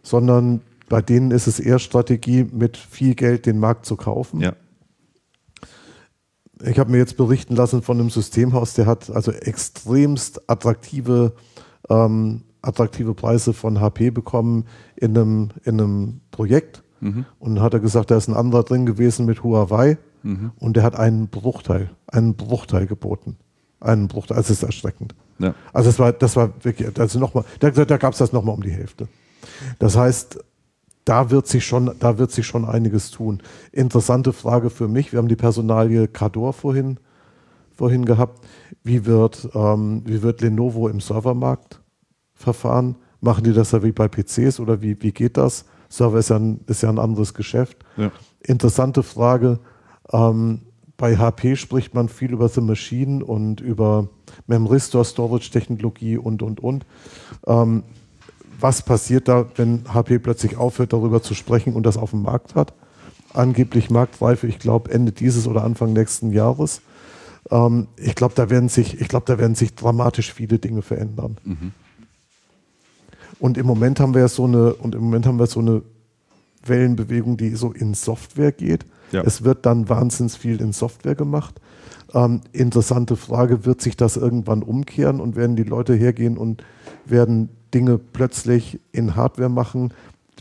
B: sondern bei denen ist es eher Strategie, mit viel Geld den Markt zu kaufen.
A: ja.
B: Ich habe mir jetzt berichten lassen von einem Systemhaus, der hat also extremst attraktive, ähm, attraktive Preise von HP bekommen in einem, in einem Projekt. Und dann hat er gesagt, da ist ein anderer drin gewesen mit Huawei und der hat einen Bruchteil, einen Bruchteil geboten. Einen Bruchteil, also es ist erschreckend.
A: ja.
B: Also das war, das war wirklich, also nochmal, da, da gab es das nochmal um die Hälfte. Das heißt, da wird sich schon, da wird sich schon einiges tun. Interessante Frage für mich. Wir haben die Personalie Cador vorhin, vorhin gehabt. Wie wird, ähm, wie wird Lenovo im Servermarkt verfahren? Machen die das ja wie bei PCs oder wie, wie geht das? Server ist ja ein, ist ja ein anderes Geschäft. Ja. Interessante Frage. Ähm, bei HP spricht man viel über The Machine und über Memory Store Storage Technologie und, und, und. Ähm, was passiert da, wenn HP plötzlich aufhört, darüber zu sprechen und das auf dem Markt hat? Angeblich Marktreife, ich glaube, Ende dieses oder Anfang nächsten Jahres. Ähm, ich glaube, da werden sich, ich glaube, da werden sich dramatisch viele Dinge verändern. Mhm. Und im Moment haben wir so eine, und im Moment haben wir so eine Wellenbewegung, die so in Software geht. Ja. Es wird dann wahnsinnig viel in Software gemacht. Ähm, interessante Frage, wird sich das irgendwann umkehren und werden die Leute hergehen und werden Dinge plötzlich in Hardware machen,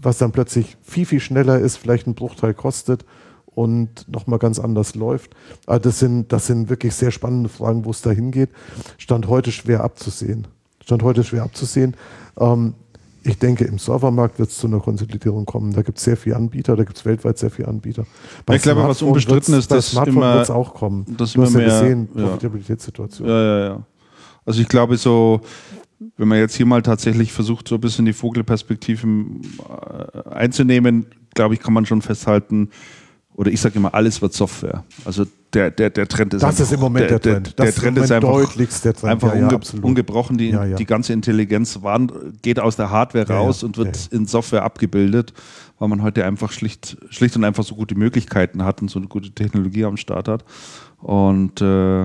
B: was dann plötzlich viel, viel schneller ist, vielleicht einen Bruchteil kostet und nochmal ganz anders läuft. Also das, sind, das sind wirklich sehr spannende Fragen, wo es da hingeht. Stand heute schwer abzusehen. Stand heute schwer abzusehen. Ähm, ich denke, im Servermarkt wird es zu einer Konsolidierung kommen. Da gibt es sehr viele Anbieter, da gibt es weltweit sehr viele Anbieter.
A: Bei ich glaube, was unbestritten ist, dass
B: Smartphone wird es auch kommen.
A: Das du hast ja gesehen,
B: ja. Profitabilitätssituation.
A: Ja, ja, ja. Also ich glaube so, wenn man jetzt hier mal tatsächlich versucht, so ein bisschen die Vogelperspektive äh, einzunehmen, glaube ich, kann man schon festhalten, oder ich sage immer, alles wird Software. Also der, der, der Trend ist
B: Das einfach, ist im Moment der, der Trend.
A: Der, der Trend ist einfach,
B: deutlichst der Trend.
A: einfach ja, unge ja, ungebrochen. Die, ja, die ganze Intelligenz waren, geht aus der Hardware raus und wird in Software abgebildet, weil man heute einfach schlicht, schlicht und einfach so gute Möglichkeiten hat und so eine gute Technologie am Start hat. Und äh,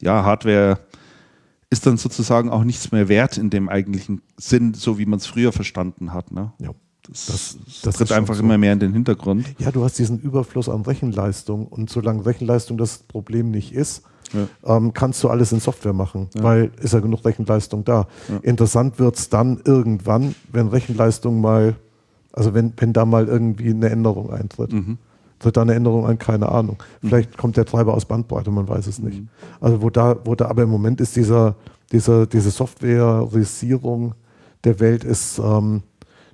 A: ja, Hardware ist dann sozusagen auch nichts mehr wert in dem eigentlichen Sinn, so wie man es früher verstanden hat. Ne?
B: Ja.
A: Das, das, das tritt einfach so. immer mehr in den Hintergrund.
B: Ja, du hast diesen Überfluss an Rechenleistung und solange Rechenleistung das Problem nicht ist, ja. ähm, kannst du alles in Software machen, ja. weil ist ja genug Rechenleistung da. Ja. Interessant wird es dann irgendwann, wenn Rechenleistung mal, also wenn, wenn da mal irgendwie eine Änderung eintritt. Mhm. Tritt da eine Änderung ein? Keine Ahnung. Mhm. Vielleicht kommt der Treiber aus Bandbreite, man weiß es nicht. Mhm. Also wo da, wo da, aber im Moment ist dieser, dieser, diese Softwareisierung der Welt ist ähm,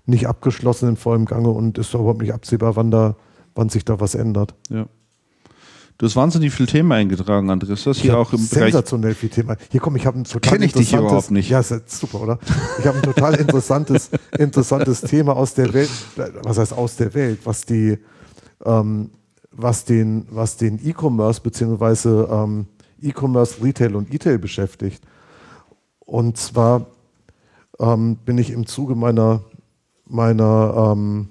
B: nicht abgeschlossen in vollem Gange und ist überhaupt nicht absehbar, wann, da, wann sich da was ändert.
A: Ja. Du hast wahnsinnig viele Themen eingetragen, Andreas. Das hier auch im
B: sensationell viel Thema. Hier komm, ich habe ein total
A: Kenn ich dich überhaupt nicht.
B: Ja, ist super, oder? Ich habe ein total interessantes, [LAUGHS] interessantes Thema aus der Welt. Was heißt aus der Welt? Was die, ähm, was den, was den E-Commerce beziehungsweise ähm, E-Commerce, Retail und E-Tail beschäftigt. Und zwar ähm, bin ich im Zuge meiner meiner ähm,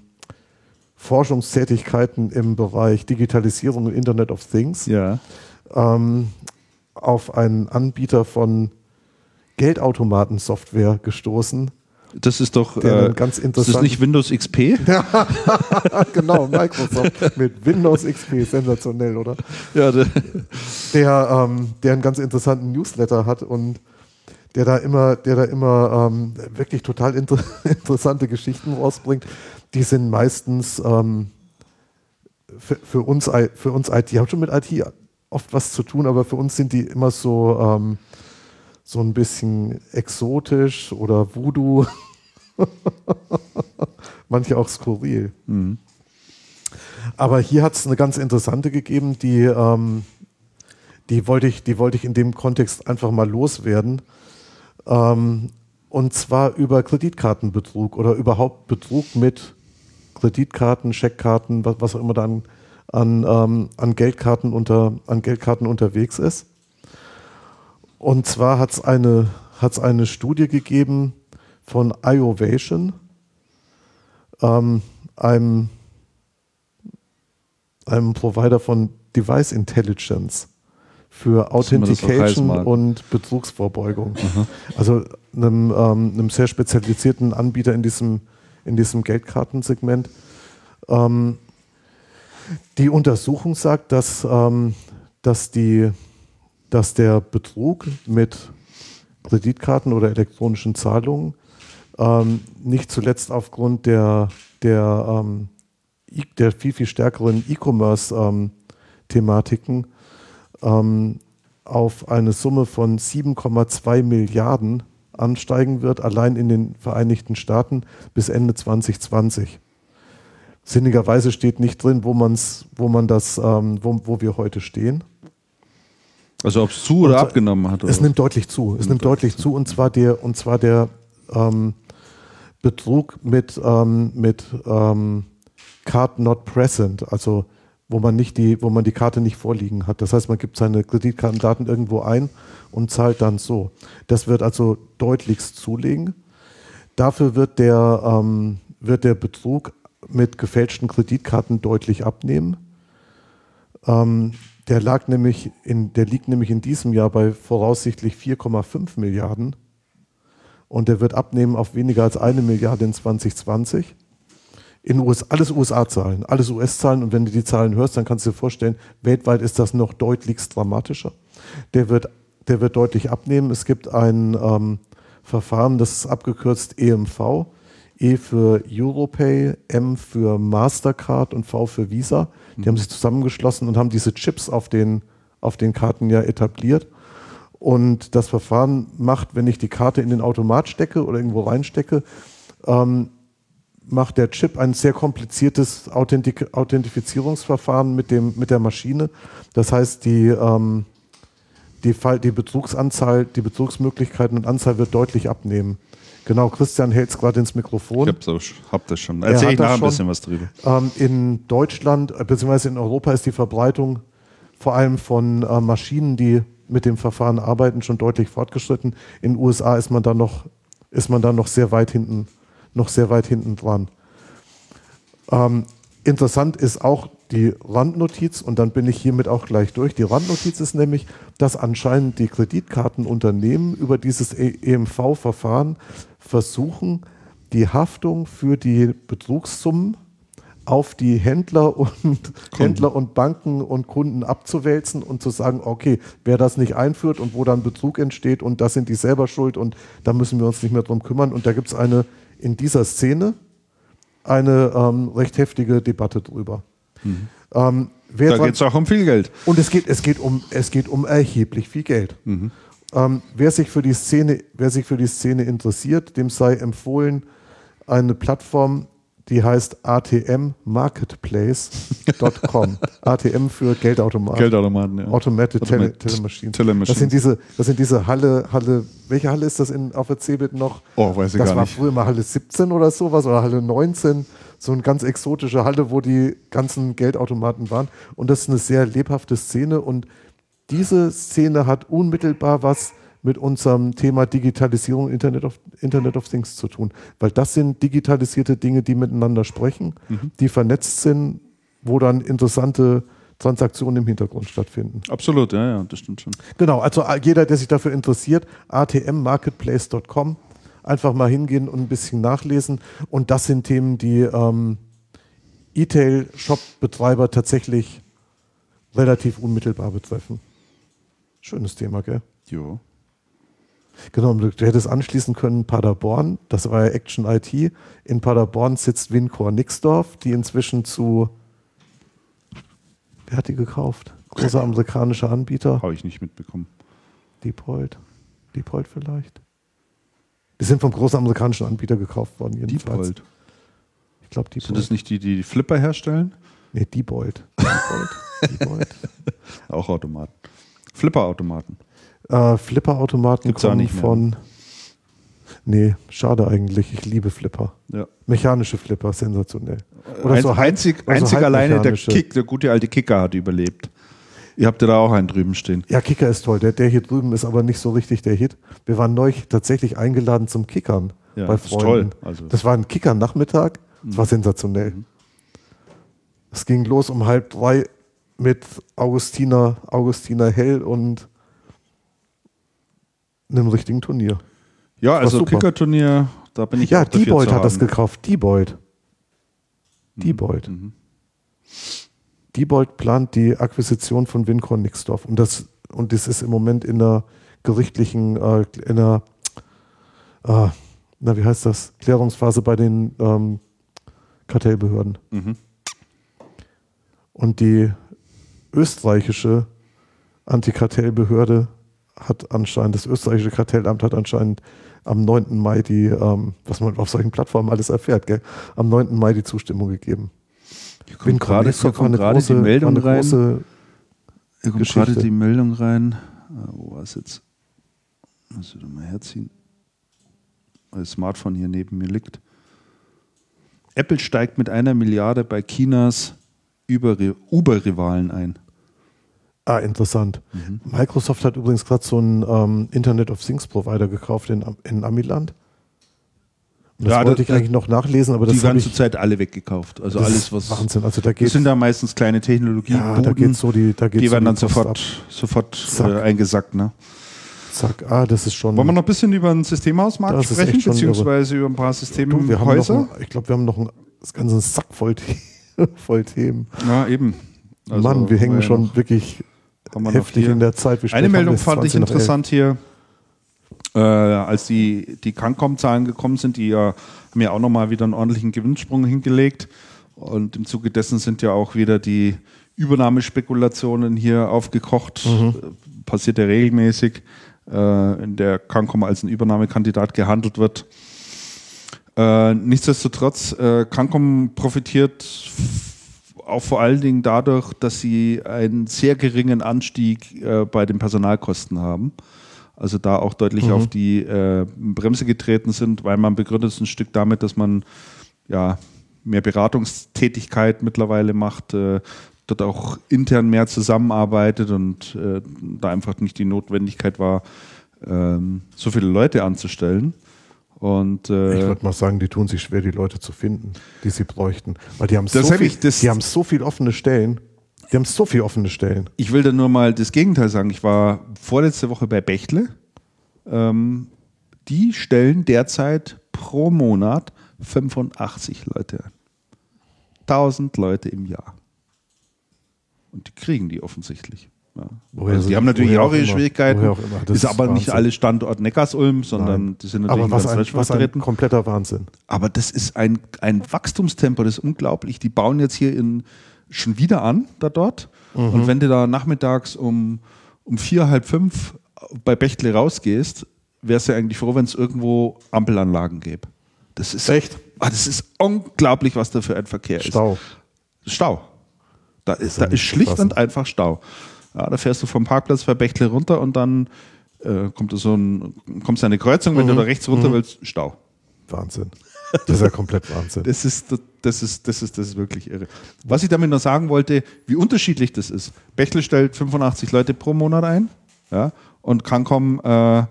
B: Forschungstätigkeiten im Bereich Digitalisierung und Internet of Things
A: ja.
B: ähm, auf einen Anbieter von Geldautomatensoftware gestoßen.
A: Das ist doch äh,
B: ganz interessant. Das
A: ist nicht Windows XP? [LAUGHS]
B: genau, Microsoft mit Windows XP, sensationell, oder?
A: Ja,
B: der, der, ähm, der einen ganz interessanten Newsletter hat und der da immer, der da immer ähm, wirklich total inter [LAUGHS] interessante Geschichten rausbringt. Die sind meistens ähm, für, für, uns, für uns IT, die haben schon mit IT oft was zu tun, aber für uns sind die immer so, ähm, so ein bisschen exotisch oder Voodoo. [LAUGHS] Manche auch skurril. Mhm. Aber hier hat es eine ganz interessante gegeben, die, ähm, die, wollte ich, die wollte ich in dem Kontext einfach mal loswerden. Ähm, und zwar über Kreditkartenbetrug oder überhaupt Betrug mit Kreditkarten, Scheckkarten, was, was auch immer dann an, ähm, an, Geldkarten unter, an Geldkarten unterwegs ist. Und zwar hat es eine, hat's eine Studie gegeben von iOvation, ähm, einem, einem Provider von Device Intelligence für Authentication und Betrugsvorbeugung. Mhm. Also einem, ähm, einem, sehr spezialisierten Anbieter in diesem, in diesem Geldkartensegment. Ähm, die Untersuchung sagt, dass, ähm, dass, die, dass der Betrug mit Kreditkarten oder elektronischen Zahlungen ähm, nicht zuletzt aufgrund der, der, ähm, der viel, viel stärkeren E-Commerce-Thematiken ähm, auf eine Summe von 7,2 Milliarden ansteigen wird, allein in den Vereinigten Staaten bis Ende 2020. Sinnigerweise steht nicht drin, wo, man's, wo man das, ähm, wo, wo wir heute stehen.
A: Also ob es zu oder abgenommen hat? Oder
B: es nimmt deutlich zu. Es nimmt, nimmt deutlich zu und zwar der, und zwar der ähm, Betrug mit, ähm, mit ähm, Card not present, also wo man nicht die, wo man die Karte nicht vorliegen hat. Das heißt, man gibt seine Kreditkartendaten irgendwo ein und zahlt dann so. Das wird also deutlichst zulegen. Dafür wird der, ähm, wird der Betrug mit gefälschten Kreditkarten deutlich abnehmen. Ähm, der, lag nämlich in, der liegt nämlich in diesem Jahr bei voraussichtlich 4,5 Milliarden und der wird abnehmen auf weniger als eine Milliarde in 2020. In US, alles USA-Zahlen, alles US-Zahlen und wenn du die Zahlen hörst, dann kannst du dir vorstellen, weltweit ist das noch deutlichst dramatischer. Der wird, der wird deutlich abnehmen. Es gibt ein ähm, Verfahren, das ist abgekürzt EMV, E für Europay, M für Mastercard und V für Visa. Die mhm. haben sich zusammengeschlossen und haben diese Chips auf den, auf den Karten ja etabliert. Und das Verfahren macht, wenn ich die Karte in den Automat stecke oder irgendwo reinstecke, ähm, macht der Chip ein sehr kompliziertes Authentik Authentifizierungsverfahren mit, dem, mit der Maschine. Das heißt, die, ähm, die, Fall, die Betrugsanzahl, die Betrugsmöglichkeiten und Anzahl wird deutlich abnehmen. Genau, Christian hält es gerade ins Mikrofon.
A: Ich hab's hab das schon. Erzähl ich nachher ein bisschen was drüber.
B: Ähm, in Deutschland äh, bzw. in Europa ist die Verbreitung vor allem von äh, Maschinen, die mit dem Verfahren arbeiten, schon deutlich fortgeschritten. In den USA ist man da noch, ist man da noch sehr weit hinten, noch sehr weit hinten dran. Ähm, interessant ist auch die Randnotiz, und dann bin ich hiermit auch gleich durch. Die Randnotiz ist nämlich, dass anscheinend die Kreditkartenunternehmen über dieses EMV-Verfahren versuchen, die Haftung für die Betrugssummen auf die Händler und [LAUGHS] Kunden. Händler und Banken und Kunden abzuwälzen und zu sagen, okay, wer das nicht einführt und wo dann Betrug entsteht und das sind die selber schuld und da müssen wir uns nicht mehr drum kümmern. Und da gibt es eine in dieser Szene eine ähm, recht heftige Debatte drüber.
A: Mhm. Ähm, da geht es auch um viel Geld.
B: Und es geht, es geht, um, es geht um erheblich viel Geld. Mhm. Ähm, wer, sich für die Szene, wer sich für die Szene interessiert, dem sei empfohlen, eine Plattform die heißt atmmarketplace.com. ATM [LAUGHS] für Geldautomaten.
A: Geldautomaten,
B: ja. Automated Tele Telemachine. Telemachine. Das sind diese, das sind diese Halle, Halle, welche Halle ist das in, auf der CeBIT noch?
A: Oh, weiß ich
B: das
A: gar nicht.
B: Das war früher mal Halle 17 oder sowas oder Halle 19. So eine ganz exotische Halle, wo die ganzen Geldautomaten waren. Und das ist eine sehr lebhafte Szene und diese Szene hat unmittelbar was mit unserem Thema Digitalisierung Internet of, Internet of Things zu tun. Weil das sind digitalisierte Dinge, die miteinander sprechen, mhm. die vernetzt sind, wo dann interessante Transaktionen im Hintergrund stattfinden.
A: Absolut, ja, ja, das stimmt schon.
B: Genau, also jeder, der sich dafür interessiert, atmmarketplace.com, einfach mal hingehen und ein bisschen nachlesen. Und das sind Themen, die ähm, E-Tail-Shop-Betreiber tatsächlich relativ unmittelbar betreffen. Schönes Thema, gell?
A: Jo.
B: Genau, du hättest anschließen können Paderborn, das war ja Action IT. In Paderborn sitzt Wincor Nixdorf, die inzwischen zu. Wer hat die gekauft? Großer amerikanischer Anbieter.
A: Habe ich nicht mitbekommen.
B: Diepold. Diepold vielleicht. Die sind vom großen amerikanischen Anbieter gekauft worden,
A: jedenfalls. Diepold.
B: Ich glaube, Diepold.
A: Sind das nicht die, die Flipper herstellen?
B: Nee, Diebold. Diebold. [LAUGHS]
A: Diebold. Auch Automaten. Flipper-Automaten.
B: Äh, Flipper-Automaten kommen von. Nee, schade eigentlich. Ich liebe Flipper.
A: Ja.
B: Mechanische Flipper, sensationell.
A: Oder Ein, so einzig, oder einzig alleine der Kick, der gute alte Kicker hat überlebt. Ihr habt ja da auch einen drüben stehen.
B: Ja, Kicker ist toll. Der, der hier drüben ist aber nicht so richtig der Hit. Wir waren neulich tatsächlich eingeladen zum Kickern
A: ja, bei Freunden. Das, also.
B: das war ein Kicker-Nachmittag. Das mhm. war sensationell. Mhm. Es ging los um halb drei mit Augustina, Augustina Hell und einem richtigen Turnier.
A: Ja, also Kicker-Turnier, da bin ich
B: Ja, Diebold hat das gekauft. Diebold. Mhm. Diebold. Mhm. Diebold plant die Akquisition von Wincor Nixdorf. Und das, und das ist im Moment in der gerichtlichen, äh, in der, äh, na, wie heißt das? Klärungsphase bei den ähm, Kartellbehörden. Mhm. Und die österreichische Antikartellbehörde hat anscheinend, das österreichische Kartellamt hat anscheinend am 9. Mai die, ähm, was man auf solchen Plattformen alles erfährt, gell? am 9. Mai die Zustimmung gegeben.
A: Hier kommt gerade die Meldung rein. Hier kommt gerade die Meldung rein. Ah, wo war es jetzt? Muss ich mal herziehen. Weil das Smartphone hier neben mir liegt. Apple steigt mit einer Milliarde bei Chinas Uber-Rivalen ein.
B: Ah, interessant. Mhm. Microsoft hat übrigens gerade so einen ähm, Internet of Things Provider gekauft in, in Amiland. Das ja, wollte das, ich eigentlich noch nachlesen, aber das
A: die werden zurzeit alle weggekauft. Also alles was
B: Wahnsinn. Also da geht
A: das sind da meistens kleine Technologien.
B: Ja, da geht so die, da geht's
A: die werden dann sofort, sofort äh, eingesackt. Ne?
B: Zack, ah, das ist schon.
A: Wollen wir noch ein bisschen über den Systemhausmarkt sprechen, beziehungsweise über ein paar Systemhäuser?
B: ich glaube, wir haben noch einen ganzen Sack voll, [LAUGHS] voll Themen.
A: Ja, eben.
B: Also, Mann, wir hängen ja schon wirklich heftig in der Zeit.
A: Eine Meldung fand ich interessant hier. Äh, als die, die Cancom-Zahlen gekommen sind, die ja, haben ja auch nochmal wieder einen ordentlichen Gewinnsprung hingelegt. Und im Zuge dessen sind ja auch wieder die Übernahmespekulationen hier aufgekocht. Mhm. Passiert ja regelmäßig äh, in der Cancom als ein Übernahmekandidat gehandelt wird. Äh, nichtsdestotrotz, äh, Cancom profitiert auch vor allen Dingen dadurch, dass sie einen sehr geringen Anstieg äh, bei den Personalkosten haben. Also da auch deutlich mhm. auf die äh, Bremse getreten sind, weil man begründet es ein Stück damit, dass man ja mehr Beratungstätigkeit mittlerweile macht, äh, dort auch intern mehr zusammenarbeitet und äh, da einfach nicht die Notwendigkeit war, ähm, so viele Leute anzustellen. Und,
B: äh, ich würde mal sagen, die tun sich schwer, die Leute zu finden, die sie bräuchten. Weil die haben, so viel, die haben so viele offene Stellen. Die haben so viele offene Stellen.
A: Ich will da nur mal das Gegenteil sagen. Ich war vorletzte Woche bei Bechtle. Ähm, die stellen derzeit pro Monat 85 Leute ein. 1000 Leute im Jahr. Und die kriegen die offensichtlich. Ja. Also die haben natürlich auch ihre immer, Schwierigkeiten. Auch ist aber Wahnsinn. nicht alles Standort Neckarsulm, sondern Nein. die sind natürlich
B: aber was ein, was ein kompletter Wahnsinn.
A: Aber das ist ein, ein Wachstumstempo, das ist unglaublich. Die bauen jetzt hier in, schon wieder an, da dort. Mhm. Und wenn du da nachmittags um, um vier, halb fünf bei Bechtle rausgehst, wärst du eigentlich froh, wenn es irgendwo Ampelanlagen gäbe. Das ist echt. Ah, das ist unglaublich, was da für ein Verkehr
B: Stau.
A: ist. Stau. Stau. Da ist, da ist schlicht und einfach Stau. Ja, da fährst du vom Parkplatz bei Bechtle runter und dann äh, kommt so ein, kommst eine Kreuzung, wenn mhm. du da rechts runter mhm. willst, Stau.
B: Wahnsinn. Das ist ja komplett Wahnsinn.
A: Das ist, das, ist, das, ist, das ist wirklich irre. Was ich damit noch sagen wollte, wie unterschiedlich das ist. Bechtle stellt 85 Leute pro Monat ein ja, und Cancom äh,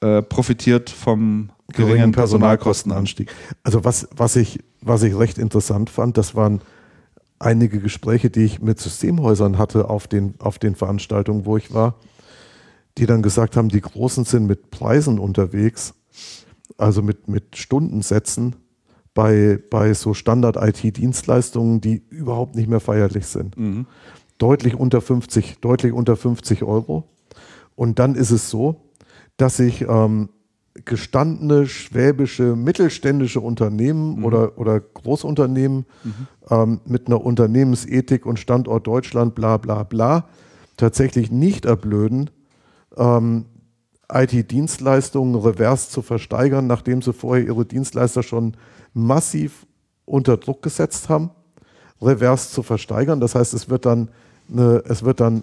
A: äh, profitiert vom geringen Personalkostenanstieg.
B: Also was, was, ich, was ich recht interessant fand, das waren einige Gespräche, die ich mit Systemhäusern hatte auf den, auf den Veranstaltungen, wo ich war, die dann gesagt haben, die Großen sind mit Preisen unterwegs, also mit, mit Stundensätzen bei, bei so Standard-IT-Dienstleistungen, die überhaupt nicht mehr feierlich sind. Mhm. Deutlich unter 50, deutlich unter 50 Euro. Und dann ist es so, dass ich ähm, gestandene schwäbische mittelständische Unternehmen mhm. oder, oder Großunternehmen mhm. ähm, mit einer Unternehmensethik und Standort Deutschland, bla bla bla, tatsächlich nicht erblöden, ähm, IT-Dienstleistungen revers zu versteigern, nachdem sie vorher ihre Dienstleister schon massiv unter Druck gesetzt haben, revers zu versteigern. Das heißt, es wird dann, eine, es wird dann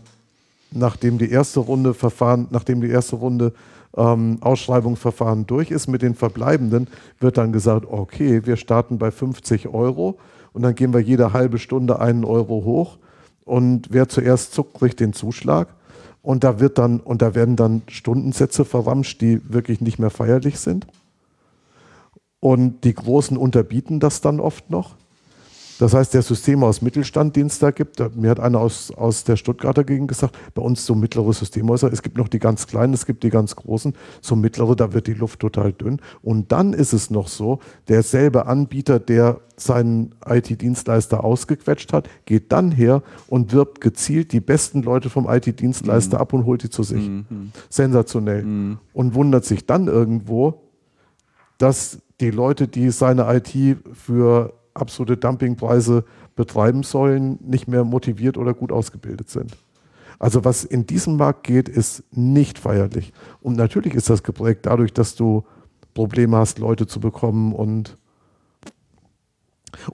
B: nachdem die erste Runde Verfahren, nachdem die erste Runde ähm, Ausschreibungsverfahren durch ist mit den Verbleibenden, wird dann gesagt, okay, wir starten bei 50 Euro und dann gehen wir jede halbe Stunde einen Euro hoch und wer zuerst zuckt, kriegt den Zuschlag. Und da wird dann, und da werden dann Stundensätze verramscht, die wirklich nicht mehr feierlich sind. Und die Großen unterbieten das dann oft noch. Das heißt, der Systeme aus Mittelstand, den es da gibt, mir hat einer aus, aus der Stuttgarter Gegend gesagt, bei uns so mittlere Systemhäuser, es gibt noch die ganz kleinen, es gibt die ganz großen, so mittlere, da wird die Luft total dünn. Und dann ist es noch so, derselbe Anbieter, der seinen IT-Dienstleister ausgequetscht hat, geht dann her und wirbt gezielt die besten Leute vom IT-Dienstleister mhm. ab und holt die zu sich. Mhm. Sensationell. Mhm. Und wundert sich dann irgendwo, dass die Leute, die seine IT für absolute Dumpingpreise betreiben sollen, nicht mehr motiviert oder gut ausgebildet sind. Also was in diesem Markt geht, ist nicht feierlich. Und natürlich ist das geprägt dadurch, dass du Probleme hast, Leute zu bekommen und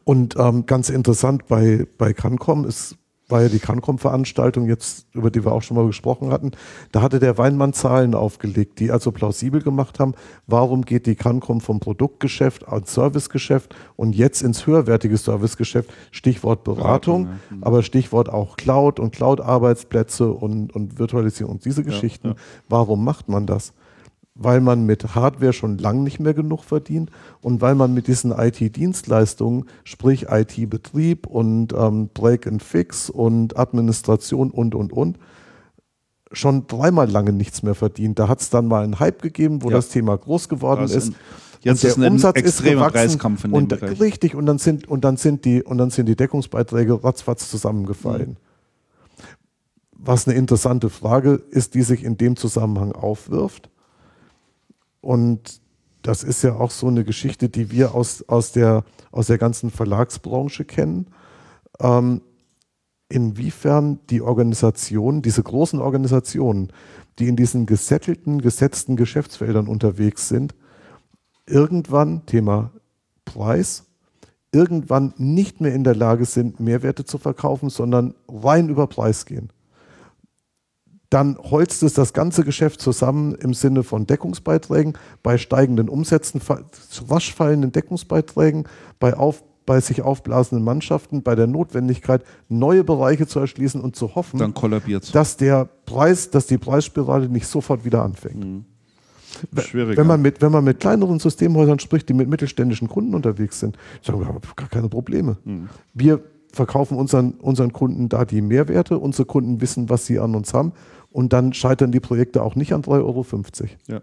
B: Und ähm, ganz interessant bei, bei Cancom ist war ja die Cancom-Veranstaltung jetzt, über die wir auch schon mal gesprochen hatten. Da hatte der Weinmann Zahlen aufgelegt, die also plausibel gemacht haben, warum geht die Cancom vom Produktgeschäft ans Servicegeschäft und jetzt ins höherwertige Servicegeschäft. Stichwort Beratung, Beratung ja. Mhm. aber Stichwort auch Cloud und Cloud-Arbeitsplätze und, und Virtualisierung und diese Geschichten. Ja, ja. Warum macht man das? Weil man mit Hardware schon lange nicht mehr genug verdient und weil man mit diesen IT-Dienstleistungen, sprich IT-Betrieb und ähm, Break and Fix und Administration und, und, und, schon dreimal lange nichts mehr verdient. Da hat es dann mal einen Hype gegeben, wo ja. das Thema groß geworden das ist.
A: Jetzt ist Umsatz ist gewachsen Preiskampf in
B: und Bereich. richtig und dann sind und dann sind die und dann sind die Deckungsbeiträge ratzfatz zusammengefallen. Mhm. Was eine interessante Frage ist, die sich in dem Zusammenhang aufwirft und das ist ja auch so eine Geschichte, die wir aus, aus, der, aus der ganzen Verlagsbranche kennen. Ähm, inwiefern die Organisationen, diese großen Organisationen, die in diesen gesettelten, gesetzten Geschäftsfeldern unterwegs sind, irgendwann, Thema Preis, irgendwann nicht mehr in der Lage sind, Mehrwerte zu verkaufen, sondern rein über Preis gehen dann holzt es das ganze Geschäft zusammen im Sinne von Deckungsbeiträgen, bei steigenden Umsätzen, rasch fallenden Deckungsbeiträgen, bei, auf, bei sich aufblasenden Mannschaften, bei der Notwendigkeit, neue Bereiche zu erschließen und zu hoffen, dass der Preis, dass die Preisspirale nicht sofort wieder anfängt. Mhm. Schwierig. Wenn man, mit, wenn man mit kleineren Systemhäusern spricht, die mit mittelständischen Kunden unterwegs sind, sagen wir, haben gar keine Probleme. Mhm. Wir verkaufen unseren, unseren Kunden da die Mehrwerte, unsere Kunden wissen, was sie an uns haben und dann scheitern die Projekte auch nicht an 3,50 Euro. Ja.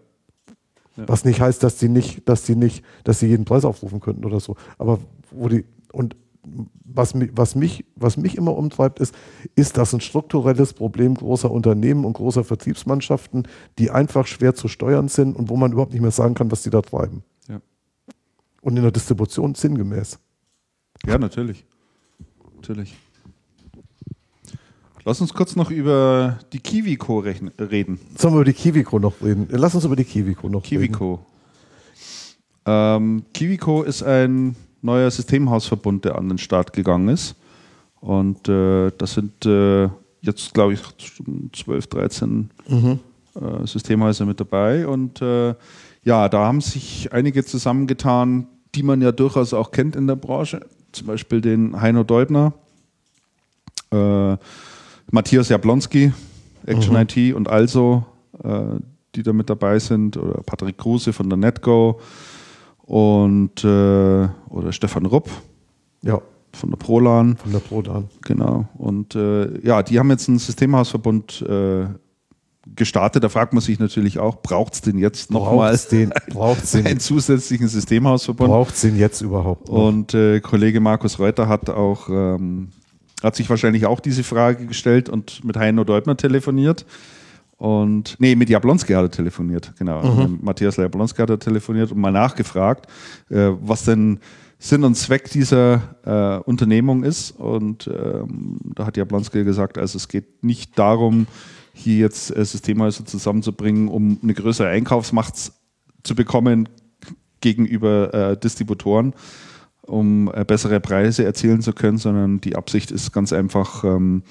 B: Ja. Was nicht heißt, dass sie nicht, dass sie nicht, dass sie jeden Preis aufrufen könnten oder so. Aber wo die, und was, was, mich, was mich immer umtreibt, ist, ist das ein strukturelles Problem großer Unternehmen und großer Vertriebsmannschaften, die einfach schwer zu steuern sind und wo man überhaupt nicht mehr sagen kann, was die da treiben. Ja. Und in der Distribution sinngemäß.
A: Ja, natürlich. Natürlich. Lass uns kurz noch über die Kiwico reden.
B: Sollen wir über die Kiwico noch reden? Lass uns über die Kiwico noch
A: Kiwico. reden. Ähm, Kiwico ist ein neuer Systemhausverbund, der an den Start gegangen ist. Und äh, das sind äh, jetzt, glaube ich, 12, 13 mhm. äh, Systemhäuser mit dabei. Und äh, ja, da haben sich einige zusammengetan, die man ja durchaus auch kennt in der Branche. Zum Beispiel den Heino Deubner. Matthias Jablonski, Action mhm. IT und also, äh, die da mit dabei sind, oder Patrick Kruse von der NetGo und äh, oder Stefan Rupp. Ja. Von der Prolan.
B: Von der Prolan.
A: Genau. Und äh, ja, die haben jetzt einen Systemhausverbund äh, gestartet. Da fragt man sich natürlich auch, braucht es denn jetzt nochmal
B: den, [LAUGHS] den,
A: einen zusätzlichen Systemhausverbund?
B: Braucht es den jetzt überhaupt
A: noch? Und äh, Kollege Markus Reuter hat auch ähm, hat sich wahrscheinlich auch diese Frage gestellt und mit Heino Deubner telefoniert. Und nee, mit Jablonski hat er telefoniert, genau. Mhm. Matthias Jablonski hat er telefoniert und mal nachgefragt, äh, was denn Sinn und Zweck dieser äh, Unternehmung ist. Und ähm, da hat Jablonski gesagt, also es geht nicht darum, hier jetzt äh, Systemhäuser zusammenzubringen, um eine größere Einkaufsmacht zu bekommen gegenüber äh, Distributoren, um äh, bessere Preise erzielen zu können, sondern die Absicht ist ganz einfach, ähm,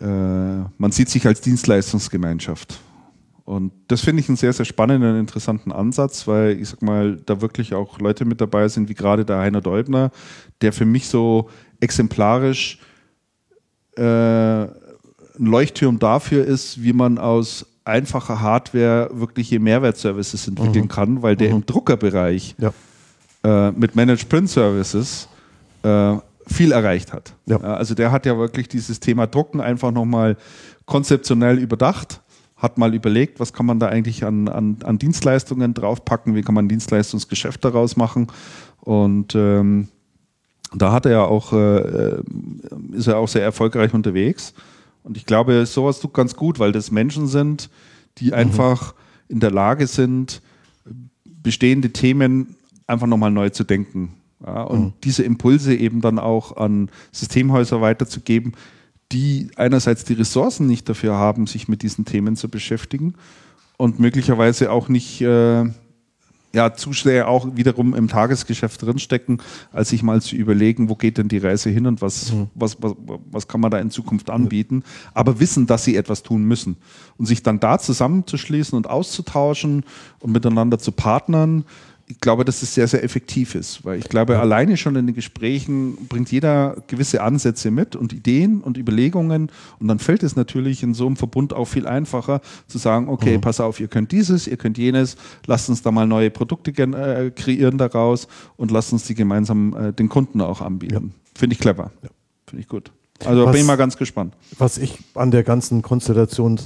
A: äh, man sieht sich als Dienstleistungsgemeinschaft. Und das finde ich einen sehr, sehr spannenden und interessanten Ansatz, weil ich sag mal, da wirklich auch Leute mit dabei sind, wie gerade der Heiner Deubner, der für mich so exemplarisch äh, ein Leuchtturm dafür ist, wie man aus einfacher Hardware wirkliche Mehrwertservices entwickeln mhm. kann, weil der mhm. im Druckerbereich ja äh, mit Managed Print Services äh, viel erreicht hat. Ja. also der hat ja wirklich dieses Thema Drucken einfach nochmal konzeptionell überdacht, hat mal überlegt, was kann man da eigentlich an, an, an Dienstleistungen draufpacken, wie kann man ein Dienstleistungsgeschäft daraus machen und ähm, da hat er ja auch, äh, ist er auch sehr erfolgreich unterwegs. Und ich glaube, sowas tut ganz gut, weil das Menschen sind, die mhm. einfach in der Lage sind, bestehende Themen einfach nochmal neu zu denken. Ja, und mhm. diese Impulse eben dann auch an Systemhäuser weiterzugeben, die einerseits die Ressourcen nicht dafür haben, sich mit diesen Themen zu beschäftigen und möglicherweise auch nicht, äh, ja, zu sehr auch wiederum im Tagesgeschäft drinstecken, als sich mal zu überlegen, wo geht denn die Reise hin und was, mhm. was, was, was kann man da in Zukunft anbieten, aber wissen, dass sie etwas tun müssen. Und sich dann da zusammenzuschließen und auszutauschen und miteinander zu partnern, ich glaube, dass es sehr, sehr effektiv ist, weil ich glaube, alleine schon in den Gesprächen bringt jeder gewisse Ansätze mit und Ideen und Überlegungen und dann fällt es natürlich in so einem Verbund auch viel einfacher zu sagen, okay, mhm. pass auf, ihr könnt dieses, ihr könnt jenes, lasst uns da mal neue Produkte äh, kreieren daraus und lasst uns die gemeinsam äh, den Kunden auch anbieten. Ja. Finde ich clever. Ja. Finde ich gut. Also was, bin ich mal ganz gespannt.
B: Was ich an der ganzen Konstellation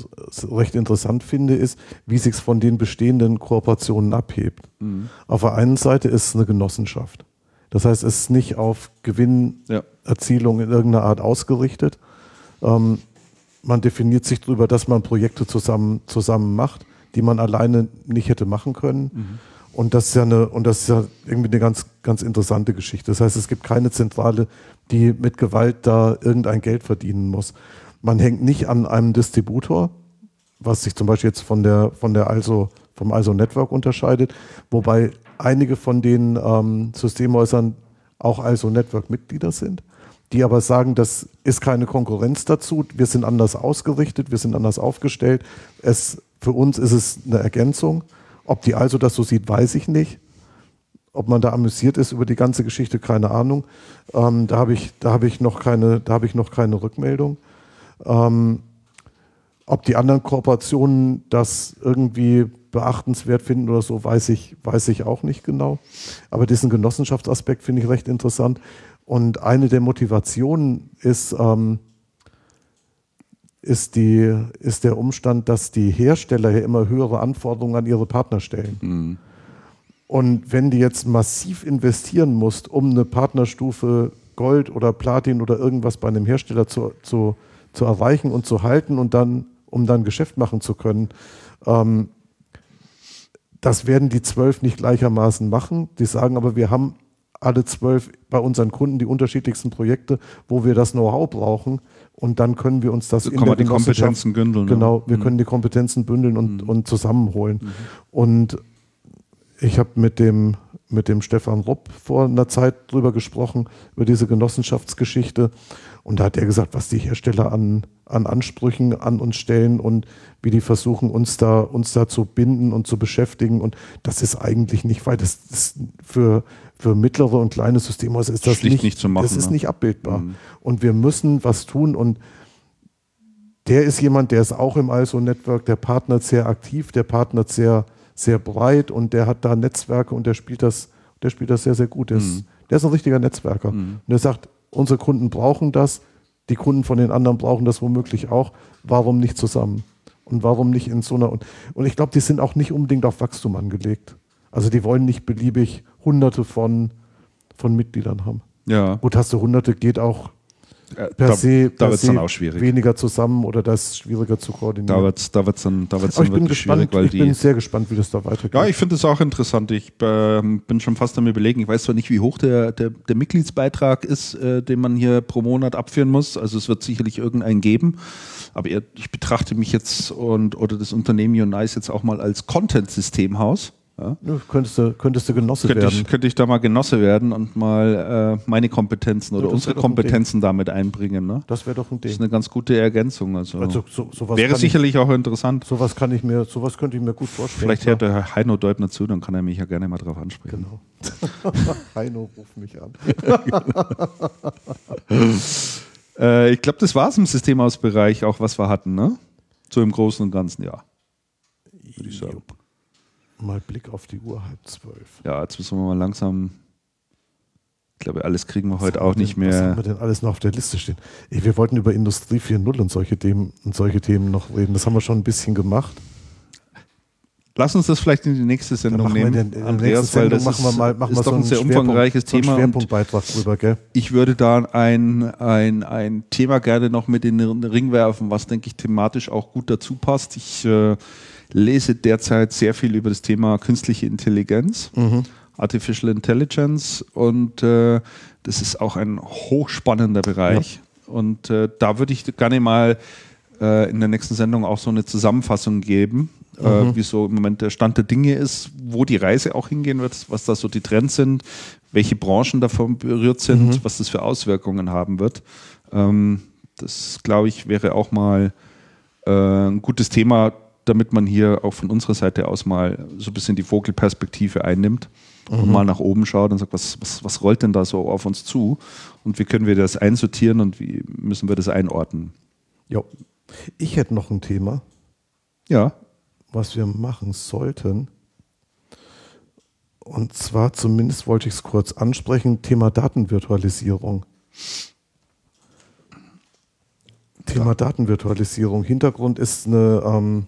B: recht interessant finde, ist, wie sich es von den bestehenden Kooperationen abhebt. Mhm. Auf der einen Seite ist es eine Genossenschaft. Das heißt, es ist nicht auf Gewinnerzielung ja. in irgendeiner Art ausgerichtet. Ähm, man definiert sich darüber, dass man Projekte zusammen, zusammen macht, die man alleine nicht hätte machen können. Mhm. Und das ist ja eine, und das ist ja irgendwie eine ganz, ganz interessante Geschichte. Das heißt, es gibt keine zentrale die mit Gewalt da irgendein Geld verdienen muss. Man hängt nicht an einem Distributor, was sich zum Beispiel jetzt von der, von der also, vom ISO Network unterscheidet, wobei einige von den ähm, Systemhäusern auch ISO Network Mitglieder sind, die aber sagen, das ist keine Konkurrenz dazu, wir sind anders ausgerichtet, wir sind anders aufgestellt. Es, für uns ist es eine Ergänzung. Ob die also das so sieht, weiß ich nicht. Ob man da amüsiert ist über die ganze Geschichte, keine Ahnung. Ähm, da habe ich, da ich noch keine, ich noch keine Rückmeldung. Ähm, ob die anderen Kooperationen das irgendwie beachtenswert finden oder so, weiß ich, weiß ich auch nicht genau. Aber diesen Genossenschaftsaspekt finde ich recht interessant. Und eine der Motivationen ist, ähm, ist, die, ist der Umstand, dass die Hersteller ja immer höhere Anforderungen an ihre Partner stellen. Mhm. Und wenn du jetzt massiv investieren musst, um eine Partnerstufe Gold oder Platin oder irgendwas bei einem Hersteller zu, zu, zu erreichen und zu halten und dann, um dann Geschäft machen zu können, ähm, das werden die zwölf nicht gleichermaßen machen. Die sagen aber, wir haben alle zwölf bei unseren Kunden die unterschiedlichsten Projekte, wo wir das Know-how brauchen. Und dann können wir uns das
A: in der die Kompetenzen bündeln.
B: Genau, wir mhm. können die Kompetenzen bündeln und, mhm. und zusammenholen. Mhm. Und ich habe mit dem, mit dem Stefan Rupp vor einer Zeit drüber gesprochen, über diese Genossenschaftsgeschichte. Und da hat er gesagt, was die Hersteller an, an Ansprüchen an uns stellen und wie die versuchen, uns da, uns da zu binden und zu beschäftigen. Und das ist eigentlich nicht weit. Das ist für, für mittlere und kleine Systemhäuser ist das nicht,
A: nicht, zu machen.
B: Das ist ne? nicht abbildbar. Mhm. Und wir müssen was tun. Und der ist jemand, der ist auch im ISO-Network, der partnert sehr aktiv, der partnert sehr sehr breit und der hat da Netzwerke und der spielt das, der spielt das sehr, sehr gut. Der, mhm. ist, der ist ein richtiger Netzwerker. Mhm. Und er sagt, unsere Kunden brauchen das, die Kunden von den anderen brauchen das womöglich auch. Warum nicht zusammen? Und warum nicht in so einer. Und, und ich glaube, die sind auch nicht unbedingt auf Wachstum angelegt. Also die wollen nicht beliebig hunderte von, von Mitgliedern haben.
A: Ja.
B: Gut, hast du hunderte, geht auch
A: per da, se, da wird es dann auch schwierig.
B: weniger zusammen oder das schwieriger zu koordinieren.
A: Da wird es da wird's dann, da wird's
B: dann ich bin gespannt, schwierig, weil ich die, bin sehr gespannt, wie das da weitergeht.
A: Ja, ich finde es auch interessant. Ich äh, bin schon fast am überlegen. Ich weiß zwar nicht, wie hoch der, der, der Mitgliedsbeitrag ist, äh, den man hier pro Monat abführen muss. Also es wird sicherlich irgendeinen geben. Aber ich betrachte mich jetzt und oder das Unternehmen Unice jetzt auch mal als Content-Systemhaus.
B: Ja? Ja, könntest, du, könntest du Genosse
A: könnte
B: werden.
A: Ich, könnte ich da mal Genosse werden und mal äh, meine Kompetenzen oder unsere Kompetenzen damit einbringen. Ne?
B: Das wäre doch ein Ding.
A: Das ist eine ganz gute Ergänzung. Also, also so, wäre sicherlich
B: ich,
A: auch interessant.
B: Sowas kann ich mir, sowas könnte ich mir gut vorstellen.
A: Vielleicht hört der Herr Heino Deubner zu, dann kann er mich ja gerne mal drauf ansprechen.
B: Genau. [LAUGHS] Heino, ruf mich an. [LAUGHS]
A: äh, ich glaube, das war es im Systemausbereich, auch was wir hatten, ne? So im Großen und Ganzen, ja.
B: Würde ich sagen. Mal Blick auf die Uhr, halb zwölf.
A: Ja, jetzt müssen wir mal langsam. Ich glaube, alles kriegen wir was heute auch nicht
B: denn,
A: mehr. Was
B: haben wir denn alles noch auf der Liste stehen? Ey, wir wollten über Industrie 4.0 und solche Themen und solche Themen noch reden. Das haben wir schon ein bisschen gemacht.
A: Lass uns das vielleicht in die nächste Sendung nehmen,
B: den, in Andreas, weil das
A: machen
B: wir mal, machen
A: ist
B: wir
A: doch so ein sehr umfangreiches
B: so
A: Thema.
B: Schwerpunktbeitrag drüber, gell?
A: Ich würde da ein, ein, ein Thema gerne noch mit in den Ring werfen, was, denke ich, thematisch auch gut dazu passt. Ich äh, lese derzeit sehr viel über das Thema künstliche Intelligenz, mhm. Artificial Intelligence und äh, das ist auch ein hochspannender Bereich. Ja. Und äh, da würde ich gerne mal äh, in der nächsten Sendung auch so eine Zusammenfassung geben, äh, mhm. wie so im Moment der Stand der Dinge ist, wo die Reise auch hingehen wird, was da so die Trends sind, welche Branchen davon berührt sind, mhm. was das für Auswirkungen haben wird. Ähm, das, glaube ich, wäre auch mal äh, ein gutes Thema, damit man hier auch von unserer Seite aus mal so ein bisschen die Vogelperspektive einnimmt mhm. und mal nach oben schaut und sagt, was, was, was rollt denn da so auf uns zu und wie können wir das einsortieren und wie müssen wir das einordnen.
B: Ja, ich hätte noch ein Thema.
A: Ja.
B: Was wir machen sollten. Und zwar zumindest wollte ich es kurz ansprechen, Thema Datenvirtualisierung. Thema Datenvirtualisierung. Hintergrund ist eine, ähm,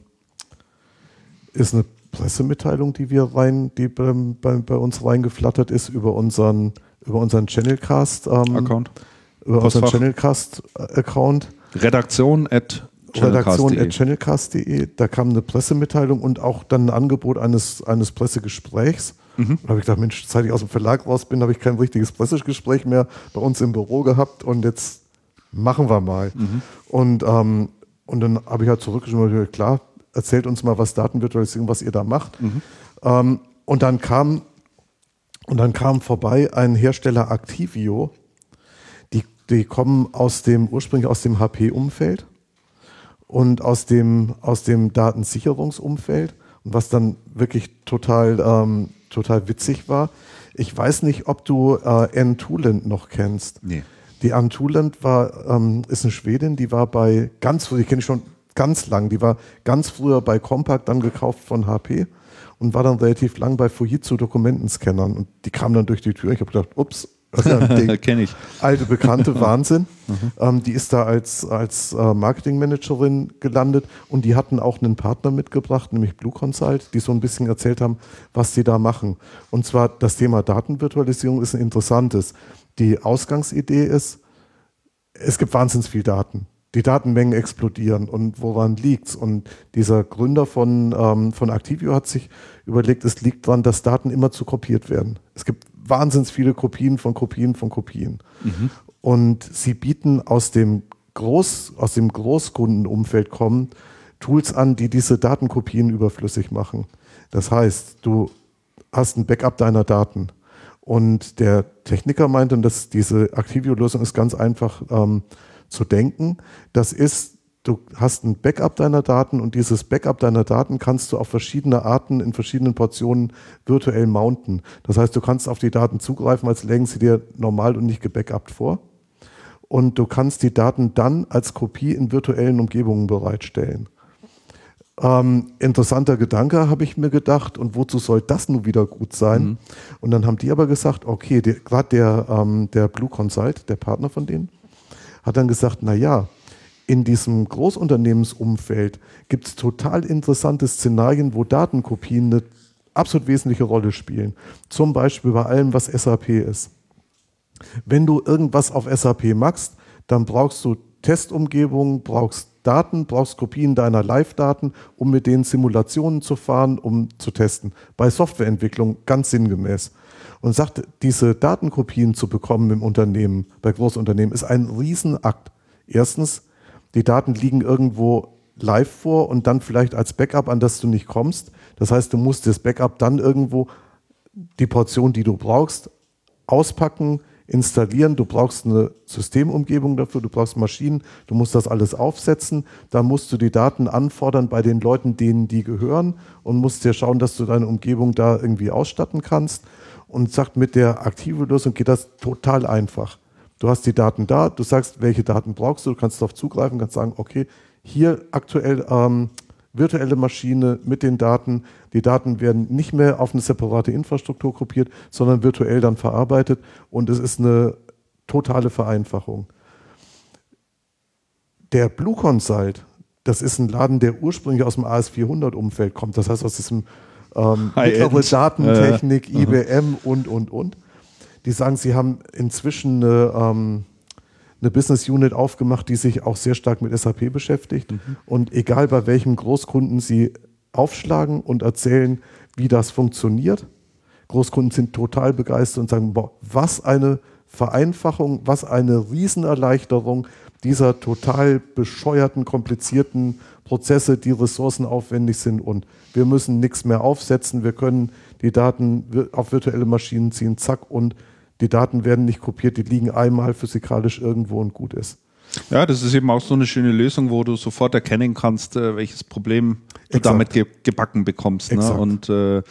B: ist eine Pressemitteilung, die wir rein, die bei, bei, bei uns reingeflattert ist über unseren, über unseren Channelcast ähm, Account. Über Postfach. unseren Channelcast Account.
A: Redaktion at
B: Redaktion at channelcast.de. Da kam eine Pressemitteilung und auch dann ein Angebot eines, eines Pressegesprächs. Mhm. Da habe ich gedacht, Mensch, seit ich aus dem Verlag raus bin, habe ich kein richtiges Pressegespräch mehr bei uns im Büro gehabt und jetzt machen wir mal. Mhm. Und, ähm, und dann habe ich halt zurückgeschrieben, klar, erzählt uns mal, was Datenvirtualisierung, was ihr da macht. Mhm. Ähm, und dann kam und dann kam vorbei ein Hersteller Activio, die, die kommen aus dem ursprünglich aus dem HP-Umfeld und aus dem, aus dem Datensicherungsumfeld. Und was dann wirklich total, ähm, total witzig war, ich weiß nicht, ob du äh, Anne Tuland noch kennst.
A: Nee.
B: Die Anne Tuland war, ähm, ist eine Schwedin, die war bei ganz die kenne ich schon ganz lang, die war ganz früher bei Compaq, dann gekauft von HP und war dann relativ lang bei Fujitsu Dokumentenscannern und die kam dann durch die Tür. Ich habe gedacht, ups,
A: das ist ein [LAUGHS] Ding. Kenne ich.
B: Alte Bekannte, [LAUGHS] Wahnsinn. Mhm. Ähm, die ist da als, als äh, Marketingmanagerin gelandet und die hatten auch einen Partner mitgebracht, nämlich Blue Consult, die so ein bisschen erzählt haben, was sie da machen. Und zwar das Thema Datenvirtualisierung ist ein interessantes. Die Ausgangsidee ist, es gibt wahnsinnig viel Daten. Die Datenmengen explodieren und woran liegt's? Und dieser Gründer von, ähm, von Activio hat sich überlegt, es liegt daran, dass Daten immer zu kopiert werden. Es gibt wahnsinnig viele Kopien von Kopien von Kopien. Mhm. Und sie bieten aus dem Groß, aus dem Großkundenumfeld kommen Tools an, die diese Datenkopien überflüssig machen. Das heißt, du hast ein Backup deiner Daten. Und der Techniker meinte, dass diese Activio-Lösung ist ganz einfach ähm, zu denken. Das ist du hast ein Backup deiner Daten und dieses Backup deiner Daten kannst du auf verschiedene Arten in verschiedenen Portionen virtuell mounten. Das heißt, du kannst auf die Daten zugreifen, als lägen sie dir normal und nicht gebackupt vor. Und du kannst die Daten dann als Kopie in virtuellen Umgebungen bereitstellen. Ähm, interessanter Gedanke, habe ich mir gedacht. Und wozu soll das nun wieder gut sein? Mhm. Und dann haben die aber gesagt, okay, gerade der, ähm, der Blue Consult, der Partner von denen, hat dann gesagt, na ja, in diesem Großunternehmensumfeld gibt es total interessante Szenarien, wo Datenkopien eine absolut wesentliche Rolle spielen. Zum Beispiel bei allem, was SAP ist. Wenn du irgendwas auf SAP machst, dann brauchst du Testumgebungen, brauchst Daten, brauchst Kopien deiner Live-Daten, um mit denen Simulationen zu fahren, um zu testen. Bei Softwareentwicklung ganz sinngemäß. Und sagt, diese Datenkopien zu bekommen im Unternehmen, bei Großunternehmen, ist ein Riesenakt. Erstens, die Daten liegen irgendwo live vor und dann vielleicht als Backup, an das du nicht kommst. Das heißt, du musst das Backup dann irgendwo die Portion, die du brauchst, auspacken, installieren. Du brauchst eine Systemumgebung dafür, du brauchst Maschinen, du musst das alles aufsetzen. Dann musst du die Daten anfordern bei den Leuten, denen die gehören und musst dir schauen, dass du deine Umgebung da irgendwie ausstatten kannst. Und sagt, mit der aktiven Lösung geht das total einfach. Du hast die Daten da, du sagst, welche Daten brauchst du, du kannst darauf zugreifen, kannst sagen, okay, hier aktuell ähm, virtuelle Maschine mit den Daten. Die Daten werden nicht mehr auf eine separate Infrastruktur kopiert, sondern virtuell dann verarbeitet und es ist eine totale Vereinfachung. Der Blue Consult, das ist ein Laden, der ursprünglich aus dem AS400-Umfeld kommt, das heißt aus diesem ähm, mittlere Datentechnik, äh, IBM und, und, und die sagen, sie haben inzwischen eine, ähm, eine Business Unit aufgemacht, die sich auch sehr stark mit SAP beschäftigt. Mhm. Und egal bei welchem Großkunden sie aufschlagen und erzählen, wie das funktioniert, Großkunden sind total begeistert und sagen, boah, was eine Vereinfachung, was eine Riesenerleichterung. Dieser total bescheuerten, komplizierten Prozesse, die ressourcenaufwendig sind. Und wir müssen nichts mehr aufsetzen, wir können die Daten auf virtuelle Maschinen ziehen, zack, und die Daten werden nicht kopiert, die liegen einmal physikalisch irgendwo und gut ist.
A: Ja, das ist eben auch so eine schöne Lösung, wo du sofort erkennen kannst, äh, welches Problem Exakt. damit ge gebacken bekommst ne? und äh,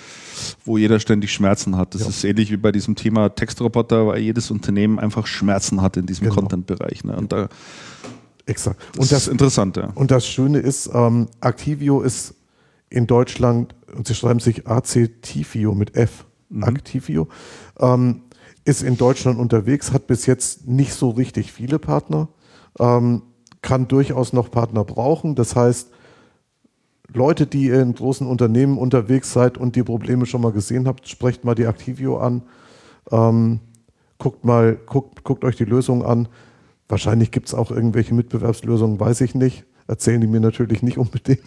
A: wo jeder ständig Schmerzen hat. Das ja. ist ähnlich wie bei diesem Thema Textroboter, weil jedes Unternehmen einfach Schmerzen hat in diesem genau. Content-Bereich. Ne? Und da
B: Exakt.
A: Und das, das ist interessant, ja.
B: Und das Schöne ist, ähm, Activio ist in Deutschland, und sie schreiben sich Activio mit F, mhm. Activio, ähm, ist in Deutschland unterwegs, hat bis jetzt nicht so richtig viele Partner, ähm, kann durchaus noch Partner brauchen. Das heißt, Leute, die in großen Unternehmen unterwegs seid und die Probleme schon mal gesehen habt, sprecht mal die Activio an, ähm, guckt mal, guckt, guckt euch die Lösung an. Wahrscheinlich gibt es auch irgendwelche Mitbewerbslösungen, weiß ich nicht erzählen die mir natürlich nicht unbedingt.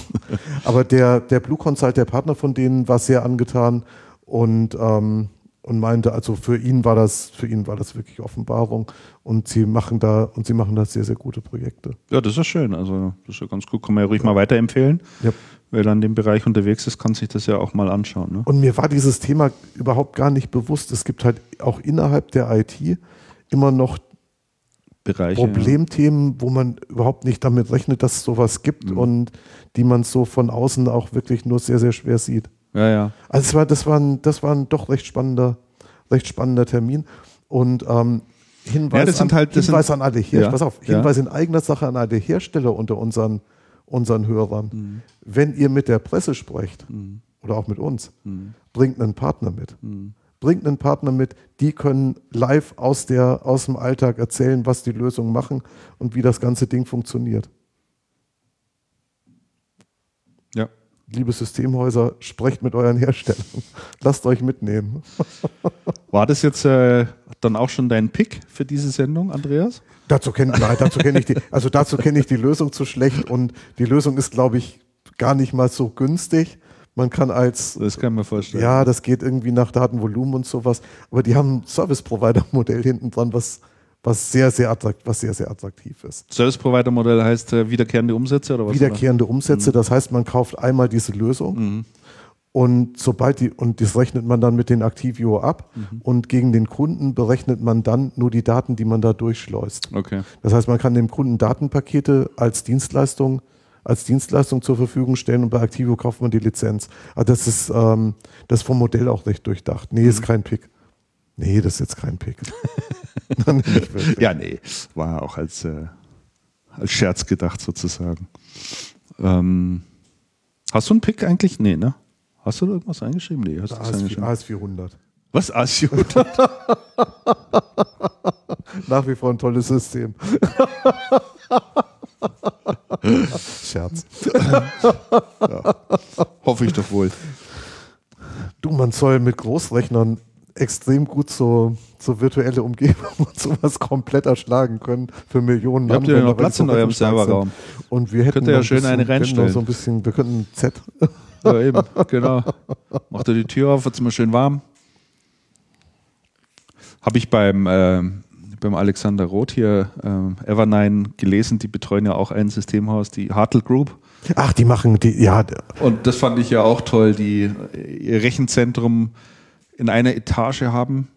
B: [LAUGHS] Aber der, der Blue Consult, der Partner von denen, war sehr angetan und, ähm, und meinte, also für ihn war das, für ihn war das wirklich Offenbarung und sie machen da und sie machen da sehr, sehr gute Projekte.
A: Ja, das ist schön. Also das ist ja ganz gut. Kann man ja ruhig ja. mal weiterempfehlen. Ja. Wer dann in dem Bereich unterwegs ist, kann sich das ja auch mal anschauen. Ne?
B: Und mir war dieses Thema überhaupt gar nicht bewusst. Es gibt halt auch innerhalb der IT immer noch Bereiche, Problemthemen, ja. wo man überhaupt nicht damit rechnet, dass es sowas gibt mhm. und die man so von außen auch wirklich nur sehr, sehr schwer sieht.
A: Ja, ja.
B: Also es war, das, war ein, das war ein doch recht spannender, recht spannender Termin. Und ähm, Hinweis,
A: ja, an, halt,
B: Hinweis sind, an alle Hersteller, ja, pass auf, Hinweis in eigener Sache an alle Hersteller unter unseren, unseren Hörern. Mhm. Wenn ihr mit der Presse sprecht mhm. oder auch mit uns, mhm. bringt einen Partner mit. Mhm bringt einen Partner mit, die können live aus, der, aus dem Alltag erzählen, was die Lösungen machen und wie das ganze Ding funktioniert.
A: Ja.
B: Liebe Systemhäuser, sprecht mit euren Herstellern. [LAUGHS] Lasst euch mitnehmen. [LAUGHS]
A: War das jetzt äh, dann auch schon dein Pick für diese Sendung, Andreas?
B: Dazu kenne kenn ich die, also dazu kenne ich die Lösung zu schlecht und die Lösung ist, glaube ich, gar nicht mal so günstig. Man kann als.
A: Das kann man vorstellen.
B: Ja, das geht irgendwie nach Datenvolumen und sowas. Aber die haben ein Service-Provider-Modell hinten dran, was, was, sehr, sehr attrakt, was sehr, sehr attraktiv ist.
A: Service-Provider-Modell heißt äh, wiederkehrende Umsätze oder was?
B: Wiederkehrende oder? Umsätze, mhm. das heißt, man kauft einmal diese Lösung. Mhm. Und sobald die, und das rechnet man dann mit den Activio ab mhm. und gegen den Kunden berechnet man dann nur die Daten, die man da durchschleust.
A: Okay.
B: Das heißt, man kann dem Kunden Datenpakete als Dienstleistung als Dienstleistung zur Verfügung stellen und bei Activo kauft man die Lizenz. Aber das ist, ähm, das vom Modell auch recht durchdacht. Nee, mhm. ist kein Pick. Nee, das ist jetzt kein Pick. [LAUGHS]
A: ja, nee, war auch als, äh, als Scherz gedacht sozusagen. Ähm, hast du einen Pick eigentlich? Nee, ne? Hast du da irgendwas eingeschrieben? Nee, hast du
B: AS, eingeschrieben? AS400.
A: Was? AS400? [LAUGHS]
B: Nach wie vor ein tolles System. [LAUGHS] Scherz.
A: ja. Hoffe ich doch wohl.
B: Du, man soll mit Großrechnern extrem gut so, so virtuelle Umgebung [LAUGHS] und sowas komplett erschlagen können für Millionen
A: Ihr habt ja noch Platz in eurem Serverraum.
B: Und wir hätten
A: Könnt ihr ja schön eine reinstellen.
B: So ein bisschen, wir könnten Z. [LAUGHS]
A: Ja, eben, genau. Macht ihr die Tür auf, wird es mal schön warm. Habe ich beim äh, beim Alexander Roth hier äh, Evernine gelesen, die betreuen ja auch ein Systemhaus, die Hartl Group.
B: Ach, die machen die, ja.
A: Und das fand ich ja auch toll, die ihr Rechenzentrum in einer Etage haben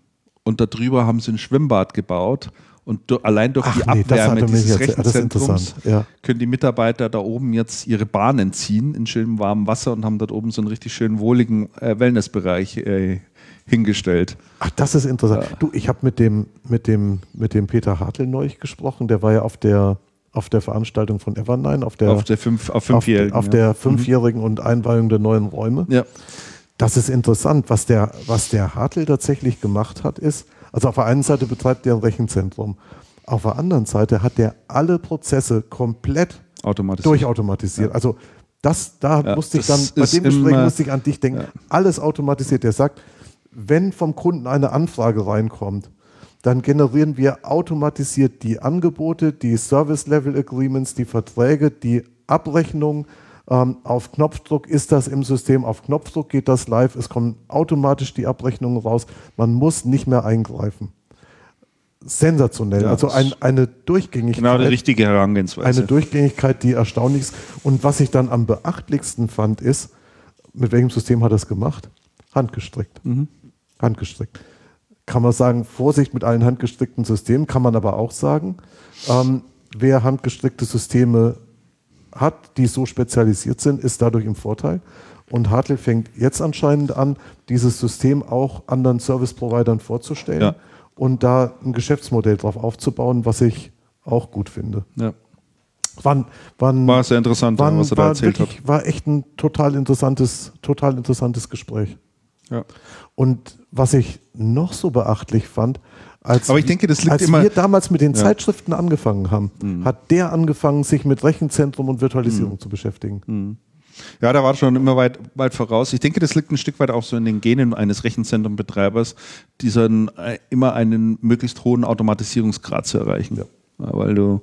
A: und darüber haben sie ein Schwimmbad gebaut. Und do, allein durch Ach, die Abwärme nee, dieses Rechenzentrums ja. können die Mitarbeiter da oben jetzt ihre Bahnen ziehen in schönem warmem Wasser und haben dort oben so einen richtig schönen wohligen äh, Wellnessbereich äh, hingestellt.
B: Ach, das ist interessant. Ja. Du, ich habe mit dem, mit, dem, mit dem Peter Hartl neulich gesprochen, der war ja auf der, auf der Veranstaltung von Evernine, auf der,
A: auf der fünf, auf Fünfjährigen,
B: auf, auf der mhm. Fünfjährigen und Einweihung der neuen Räume.
A: Ja.
B: Das ist interessant. Was der, was der Hartl tatsächlich gemacht hat, ist, also auf der einen Seite betreibt er ein Rechenzentrum, auf der anderen Seite hat er alle Prozesse komplett durchautomatisiert. Ja. Also das, da ja, musste ich dann, bei dem Gespräch musste ich an dich denken, ja. alles automatisiert. Der sagt, wenn vom Kunden eine Anfrage reinkommt, dann generieren wir automatisiert die Angebote, die Service Level Agreements, die Verträge, die Abrechnung. Ähm, auf Knopfdruck ist das im System, auf Knopfdruck geht das live, es kommen automatisch die Abrechnungen raus. Man muss nicht mehr eingreifen. sensationell.
A: Ja,
B: also ein, eine Durchgängigkeit.
A: Genau die richtige Herangehensweise.
B: eine Durchgängigkeit, die erstaunlich ist. Und was ich dann am beachtlichsten fand, ist, mit welchem System hat er es gemacht? Handgestrickt. Handgestrickt. Kann man sagen, Vorsicht mit allen handgestrickten Systemen, kann man aber auch sagen, ähm, wer handgestrickte Systeme hat, die so spezialisiert sind, ist dadurch im Vorteil. Und Hartl fängt jetzt anscheinend an, dieses System auch anderen Service-Providern vorzustellen
A: Ja.
B: und da ein Geschäftsmodell drauf aufzubauen, was ich auch gut finde.
A: ja.
B: War, war, ein,
A: War sehr interessant,
B: war, ein-
A: was er da erzählt
B: wirklich, war echt ein total interessantes, total interessantes Gespräch.
A: hat. Ja.
B: Und was ich noch so beachtlich fand, als,
A: Aber ich denke, das liegt
B: als
A: immer-
B: wir damals mit den
A: Ja.
B: Zeitschriften angefangen haben, hat der angefangen, sich mit Rechenzentrum und
A: Mhm.
B: Virtualisierung zu beschäftigen.
A: Ja, da war schon immer weit, weit voraus. Ich denke, das liegt ein Stück weit auch so in den Genen eines Rechenzentrumbetreibers, diesen äh, immer einen möglichst hohen Automatisierungsgrad zu erreichen.
B: Ja.
A: Ja, weil du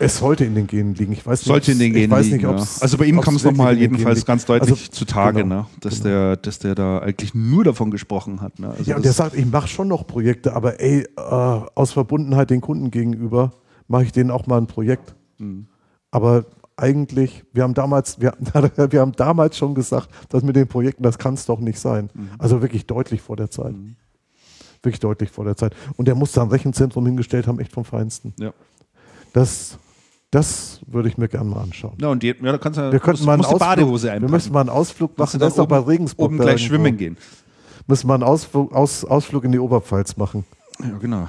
B: Es sollte in den Genen liegen. Ich weiß nicht,
A: sollte in den Genen
B: ich weiß
A: liegen.
B: nicht,
A: ja. Also bei ihm kam es nochmal jedenfalls ganz deutlich
B: Also,
A: zutage,
B: genau,
A: ne? dass,
B: genau.
A: der, dass der da eigentlich nur davon gesprochen hat. Ne? Also
B: Ja, und der sagt, ich mache schon noch Projekte, aber ey, äh, aus Verbundenheit den Kunden gegenüber mache ich denen auch mal ein Projekt.
A: Mhm.
B: Aber eigentlich, wir haben damals, wir, [LAUGHS] wir haben damals schon gesagt, dass mit den Projekten, das kann es doch nicht sein.
A: Mhm.
B: Also wirklich deutlich vor der Zeit. Wirklich deutlich vor der Zeit. Und der muss da ein Rechenzentrum hingestellt haben, echt vom Feinsten.
A: ja.
B: Das, das würde ich mir gerne mal anschauen.
A: Ja, und die, ja, da kannst du
B: Wir könnten mal einen Ausflug,
A: Badehose
B: wir müssen mal einen Ausflug machen. Das ist doch bei Regensburg.
A: oben gleich
B: irgendwo.
A: schwimmen gehen.
B: Müssen wir einen Ausflug, Aus, Ausflug in die Oberpfalz machen.
A: Ja, genau.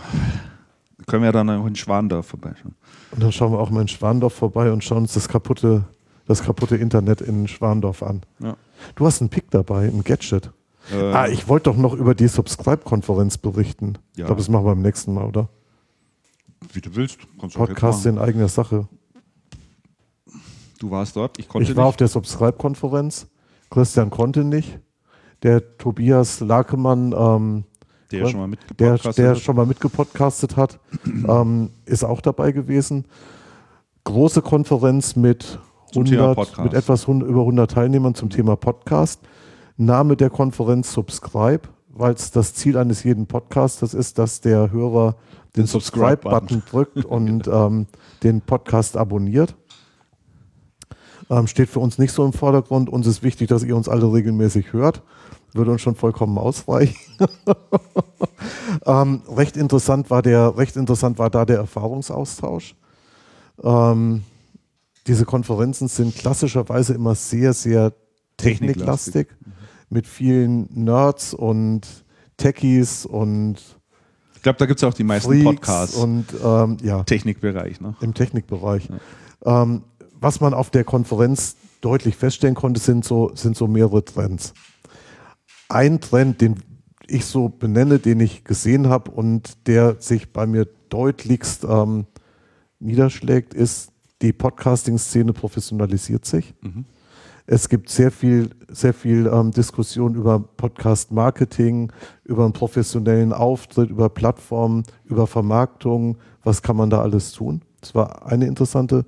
A: Da können wir ja dann auch in Schwandorf vorbeischauen.
B: Und dann schauen wir auch mal in Schwandorf vorbei und schauen uns das kaputte, das kaputte Internet in Schwandorf an.
A: Ja.
B: Du hast einen Pick dabei, ein Gadget.
A: Äh,
B: ah, ich wollte doch noch über die Subscribe-Konferenz berichten.
A: Ja.
B: Ich glaube, das machen wir beim nächsten Mal, oder?
A: Wie du willst. Kannst du auch
B: Podcast
A: jetzt
B: in eigener Sache.
A: Du warst dort, ich konnte
B: Ich war
A: nicht.
B: auf der Subscribe-Konferenz. Christian konnte nicht. Der Tobias Lakemann, ähm,
A: der schon mal
B: der,
A: mitgepodcastet
B: der
A: hat.
B: schon mal mitgepodcastet hat, [CLEARS THROAT] ähm, ist auch dabei gewesen. Große Konferenz mit,
A: Zum Thema
B: 100,
A: Podcast.
B: mit etwas über 100 Teilnehmern zum Thema Podcast. Name der Konferenz Subscribe, weil es das Ziel eines jeden Podcasters ist, dass der Hörer den, Subscribe-Button drückt [LAUGHS] und ähm, den Podcast abonniert. Ähm, steht für uns nicht so im Vordergrund. Uns ist wichtig, dass ihr uns alle regelmäßig hört. Würde uns schon vollkommen ausreichen. [LAUGHS] ähm, recht interessant war der, recht interessant war da der Erfahrungsaustausch. Ähm, diese Konferenzen sind klassischerweise immer sehr, sehr techniklastig, mit vielen Nerds und Techies und
A: Ich glaube, da gibt es auch die meisten
B: Freaks
A: Podcasts
B: und ähm, ja,
A: Technikbereich. Ne?
B: im Technikbereich. Ähm, was man auf der Konferenz deutlich feststellen konnte, sind so, sind so mehrere Trends. Ein Trend, den ich so benenne, den ich gesehen habe und der sich bei mir deutlichst ähm, niederschlägt, ist, die Podcasting-Szene professionalisiert sich. Es gibt sehr viel, sehr viel ähm, Diskussion über Podcast-Marketing, über einen professionellen Auftritt, über Plattformen, über Vermarktung. Was kann man da alles tun? Das war eine interessante,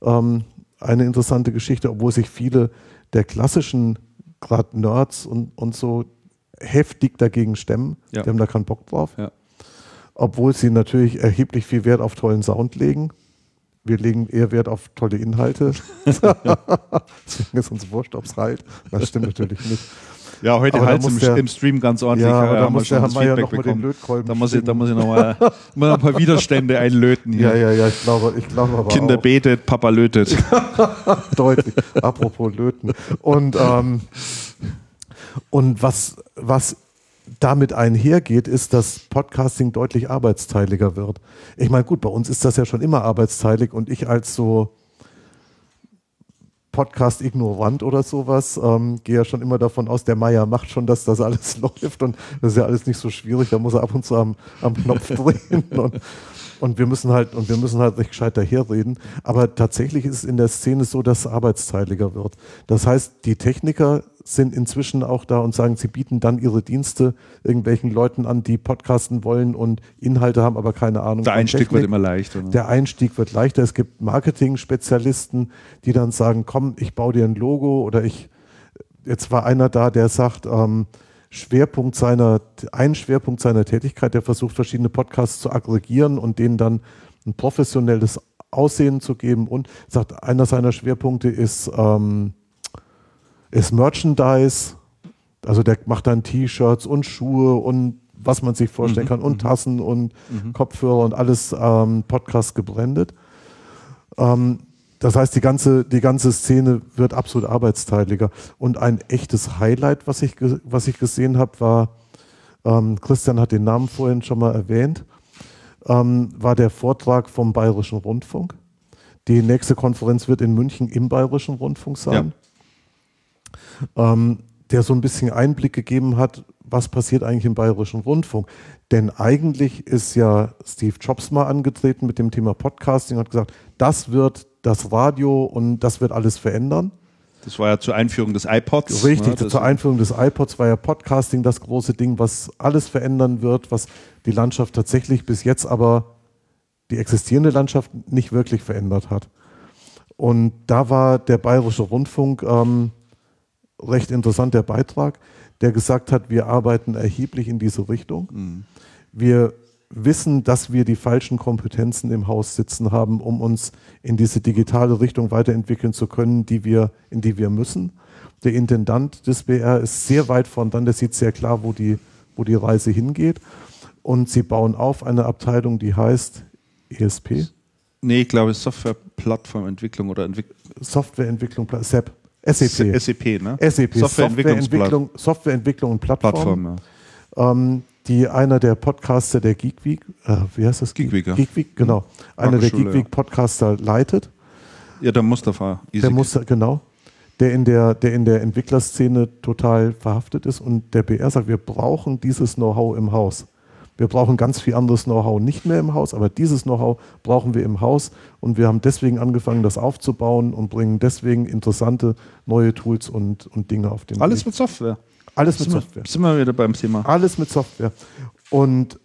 B: ähm, eine interessante Geschichte, obwohl sich viele der klassischen, gerade Nerds und, und so, heftig dagegen stemmen.
A: Ja.
B: Die haben da keinen Bock drauf.
A: Ja.
B: Obwohl sie natürlich erheblich viel Wert auf tollen Sound legen. Wir legen eher Wert auf tolle Inhalte. [LAUGHS] Deswegen ist uns wurscht, ob es halt. Das stimmt natürlich nicht.
A: Ja, heute halt im,
B: der-
A: im Stream ganz ordentlich.
B: Ja, aber da muss der Herr Meier
A: Feedback
B: noch mal den. Lötkolben
A: Da muss ich, da muss ich nochmal noch [LAUGHS] ein paar Widerstände einlöten hier.
B: Ja, ja, ja, ich glaube, ich glaube aber
A: Kinder
B: auch.
A: betet, Papa lötet. [LAUGHS]
B: deutlich. Apropos Löten. Und, ähm, und was, was damit einhergeht, ist, dass Podcasting deutlich arbeitsteiliger wird. Ich meine, gut, bei uns ist das ja schon immer arbeitsteilig und ich als so Podcast-ignorant oder sowas, ähm, gehe ja schon immer davon aus, der Meier macht schon, dass das alles [LAUGHS] läuft und das ist ja alles nicht so schwierig, da muss er ab und zu am, am Knopf [LAUGHS] drehen und, und wir müssen halt und wir müssen halt recht gescheit daherreden. Aber tatsächlich ist es in der Szene so, dass es arbeitsteiliger wird. Das heißt, die Techniker sind inzwischen auch da und sagen, sie bieten dann ihre Dienste irgendwelchen Leuten an, die podcasten wollen und Inhalte haben, aber keine Ahnung.
A: Der Einstieg
B: Technik.
A: wird immer leichter. Ne?
B: Der Einstieg wird leichter. Es gibt Marketing-Spezialisten, die dann sagen, komm, ich baue dir ein Logo oder ich, jetzt war einer da, der sagt, ähm, Schwerpunkt seiner, ein Schwerpunkt seiner Tätigkeit, der versucht, verschiedene Podcasts zu aggregieren und denen dann ein professionelles Aussehen zu geben. Und sagt, einer seiner Schwerpunkte ist, ähm, ist Merchandise. Also der macht dann T-Shirts und Schuhe und was man sich vorstellen mhm. kann und mhm. Tassen und mhm. Kopfhörer und alles ähm, Podcast gebrandet. Ähm, das heißt, die ganze, die ganze Szene wird absolut arbeitsteiliger. Und ein echtes Highlight, was ich, was ich gesehen habe, war, ähm, Christian hat den Namen vorhin schon mal erwähnt, ähm, war der Vortrag vom Bayerischen Rundfunk. Die nächste Konferenz wird in München im Bayerischen Rundfunk sein. Ja. Ähm, der so ein bisschen Einblick gegeben hat, was passiert eigentlich im Bayerischen Rundfunk. Denn eigentlich ist ja Steve Jobs mal angetreten mit dem Thema Podcasting und hat gesagt, das wird das Radio und das wird alles verändern.
A: Das war ja zur Einführung des iPods.
B: Richtig, ne? zur Einführung des iPods war ja Podcasting das große Ding, was alles verändern wird, was die Landschaft tatsächlich bis jetzt aber die existierende Landschaft nicht wirklich verändert hat. Und da war der Bayerische Rundfunk ähm, recht interessant, der Beitrag, der gesagt hat, wir arbeiten erheblich in diese Richtung. Mhm. Wir wissen, dass wir die falschen Kompetenzen im Haus sitzen haben, um uns in diese digitale Richtung weiterentwickeln zu können, die wir, in die wir müssen. Der Intendant des BR ist sehr weit von dann, der sieht sehr klar, wo die, wo die Reise hingeht. Und sie bauen auf eine Abteilung, die heißt ESP.
A: Nee, ich glaube Software-Plattformentwicklung oder Entwick
B: Softwareentwicklung, SAP. SAP.
A: SAP, ne?
B: SAP, Softwareentwicklung, Softwareentwicklung und Plattform. Plattform ja. ähm, die einer der Podcaster der Geek Week, äh, wie heißt das?
A: Geek Week, ja.
B: Geek Week, genau. Einer der Geek Week Podcaster leitet.
A: Ja, der Mustafa.
B: Isik. Der Mustafa, genau. Der in der, der in der Entwicklerszene total verhaftet ist und der BR sagt, wir brauchen dieses Know-how im Haus. Wir brauchen ganz viel anderes Know-how nicht mehr im Haus, aber dieses Know-how brauchen wir im Haus und wir haben deswegen angefangen, das aufzubauen und bringen deswegen interessante neue Tools und, und Dinge auf den
A: Alles Weg. mit Software.
B: Alles mit Software.
A: Sind wir wieder beim Thema.
B: Alles mit Software. Und,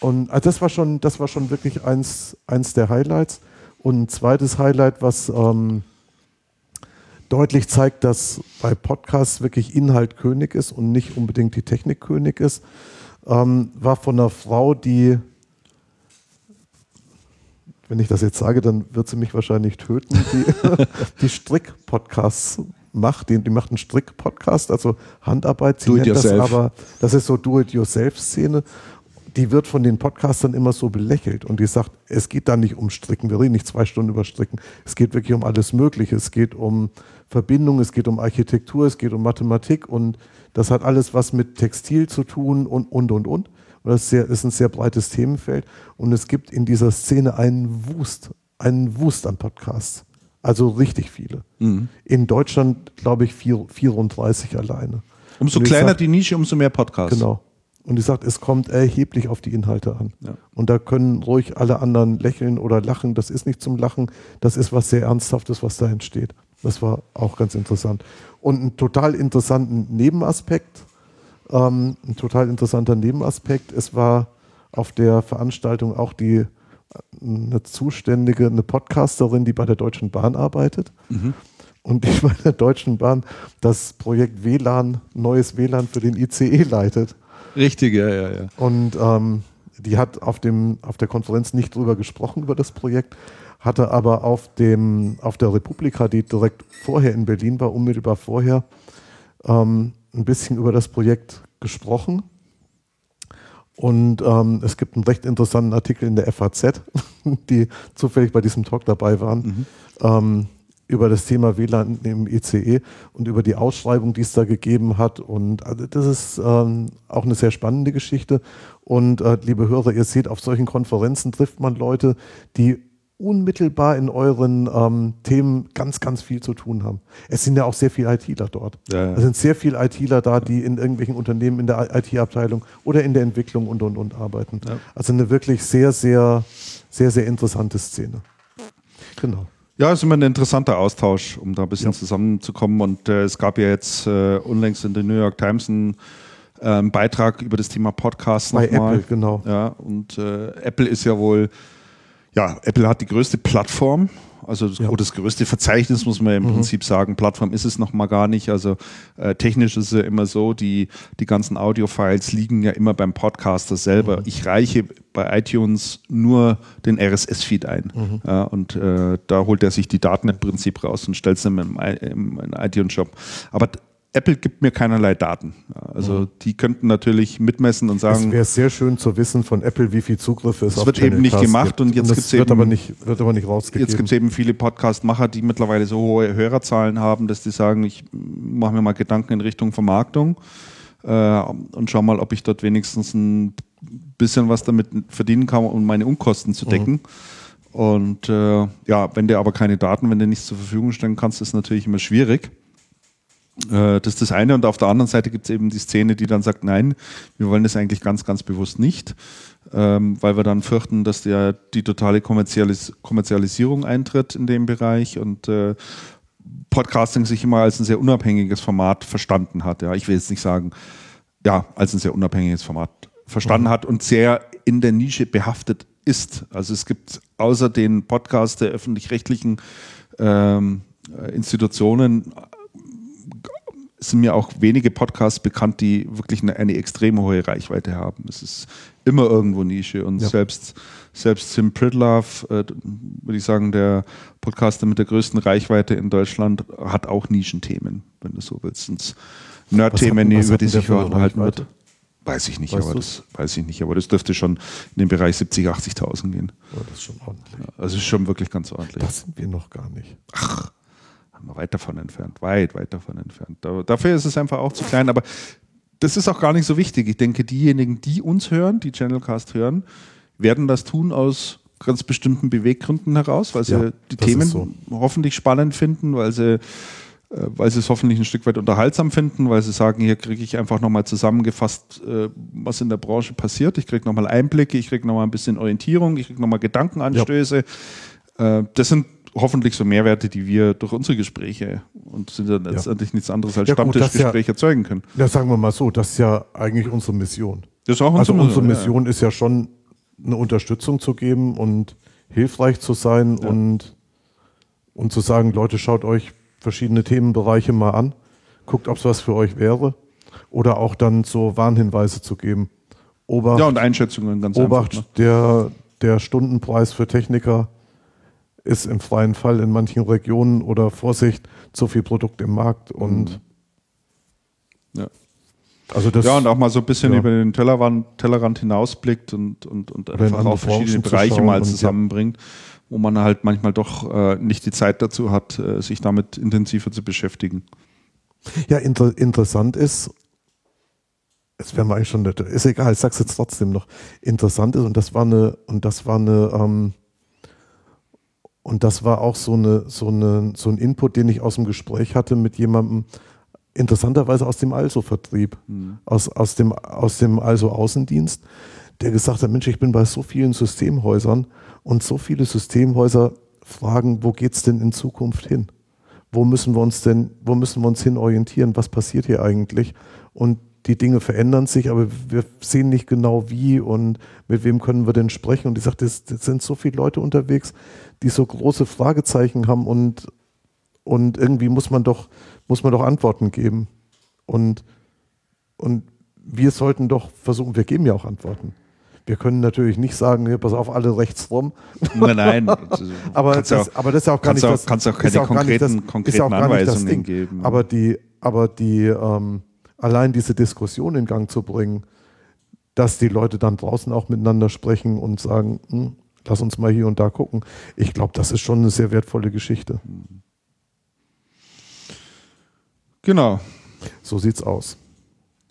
B: und also das war schon, das war schon wirklich eins, eins der Highlights. Und ein zweites Highlight, was ähm, deutlich zeigt, dass bei Podcasts wirklich Inhalt König ist und nicht unbedingt die Technik König ist, ähm, war von einer Frau, die, wenn ich das jetzt sage, dann wird sie mich wahrscheinlich töten, die, [LAUGHS] die Strick-Podcasts macht. Die, die macht einen Strick-Podcast, also Handarbeit. Sie
A: do it yourself.
B: Das aber das ist so Do-it-yourself-Szene. Die wird von den Podcastern immer so belächelt und die sagt, es geht da nicht um Stricken. Wir reden nicht zwei Stunden über Stricken. Es geht wirklich um alles Mögliche. Es geht um Verbindung, es geht um Architektur, es geht um Mathematik und das hat alles was mit Textil zu tun und, und, und, und. Und das ist, sehr, ist ein sehr breites Themenfeld. Und es gibt in dieser Szene einen Wust, einen Wust an Podcasts. Also richtig viele. Mhm. In Deutschland, glaube ich, vier, 34 alleine.
A: Umso kleiner sagt, die Nische, umso mehr Podcasts.
B: Genau. Und ich sage, es kommt erheblich auf die Inhalte an. Ja. Und da können ruhig alle anderen lächeln oder lachen. Das ist nicht zum Lachen. Das ist was sehr Ernsthaftes, was da entsteht. Das war auch ganz interessant. Und ein total interessanten Nebenaspekt, ähm, ein total interessanter Nebenaspekt, es war auf der Veranstaltung auch die eine zuständige, eine Podcasterin, die bei der Deutschen Bahn arbeitet. Mhm. Und die bei der Deutschen Bahn das Projekt WLAN, neues WLAN für den ICE leitet.
A: Richtig, ja, ja, ja.
B: Und ähm, die hat auf, dem, auf der Konferenz nicht drüber gesprochen, über das Projekt, hatte aber auf, dem, auf der Republika, die direkt vorher in Berlin war, unmittelbar vorher, ähm, ein bisschen über das Projekt gesprochen. Und ähm, es gibt einen recht interessanten Artikel in der FAZ, [LAUGHS] die zufällig bei diesem Talk dabei waren, mhm. ähm, über das Thema WLAN im ICE und über die Ausschreibung, die es da gegeben hat. Und also das ist ähm, auch eine sehr spannende Geschichte. Und äh, liebe Hörer, ihr seht, auf solchen Konferenzen trifft man Leute, die unmittelbar in euren ähm, Themen ganz, ganz viel zu tun haben. Es sind ja auch sehr viele ITler dort. Ja, ja. Es sind sehr viele ITler da, die in irgendwelchen Unternehmen in der IT-Abteilung oder in der Entwicklung und und und arbeiten. Ja. Also eine wirklich sehr, sehr, sehr, sehr interessante Szene.
A: Genau. Ja, es ist immer ein interessanter Austausch, um da ein bisschen zusammenzukommen. Und äh, es gab ja jetzt äh, unlängst in der New York Times einen äh, Beitrag über das Thema Podcast
B: nochmal. Bei nochmal. Apple, genau.
A: Ja, und äh, Apple ist ja wohl ja, Apple hat die größte Plattform Also das, ja. das größte Verzeichnis muss man im mhm. Prinzip sagen. Plattform ist es noch mal gar nicht. Also äh, technisch ist es ja immer so, die, die ganzen Audio-Files liegen ja immer beim Podcaster selber. Mhm. Ich reiche bei iTunes nur den RSS-Feed ein. Mhm. Ja, und äh, da holt er sich die Daten im Prinzip raus und stellt sie im, im, im iTunes-Shop. Aber Apple gibt mir keinerlei Daten. Also mhm. die könnten natürlich mitmessen und sagen.
B: Es wäre sehr schön zu wissen von Apple, wie viel Zugriff es
A: das auf wird eben nicht gemacht gibt. und jetzt gibt's
B: wird
A: eben,
B: aber nicht wird aber nicht rausgegeben.
A: Jetzt gibt es eben viele Podcast-Macher, die mittlerweile so hohe Hörerzahlen haben, dass die sagen, ich mache mir mal Gedanken in Richtung Vermarktung äh, und schau mal, ob ich dort wenigstens ein bisschen was damit verdienen kann, um meine Unkosten zu decken. Mhm. Und äh, ja, wenn der aber keine Daten, wenn der nichts zur Verfügung stellen kannst, ist natürlich immer schwierig. Äh, das ist das eine. Und auf der anderen Seite gibt es eben die Szene, die dann sagt, nein, wir wollen das eigentlich ganz, ganz bewusst nicht, ähm, weil wir dann fürchten, dass der, die totale Kommerzialis Kommerzialisierung eintritt in dem Bereich und äh, Podcasting sich immer als ein sehr unabhängiges Format verstanden hat. Ja, ich will jetzt nicht sagen, ja, als ein sehr unabhängiges Format verstanden mhm. hat und sehr in der Nische behaftet ist. Also es gibt außer den Podcasts der öffentlich-rechtlichen ähm, Institutionen sind mir auch wenige Podcasts bekannt, die wirklich eine, eine extrem hohe Reichweite haben. Es ist immer irgendwo Nische und ja. selbst, selbst Sim Pridlove, äh, würde ich sagen, der Podcaster mit der größten Reichweite in Deutschland, hat auch Nischenthemen, wenn du so willst. Nerd-Themen, über die sich unterhalten wird. Weiß ich nicht, weißt aber das weiß ich nicht, aber das dürfte schon in den Bereich 70, 80.000 gehen.
B: Ja, das ist schon ordentlich.
A: Also ist schon wirklich ganz ordentlich.
B: Das sind wir noch gar nicht.
A: Ach, weit davon entfernt, weit, weit davon entfernt. dafür ist es einfach auch zu klein, aber das ist auch gar nicht so wichtig. Ich denke, diejenigen, die uns hören, die Channelcast hören, werden das tun aus ganz bestimmten Beweggründen heraus, weil sie ja, die Themen so. hoffentlich spannend finden, weil sie, äh, weil sie es hoffentlich ein Stück weit unterhaltsam finden, weil sie sagen, hier kriege ich einfach nochmal zusammengefasst, äh, was in der Branche passiert. Ich kriege nochmal Einblicke, ich kriege nochmal ein bisschen Orientierung, ich kriege nochmal Gedankenanstöße. Ja. Äh, das sind hoffentlich so Mehrwerte, die wir durch unsere Gespräche und sind dann letztendlich ja. nichts anderes als ja, Stammtischgespräche ja, erzeugen können.
B: Ja, sagen wir mal so, das ist ja eigentlich unsere Mission.
A: Das ist auch
B: unsere also unsere Mission ist ja schon eine Unterstützung zu geben und hilfreich zu sein und, und zu sagen, Leute, schaut euch verschiedene Themenbereiche mal an, guckt, ob es was für euch wäre oder auch dann so Warnhinweise zu geben.
A: Obacht, ja, und Einschätzungen ganz
B: Obacht, einfach, ne? der, der Stundenpreis für Techniker ist im freien Fall in manchen Regionen oder Vorsicht zu viel Produkt im Markt und
A: mhm. ja. Also das, ja, und auch mal so ein bisschen ja. über den Tellerrand, Tellerrand hinausblickt und, und, und einfach auch verschiedene Bereiche mal zusammenbringt, ja. wo man halt manchmal doch äh, nicht die Zeit dazu hat, äh, sich damit intensiver zu beschäftigen.
B: Ja, inter interessant ist, jetzt werden wir eigentlich schon, ist egal, ich sag's jetzt trotzdem noch, interessant ist, und das war eine, und das war eine, ähm, und das war auch so, eine, so, eine, so ein Input, den ich aus dem Gespräch hatte mit jemandem, interessanterweise aus dem Also-Vertrieb, mhm. aus, aus, dem, aus dem Also-Außendienst, der gesagt hat, Mensch, ich bin bei so vielen Systemhäusern und so viele Systemhäuser fragen, wo geht es denn in Zukunft hin? Wo müssen wir uns denn, wo müssen wir uns hin orientieren? Was passiert hier eigentlich? Und die Dinge verändern sich, aber wir sehen nicht genau wie und mit wem können wir denn sprechen. Und ich sagte, es sind so viele Leute unterwegs, die so große Fragezeichen haben und, und irgendwie muss man doch, muss man doch Antworten geben. Und, und wir sollten doch versuchen, wir geben ja auch Antworten. Wir können natürlich nicht sagen, hier, pass auf, alle rechts rum.
A: Nein, nein. [LAUGHS]
B: aber, das, auch, aber das ist ja auch gar nicht
A: auch, das. Kannst auch keine auch konkreten, das, konkreten Anweisungen geben.
B: Aber die, aber die, ähm, allein diese Diskussion in Gang zu bringen, dass die Leute dann draußen auch miteinander sprechen und sagen, hm, lass uns mal hier und da gucken. Ich glaube, das ist schon eine sehr wertvolle Geschichte.
A: Genau.
B: So sieht's aus.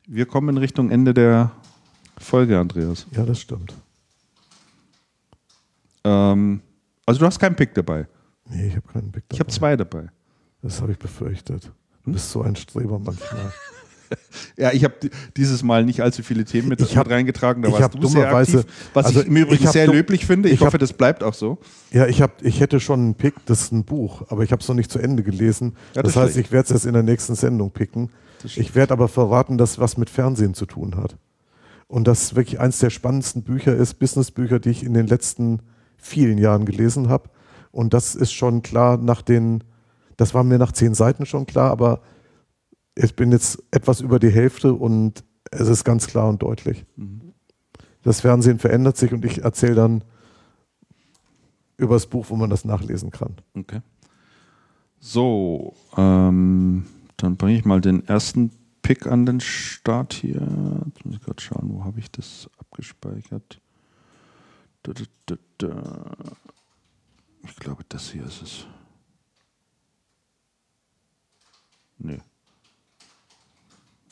A: Wir kommen in Richtung Ende der Folge, Andreas.
B: Ja, das stimmt.
A: Ähm, also du hast keinen Pick dabei.
B: Nee, ich habe keinen Pick dabei.
A: Ich habe zwei dabei.
B: Das habe ich befürchtet. Du bist so ein Streber manchmal. [LAUGHS]
A: ja, ich habe dieses Mal nicht allzu viele Themen mit,
B: ich hab,
A: mit reingetragen.
B: Da ich warst du sehr aktiv,
A: was also ich im Übrigen ich sehr löblich finde. Ich, ich hoffe, hab, das bleibt auch so.
B: Ja, ich, hab, ich hätte schon einen Pick, das ist ein Buch, aber ich habe es noch nicht zu Ende gelesen. Ja, das, das heißt, ich werde es erst in der nächsten Sendung picken. Ich werde aber verraten, dass was mit Fernsehen zu tun hat. Und das wirklich eines der spannendsten Bücher ist, Businessbücher, die ich in den letzten vielen Jahren gelesen habe. Und das ist schon klar nach den, das war mir nach zehn Seiten schon klar, aber ich bin jetzt etwas über die Hälfte und es ist ganz klar und deutlich. Mhm. Das Fernsehen verändert sich und ich erzähle dann über das Buch, wo man das nachlesen kann.
A: Okay. So, ähm, dann bringe ich mal den ersten Pick an den Start hier. Jetzt muss ich gerade schauen, wo habe ich das abgespeichert. Da, da, da, ich glaube, das hier ist es. Nee.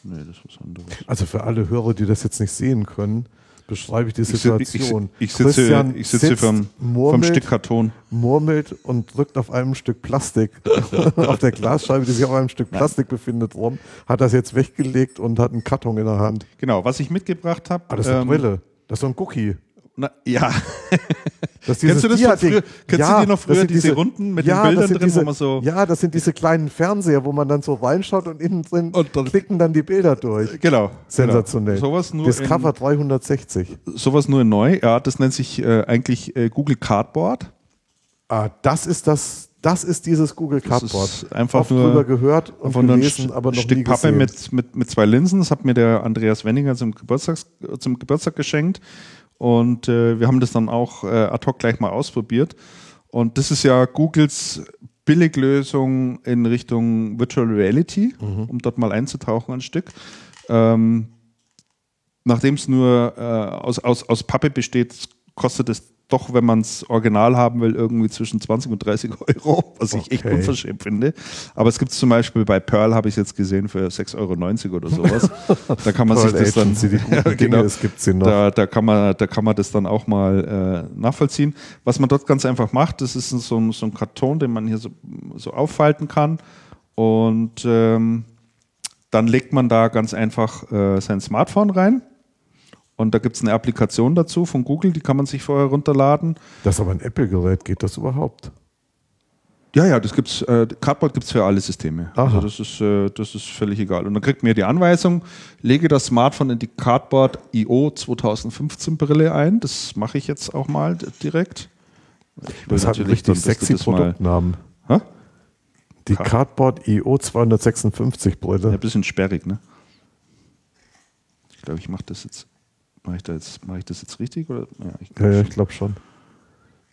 A: Nee, das ist was anderes.
B: Also für alle Hörer, die das jetzt nicht sehen können, beschreibe ich die Situation.
A: Ich, ich, ich sitze, Christian ich sitze vom, murmelt, vom Stück Karton.
B: Murmelt und drückt auf einem Stück Plastik, [LAUGHS] auf der Glasscheibe, die sich auf einem Stück Plastik Nein. befindet, rum, hat das jetzt weggelegt und hat einen Karton in der Hand.
A: Genau, was ich mitgebracht habe.
B: Ah, das ist eine ähm, Brille. Das ist so ein Cookie.
A: Na, ja.
B: kennst du das
A: früher? Kennst ja, du die noch früher, diese, diese, Runden mit ja, den Bildern drin,
B: diese,
A: wo man so.
B: Ja, das sind diese kleinen Fernseher, wo man dann so reinschaut und innen drin und dann, klicken dann die Bilder durch.
A: Genau.
B: Sensationell.
A: Genau. Sowas nur
B: Discover in, 360.
A: Sowas nur neu. Ja, das nennt sich äh, eigentlich äh, Google Cardboard.
B: Ah, das ist das, das ist dieses Google Cardboard.
A: Das einfach
B: Oft
A: nur
B: drüber gehört und gelesen, aber noch
A: Stück
B: nie
A: Pappe mit, mit, mit zwei Linsen. Das hat mir der Andreas Wenninger zum Geburtstag, zum Geburtstag geschenkt. Und äh, wir haben das dann auch äh, ad hoc gleich mal ausprobiert. Und das ist ja Googles Billiglösung in Richtung Virtual Reality, mhm. um dort mal einzutauchen ein Stück. Ähm, Nachdem es nur äh, aus, aus, aus Pappe besteht, kostet es doch, wenn man es original haben will, irgendwie zwischen 20 und 30 Euro, was okay. ich echt unverschämt finde. Aber es gibt es zum Beispiel bei Pearl, habe ich jetzt gesehen, für 6,90 Euro oder sowas. [LAUGHS] Da kann man sich das dann. [LAUGHS]
B: ja, genau, es gibt sie noch.
A: Da, da, kann man, da kann man das dann auch mal äh, nachvollziehen. Was man dort ganz einfach macht, das ist so ein, so ein Karton, den man hier so, so auffalten kann. Und ähm, dann legt man da ganz einfach äh, sein Smartphone rein und da gibt es eine Applikation dazu von Google, die kann man sich vorher runterladen.
B: Das ist aber ein Apple-Gerät, geht das überhaupt?
A: Ja, ja, das gibt's, äh, Cardboard gibt es für alle Systeme. Aha. Also das ist, äh, das ist völlig egal. Und dann kriegt man die Anweisung, lege das Smartphone in die Cardboard IO 2015 Brille ein. Das mache ich jetzt auch mal direkt.
B: das hat richtig sexy Produktnamen. Die Cardboard IO 256 Brille. Ja,
A: ein bisschen sperrig, ne? Ich glaube, ich mache das jetzt. Mache ich, da jetzt, mach ich das jetzt richtig? Oder?
B: Ja, ich glaube ja, ja, glaub schon.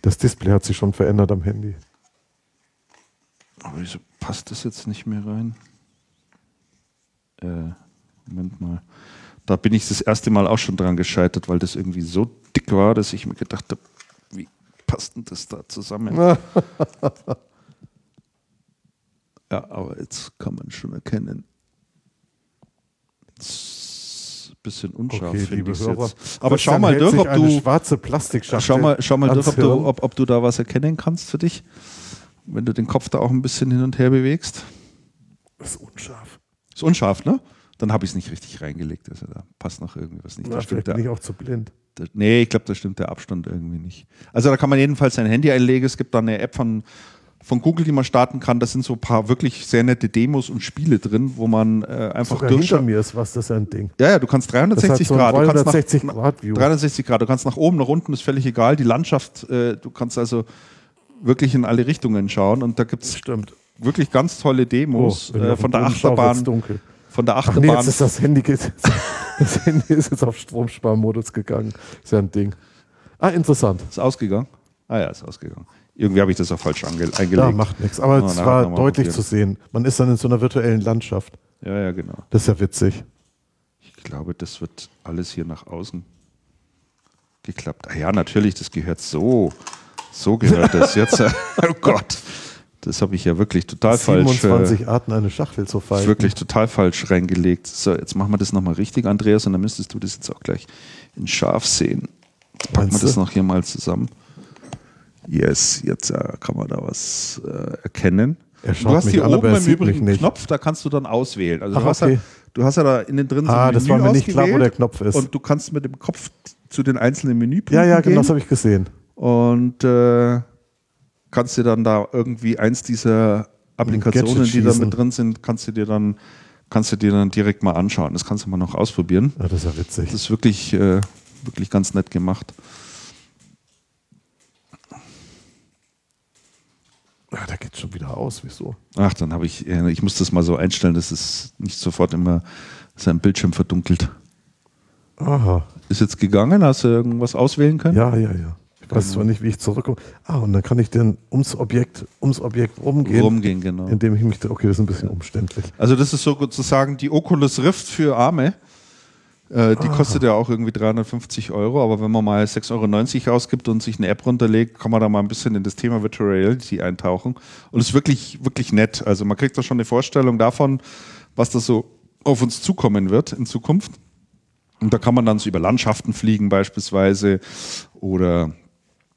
B: Das Display hat sich schon verändert am Handy.
A: Aber wieso passt das jetzt nicht mehr rein? Äh, Moment mal. Da bin ich das erste Mal auch schon dran gescheitert, weil das irgendwie so dick war, dass ich mir gedacht habe, wie passt denn das da zusammen? [LAUGHS] ja, aber jetzt kann man schon erkennen. Jetzt bisschen unscharf, okay, finde ich jetzt. Aber schau mal durch, ob du
B: schwarze Plastikschachtel.
A: Schau mal, schau mal durch, ob du, ob, ob du da was erkennen kannst für dich, wenn du den Kopf da auch ein bisschen hin und her bewegst.
B: Das ist unscharf.
A: Ist unscharf, ne? Dann habe ich es nicht richtig reingelegt. Also da passt noch irgendwas nicht.
B: Na,
A: da
B: stimmt bin ich auch zu blind.
A: Da, nee, ich glaube, da stimmt der Abstand irgendwie nicht. Also da kann man jedenfalls sein Handy einlegen. Es gibt da eine App von von Google, die man starten kann. Da sind so ein paar wirklich sehr nette Demos und Spiele drin, wo man äh, einfach
B: Sogar hinter mir ist was, das ist ein Ding.
A: Ja, ja, du kannst 360
B: so
A: Grad.
B: 360
A: nach,
B: Grad View.
A: 360 Grad. Du kannst nach oben, nach unten, ist völlig egal. Die Landschaft, äh, du kannst also wirklich in alle Richtungen schauen und da gibt es wirklich ganz tolle Demos oh, äh, von der Achterbahn.
B: Dunkel.
A: Von der Achterbahn. Ach nee,
B: jetzt ist das Handy, [LAUGHS] das Handy ist jetzt auf Stromsparmodus gegangen. Ist ja ein Ding. Ah, interessant.
A: Ist ausgegangen? Ah ja, ist ausgegangen. Irgendwie habe ich das auch falsch eingelegt.
B: Ja, macht nichts. Aber es war deutlich zu sehen. Man ist dann in so einer virtuellen Landschaft.
A: Ja, ja, genau.
B: Das ist ja witzig.
A: Ich glaube, das wird alles hier nach außen geklappt. Ah ja, natürlich, das gehört so. So gehört das jetzt. [LAUGHS] oh Gott. Das habe ich ja wirklich total 27
B: falsch. 27 äh, Arten eine Schachtel zu falten.
A: Wirklich total falsch reingelegt. So, jetzt machen wir das nochmal richtig, Andreas, und dann müsstest du das jetzt auch gleich in scharf sehen. Packen wir das noch hier mal zusammen. Yes, jetzt äh, kann man da was äh, erkennen.
B: du hast hier oben
A: im Übrigen einen Knopf, da kannst du dann auswählen. Also
B: Ach,
A: du, hast
B: okay.
A: ja, du hast ja da innen drin
B: so ah, ein Menü das war mir nicht klar, wo der Knopf ist.
A: Und du kannst mit dem Kopf zu den einzelnen Menüpunkten
B: Ja, ja, genau,
A: gehen.
B: das habe ich gesehen.
A: Und äh, kannst dir dann da irgendwie eins dieser Applikationen, die da mit drin sind, kannst du dir dann kannst du dir dann direkt mal anschauen. Das kannst du mal noch ausprobieren.
B: Ja, das ist ja witzig.
A: Das ist wirklich, äh, wirklich ganz nett gemacht.
B: Ah, da geht schon wieder aus. Wieso?
A: Ach, dann habe ich, äh, ich muss das mal so einstellen, dass es nicht sofort immer sein Bildschirm verdunkelt.
B: Aha.
A: Ist jetzt gegangen? Hast du irgendwas auswählen können?
B: Ja, ja, ja. Ich weiß zwar nicht, wie ich zurückkomme. Ah, und dann kann ich dann ums Objekt, ums Objekt rumgehen.
A: Rumgehen, genau.
B: Indem ich mich, okay, das ist ein bisschen umständlich.
A: Also das ist sozusagen die Oculus Rift für Arme. Äh, die kostet ja auch irgendwie 350 Euro, aber wenn man mal 6,90 Euro ausgibt und sich eine App runterlegt, kann man da mal ein bisschen in das Thema Virtual Reality eintauchen. Und es ist wirklich, wirklich nett. Also man kriegt da schon eine Vorstellung davon, was da so auf uns zukommen wird in Zukunft. Und da kann man dann so über Landschaften fliegen beispielsweise oder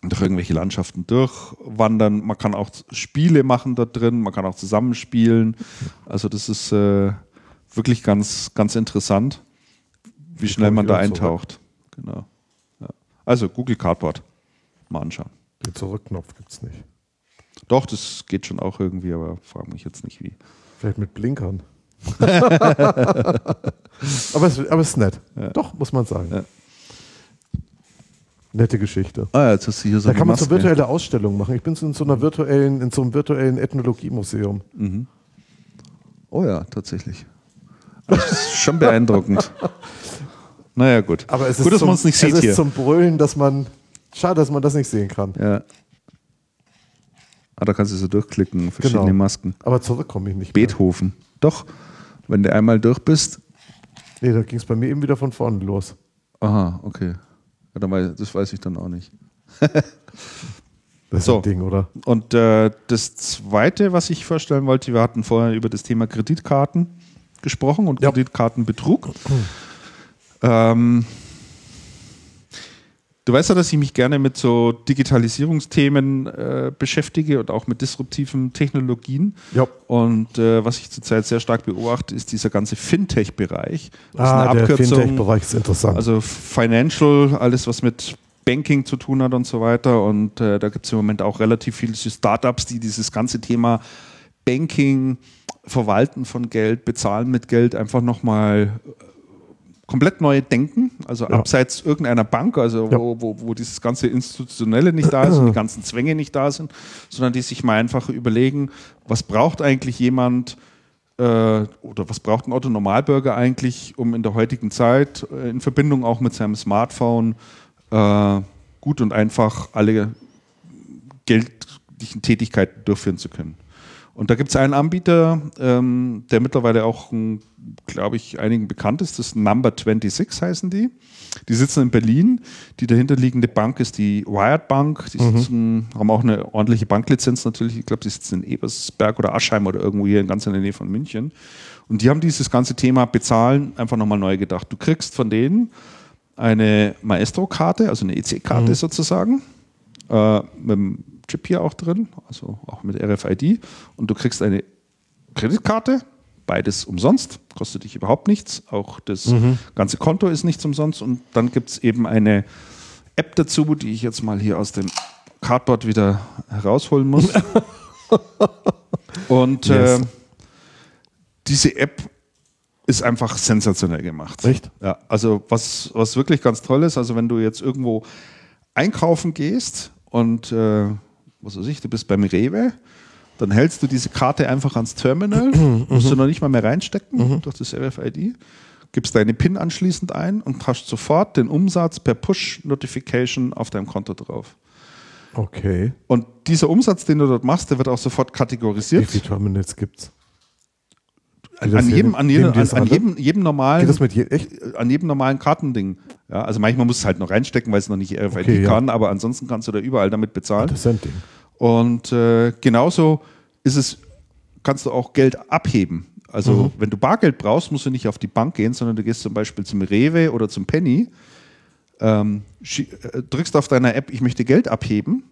A: durch irgendwelche Landschaften durchwandern. Man kann auch Spiele machen da drin, man kann auch zusammenspielen. Also das ist äh, wirklich ganz, ganz interessant, wie schnell man da
B: wieder zurück.
A: eintaucht. Genau. Ja. Also Google Cardboard mal anschauen.
B: Den Zurückknopf gibt es nicht.
A: Doch, das geht schon auch irgendwie, aber frag mich jetzt nicht wie.
B: Vielleicht mit Blinkern. [LAUGHS] aber, es, aber es ist nett. Doch, muss man sagen.
A: Ja.
B: Nette Geschichte.
A: Ah, jetzt hast du hier so
B: Da kann man so
A: Maske.
B: virtuelle Ausstellungen machen. Ich bin so in so einer virtuellen, in so einem virtuellen Ethnologiemuseum.
A: Oh ja, tatsächlich. Das ist schon beeindruckend. [LAUGHS] Naja, gut.
B: Aber es
A: gut,
B: ist,
A: dass
B: zum,
A: man es nicht
B: es
A: sieht
B: ist
A: hier.
B: zum Brüllen, dass man. Schade, dass man das nicht sehen kann.
A: Ja. Ah, da kannst du so durchklicken, verschiedene
B: Genau.
A: Masken.
B: Aber zurück komme ich nicht. Mehr.
A: Beethoven. Doch, wenn du einmal durch bist.
B: Nee, da ging es bei mir eben wieder von vorne los.
A: Aha, okay. Ja, dann weiß, das weiß ich dann auch nicht. [LAUGHS]
B: Das ist
A: So.
B: ein Ding, oder?
A: Und äh, das Zweite, was ich vorstellen wollte, wir hatten vorher über das Thema Kreditkarten gesprochen und
B: Ja.
A: Kreditkartenbetrug. Ähm, du weißt ja, dass ich mich gerne mit so Digitalisierungsthemen äh, beschäftige und auch mit disruptiven Technologien.
B: Ja.
A: Und äh, was ich zurzeit sehr stark beobachte, ist dieser ganze Fintech-Bereich.
B: Ah,
A: ist
B: der. Fintech-Bereich ist interessant.
A: Also Financial, alles was mit Banking zu tun hat und so weiter. Und äh, da gibt es im Moment auch relativ viele Startups, die dieses ganze Thema Banking, Verwalten von Geld, Bezahlen mit Geld einfach nochmal komplett neu denken. Also
B: Ja.
A: abseits irgendeiner Bank, also
B: Ja.
A: wo, wo, wo dieses ganze Institutionelle nicht da ist und [CLEARS THROAT] die ganzen Zwänge nicht da sind, sondern die sich mal einfach überlegen, was braucht eigentlich jemand, äh, oder was braucht ein Otto Normalbürger eigentlich, um in der heutigen Zeit äh, in Verbindung auch mit seinem Smartphone äh, gut und einfach alle geldlichen Tätigkeiten durchführen zu können. Und da gibt es einen Anbieter, ähm, der mittlerweile auch, glaube ich, einigen bekannt ist. Das ist Number 26 heißen die. Die sitzen in Berlin. Die dahinterliegende Bank ist die Wired Bank. Die sitzen, haben auch eine ordentliche Banklizenz natürlich. Ich glaube, die sitzen in Ebersberg oder Aschheim oder irgendwo hier ganz in der Nähe von München. Und die haben dieses ganze Thema Bezahlen einfach nochmal neu gedacht. Du kriegst von denen eine Maestro-Karte, also eine EC-Karte sozusagen, äh, mit Chip hier auch drin, also auch mit RFID. Und du kriegst eine Kreditkarte, beides umsonst, kostet dich überhaupt nichts. Auch das ganze Konto ist nichts umsonst. Und dann gibt es eben eine App dazu, die ich jetzt mal hier aus dem Cardboard wieder herausholen muss. [LAUGHS] Und
B: Yes.
A: äh, diese App ist einfach sensationell gemacht.
B: Echt?
A: Ja, also was, was wirklich ganz toll ist, also wenn du jetzt irgendwo einkaufen gehst und äh, was weiß ich, du bist beim Rewe, dann hältst du diese Karte einfach ans Terminal, [CLEARS THROAT] musst du noch nicht mal mehr reinstecken durch das RFID, gibst deine PIN anschließend ein und hast sofort den Umsatz per Push-Notification auf deinem Konto drauf.
B: Okay.
A: Und dieser Umsatz, den du dort machst, der wird auch sofort
B: Wie
A: kategorisiert.
B: viele Terminals gibt's?
A: An,
B: das
A: an, jedem, an, jedem, an, an jedem, jedem normalen
B: Geht das mit je echt?
A: an jedem normalen Kartending. Ja, also manchmal musst du es halt noch reinstecken, weil es noch nicht RFID
B: Okay, ja.
A: kann, aber ansonsten kannst du da überall damit bezahlen.
B: Das ist ein Ding.
A: Und äh, genauso ist es, kannst du auch Geld abheben. Also
B: Mhm.
A: wenn du Bargeld brauchst, musst du nicht auf die Bank gehen, sondern du gehst zum Beispiel zum Rewe oder zum Penny, ähm, äh, drückst auf deiner App, ich möchte Geld abheben,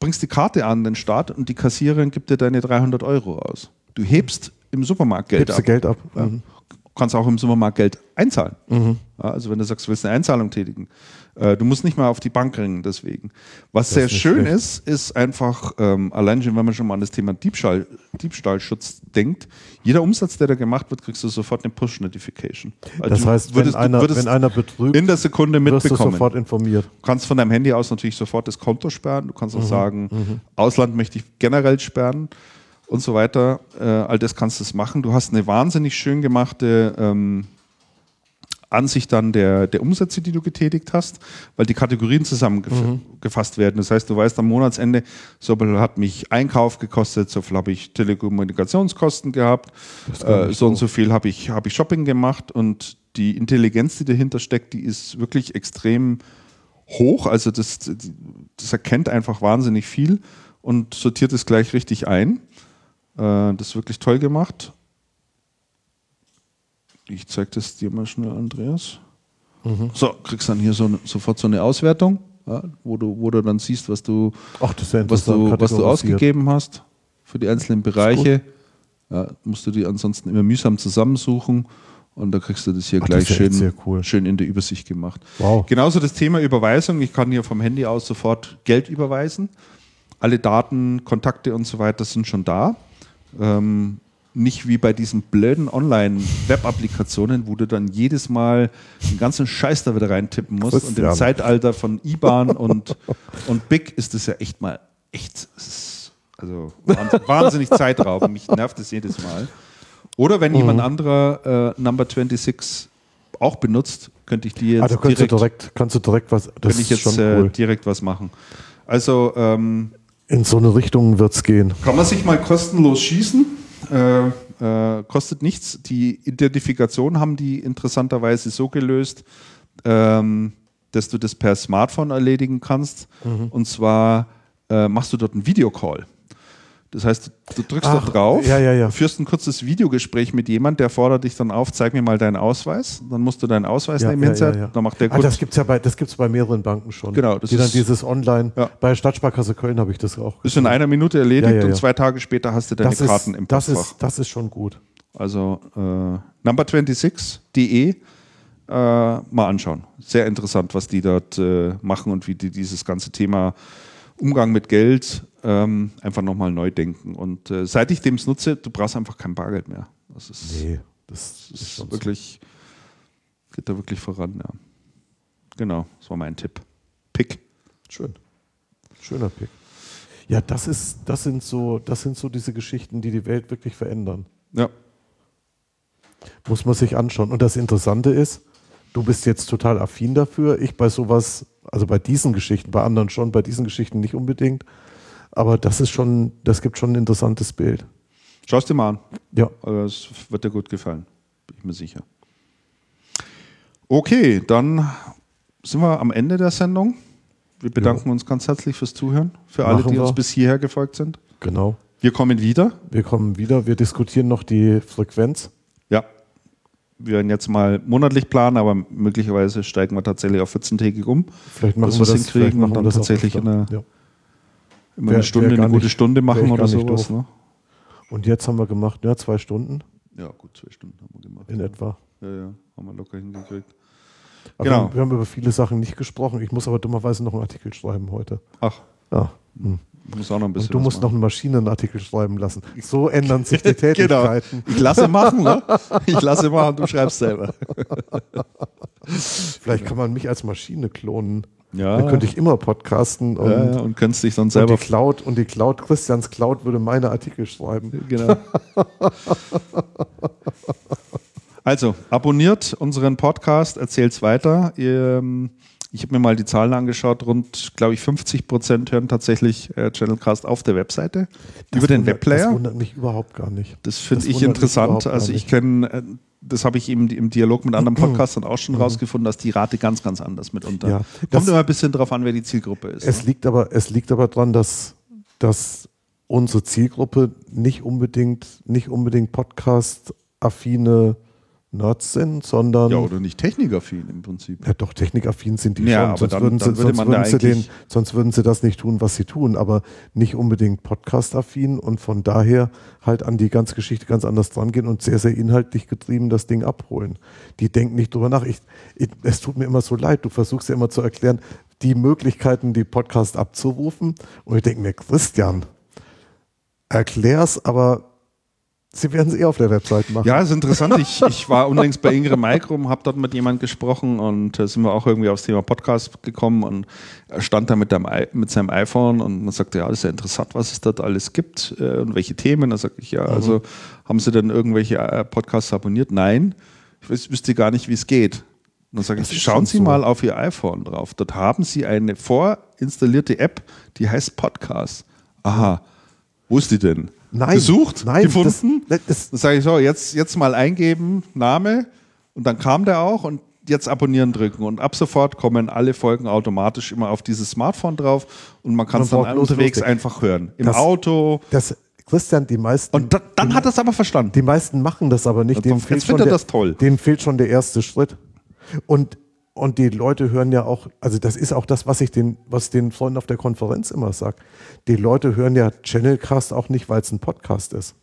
A: bringst die Karte an den Start und die Kassiererin gibt dir deine 300 Euro aus. Du hebst im Supermarkt Geld
B: Gibst du
A: ab.
B: Geld ab?
A: Ja.
B: Mhm.
A: Du kannst auch im Supermarkt Geld einzahlen. Ja, also wenn du sagst, du willst eine Einzahlung tätigen. Äh, du musst nicht mal auf die Bank ringen deswegen. Was
B: Das
A: sehr
B: ist
A: schön
B: schlecht.
A: ist, ist einfach, ähm, allein schon, wenn man schon mal an das Thema Diebstahl, Diebstahlschutz denkt, jeder Umsatz, der da gemacht wird, kriegst du sofort eine Push-Notification. Also
B: Das
A: du
B: heißt,
A: würdest,
B: wenn, einer,
A: du
B: wenn einer betrügt,
A: in der Sekunde
B: wirst du
A: mitbekommen.
B: sofort informiert.
A: Du kannst von deinem Handy aus natürlich sofort das Konto sperren. Du kannst auch
B: Mhm.
A: sagen, Ausland möchte ich generell sperren und so weiter. Äh, all das kannst du machen. Du hast eine wahnsinnig schön gemachte ähm, Ansicht dann der, der Umsätze, die du getätigt hast, weil die Kategorien zusammengefasst werden. Das heißt, du weißt am Monatsende, so viel hat mich Einkauf gekostet, so viel habe ich Telekommunikationskosten gehabt, äh, so und so viel habe ich, habe ich Shopping gemacht und die Intelligenz, die dahinter steckt, die ist wirklich extrem hoch. Also das, das erkennt einfach wahnsinnig viel und sortiert es gleich richtig ein. Äh, das ist wirklich toll gemacht. Ich zeige das dir mal schnell, Andreas. So, kriegst dann hier so, sofort so eine Auswertung, ja, wo, du, wo du dann siehst, was du,
B: Ach, das ja
A: was du, was du ausgegeben hast für die einzelnen Bereiche. Ja, musst du die ansonsten immer mühsam zusammensuchen und da kriegst du das hier
B: Ach, das
A: gleich
B: ja
A: schön,
B: cool.
A: schön in der Übersicht gemacht.
B: Wow.
A: Genauso das Thema Überweisung. Ich kann hier vom Handy aus sofort Geld überweisen. Alle Daten, Kontakte und so weiter sind schon da. Ähm, nicht wie bei diesen blöden Online-Web-Applikationen, wo du dann jedes Mal den ganzen Scheiß da wieder reintippen musst. Und im
B: Christian.
A: Zeitalter von IBAN und, und BIC ist das ja echt mal echt, also wahns- wahnsinnig [LAUGHS] zeitraubend. Mich nervt das jedes Mal. Oder wenn jemand
B: Mhm.
A: anderer äh, Number 26 auch benutzt, könnte ich die jetzt
B: da kannst
A: direkt,
B: du direkt, kannst du direkt was. Das
A: ich jetzt äh,
B: cool.
A: direkt was machen. Also ähm,
B: In so eine Richtung wird es gehen.
A: kann man sich mal kostenlos schießen. Äh, äh, kostet nichts. Die Identifikation haben die interessanterweise so gelöst, ähm, dass du das per Smartphone erledigen kannst.
B: Mhm.
A: Und zwar äh, machst du dort einen Videocall. Das heißt, du drückst
B: Ach,
A: da drauf,
B: ja, ja, ja.
A: führst ein kurzes Videogespräch mit jemand, der fordert dich dann auf, zeig mir mal deinen Ausweis. Dann musst du deinen Ausweis
B: Ja,
A: nehmen
B: ja,
A: hinsetzen.
B: ja.
A: Dann macht der
B: Ah, das gibt es ja bei, das gibt's bei mehreren Banken schon.
A: Genau, das
B: die dann
A: ist-
B: dieses Online. Bei Stadtsparkasse Köln habe ich das auch.
A: ist in einer Minute erledigt und zwei Tage später hast du deine
B: das,
A: Karten
B: ist,
A: im
B: das,
A: Postfach.
B: ist, das ist schon gut.
A: Also äh, number26.de äh, mal anschauen. Sehr interessant, was die dort äh, machen und wie die dieses ganze Thema Umgang mit Geld ähm, einfach nochmal neu denken. Und äh, seit ich dem nutze, du brauchst einfach kein Bargeld mehr. Das ist,
B: Nee, das
A: das
B: ist schon so.
A: wirklich, geht da wirklich voran, ja. Genau, das war mein Tipp. Pick.
B: Schön. Schöner Pick. Ja, das ist, das sind so, das sind so diese Geschichten, die die Welt wirklich verändern.
A: Ja.
B: Muss man sich anschauen. Und das Interessante ist, du bist jetzt total affin dafür. Ich bei sowas, also bei diesen Geschichten, bei anderen schon, bei diesen Geschichten nicht unbedingt. Aber das ist schon, das gibt schon ein interessantes Bild.
A: Schau es dir mal an.
B: Ja.
A: Also es wird dir gut gefallen, bin ich mir sicher. Okay, dann sind wir am Ende der Sendung. Wir bedanken uns ganz herzlich fürs Zuhören, für alle,
B: Machen
A: die uns
B: wir.
A: bis hierher gefolgt sind.
B: Genau.
A: Wir kommen wieder.
B: Wir kommen wieder, wir diskutieren noch die Frequenz.
A: Ja. Wir werden jetzt mal monatlich planen, aber möglicherweise steigen wir tatsächlich auf 14-tägig um.
B: Vielleicht machen wir das vielleicht machen wir das
A: tatsächlich in der-
B: ja.
A: Immer
B: Wär-
A: eine Stunde, eine gute
B: nicht-
A: Stunde machen oder sowas. Ne?
B: Und jetzt haben wir gemacht, ja, zwei Stunden
A: Ja, gut, zwei Stunden haben wir gemacht.
B: in etwa.
A: Ja, ja, haben wir locker hingekriegt.
B: Aber
A: Genau.
B: wir, haben, wir haben über viele Sachen nicht gesprochen. Ich muss aber dummerweise noch einen Artikel schreiben heute.
A: Ach,
B: Ja. hm.
A: ich muss auch noch ein bisschen
B: Und du musst noch
A: machen.
B: Maschine einen Artikel schreiben lassen. So ändern sich die [LAUGHS]
A: Genau.
B: Tätigkeiten.
A: Ich lasse machen, ne? Ich lasse machen, du schreibst selber. [LAUGHS]
B: Vielleicht kann man mich als Maschine klonen.
A: Ja.
B: Dann könnte ich immer podcasten und,
A: ja, und kannst dich dann
B: und
A: selber.
B: die Cloud und die Cloud, Christians Cloud würde meine Artikel schreiben.
A: Genau. [LAUGHS] Also, abonniert unseren Podcast, erzählt's weiter. Ihr, ähm, Ich habe mir mal die Zahlen angeschaut. Rund, glaube ich, 50 Prozent hören tatsächlich äh, Channelcast auf der Webseite
B: Das
A: über den
B: wundert-
A: Webplayer.
B: Das wundert mich überhaupt gar nicht.
A: Das finde ich interessant. Also ich kenne, äh, das habe ich eben im Dialog mit anderen [CLEARS THROAT] Podcastern auch
B: Mhm.
A: schon rausgefunden, dass die Rate ganz, ganz anders mitunter.
B: Ja,
A: Kommt immer ein bisschen drauf an, wer die Zielgruppe ist.
B: Es
A: ne?
B: liegt aber, es liegt aber daran, dass, dass unsere Zielgruppe nicht unbedingt, nicht unbedingt Podcast-affine Nerds sind, sondern.
A: Ja, oder nicht technikaffin im Prinzip.
B: Ja, doch, technikaffin sind die
A: Ja,
B: schon. Sonst,
A: dann-
B: würden, sie, sonst, würden sie den, sonst würden sie das nicht tun, was sie tun, aber nicht unbedingt podcast-affin und von daher halt an die ganze Geschichte ganz anders dran gehen und sehr, sehr inhaltlich getrieben das Ding abholen. Die denken nicht drüber nach. Ich, ich, es tut mir immer so leid, du versuchst ja immer zu erklären, die Möglichkeiten, die Podcast abzurufen und ich denke mir, Christian, erklär's, aber sie werden es eh auf der Website machen.
A: Ja, ist interessant. Ich, [LAUGHS] ich war unlängst bei Ingrid Micrum, habe dort mit jemandem gesprochen und äh, sind wir auch irgendwie aufs Thema Podcast gekommen und er stand da mit, dem, mit seinem iPhone und man sagte, ja, das ist ja interessant, was es dort alles gibt äh, und welche Themen. Da sage ich, ja, also haben Sie denn irgendwelche äh, Podcasts abonniert? Nein, ich wüs- wüsste gar nicht, wie es geht. Und dann sage ich, schauen Sie
B: so.
A: mal auf Ihr iPhone drauf. Dort haben Sie eine vorinstallierte App, die heißt Podcast. Aha, wo ist die denn?
B: Nein,
A: Gesucht?
B: nein,
A: gefunden?
B: das- das-
A: Dann sage ich so, jetzt, jetzt mal eingeben, Name und dann kam der auch und jetzt abonnieren drücken und ab sofort kommen alle Folgen automatisch immer auf dieses Smartphone drauf und man kann es dann unterwegs
B: loslegen.
A: einfach hören. Im
B: Das-
A: Auto.
B: Das, Christian, die meisten.
A: Und da, dann hat er es aber verstanden.
B: Die meisten machen das aber nicht.
A: Jetzt
B: Dem
A: jetzt
B: fehlt, schon
A: findet er
B: der,
A: das toll.
B: dem fehlt schon der erste Schritt. Und, und die Leute hören ja auch, also das ist auch das, was ich den, was den Freunden auf der Konferenz immer sage. Die Leute hören ja Channelcast auch nicht, weil es ein Podcast ist.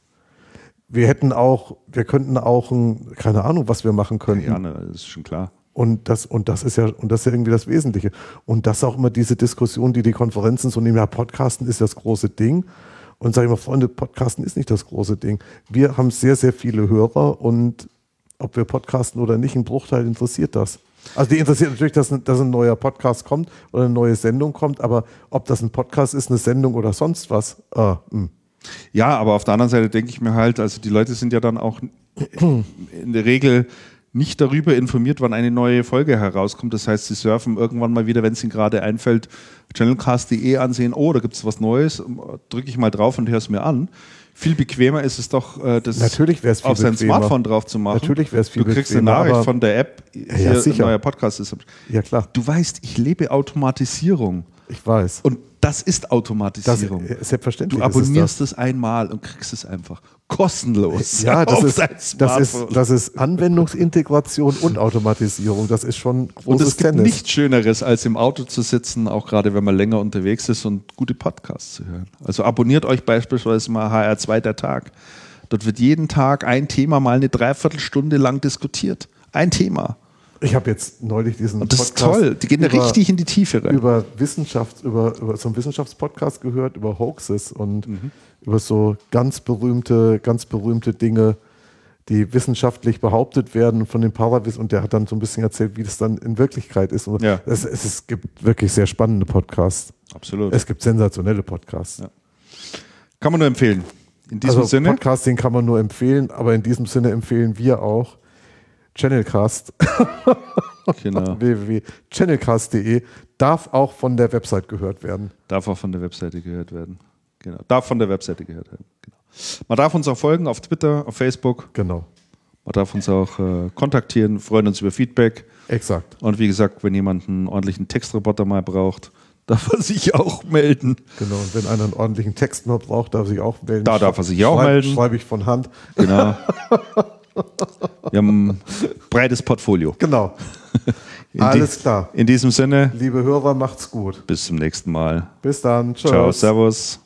B: Wir hätten auch, wir könnten auch ein, keine Ahnung, was wir machen könnten.
A: Ja, ne, das ist schon klar.
B: Und das, und das ist ja, und das ist ja irgendwie das Wesentliche. Und das ist auch immer diese Diskussion, die die Konferenzen so nehmen, ja, Podcasten ist das große Ding. Und sage ich mal, Freunde, Podcasten ist nicht das große Ding. Wir haben sehr, sehr viele Hörer und ob wir podcasten oder nicht, ein Bruchteil interessiert das. Also die interessiert natürlich, dass ein, dass ein neuer Podcast kommt oder eine neue Sendung kommt, aber ob das ein Podcast ist, eine Sendung oder sonst was, äh, mh.
A: Ja, aber auf der anderen Seite denke ich mir halt, also die Leute sind ja dann auch in der Regel nicht darüber informiert, wann eine neue Folge herauskommt. Das heißt, sie surfen irgendwann mal wieder, wenn es ihnen gerade einfällt, channelcast.de ansehen, oh, da gibt es was Neues, drücke ich mal drauf und höre es mir an. Viel bequemer ist es doch, äh, das
B: Natürlich wär's viel
A: auf sein
B: bequemer.
A: Smartphone drauf zu machen.
B: Natürlich wär's viel
A: Du kriegst
B: bequemer,
A: eine Nachricht
B: aber-
A: von der App, hier
B: sicher.
A: ein neuer Podcast ist.
B: ja klar,
A: Du weißt, ich lebe Automatisierung.
B: Ich weiß.
A: Und das ist
B: Das,
A: Automatisierung.
B: äh, selbstverständlich
A: Du
B: ist es das.
A: abonnierst es einmal und kriegst es einfach kostenlos.
B: Ja, [LAUGHS] das
A: auf
B: ist, das, ist, das ist Anwendungsintegration und Automatisierung. Das ist schon
A: und
B: großes
A: es gibt
B: Tennis.
A: nichts Schöneres, als im Auto zu sitzen, auch gerade wenn man länger unterwegs ist und gute Podcasts zu hören. Also abonniert euch beispielsweise mal HR2 der Tag. Dort wird jeden Tag ein Thema mal eine Dreiviertelstunde lang diskutiert. Ein Thema.
B: Ich habe jetzt neulich diesen
A: Und das ist toll. Die gehen da
B: über,
A: richtig in die Tiefe rein.
B: über Wissenschaft, über, über so einen Wissenschaftspodcast gehört, über Hoaxes und
A: Mhm.
B: über so ganz berühmte, ganz berühmte Dinge, die wissenschaftlich behauptet werden von den Parawiss und der hat dann so ein bisschen erzählt, wie das dann in Wirklichkeit ist. Und
A: Ja.
B: es, es, es gibt wirklich sehr spannende Podcasts.
A: Absolut.
B: Es gibt sensationelle Podcasts.
A: Ja. Kann man nur empfehlen. In diesem
B: also
A: Sinne.
B: Podcasting kann man nur empfehlen, aber in diesem Sinne empfehlen wir auch Channelcast,
A: Genau. [LAUGHS]
B: www.channelcast.de, darf auch von der Website gehört werden.
A: Darf auch von der Webseite gehört werden. Genau. Darf von der Webseite gehört werden. Genau. Man darf uns auch folgen auf Twitter, auf Facebook.
B: Genau,
A: Man darf uns auch äh, kontaktieren, freuen uns über Feedback.
B: exakt.
A: Und wie gesagt, wenn jemand einen ordentlichen Textroboter mal braucht, [LAUGHS] darf er sich auch melden.
B: Genau, und wenn einer einen ordentlichen Text noch braucht, darf er sich auch melden.
A: Da darf er sich auch
B: Schreib,
A: melden.
B: Schreibe ich von Hand.
A: Genau. [LAUGHS] Wir haben ein breites Portfolio.
B: Genau. [LAUGHS]
A: In
B: Alles klar.
A: In diesem Sinne.
B: Liebe Hörer, macht's gut.
A: Bis zum nächsten Mal.
B: Bis dann. Tschüss.
A: Ciao, servus.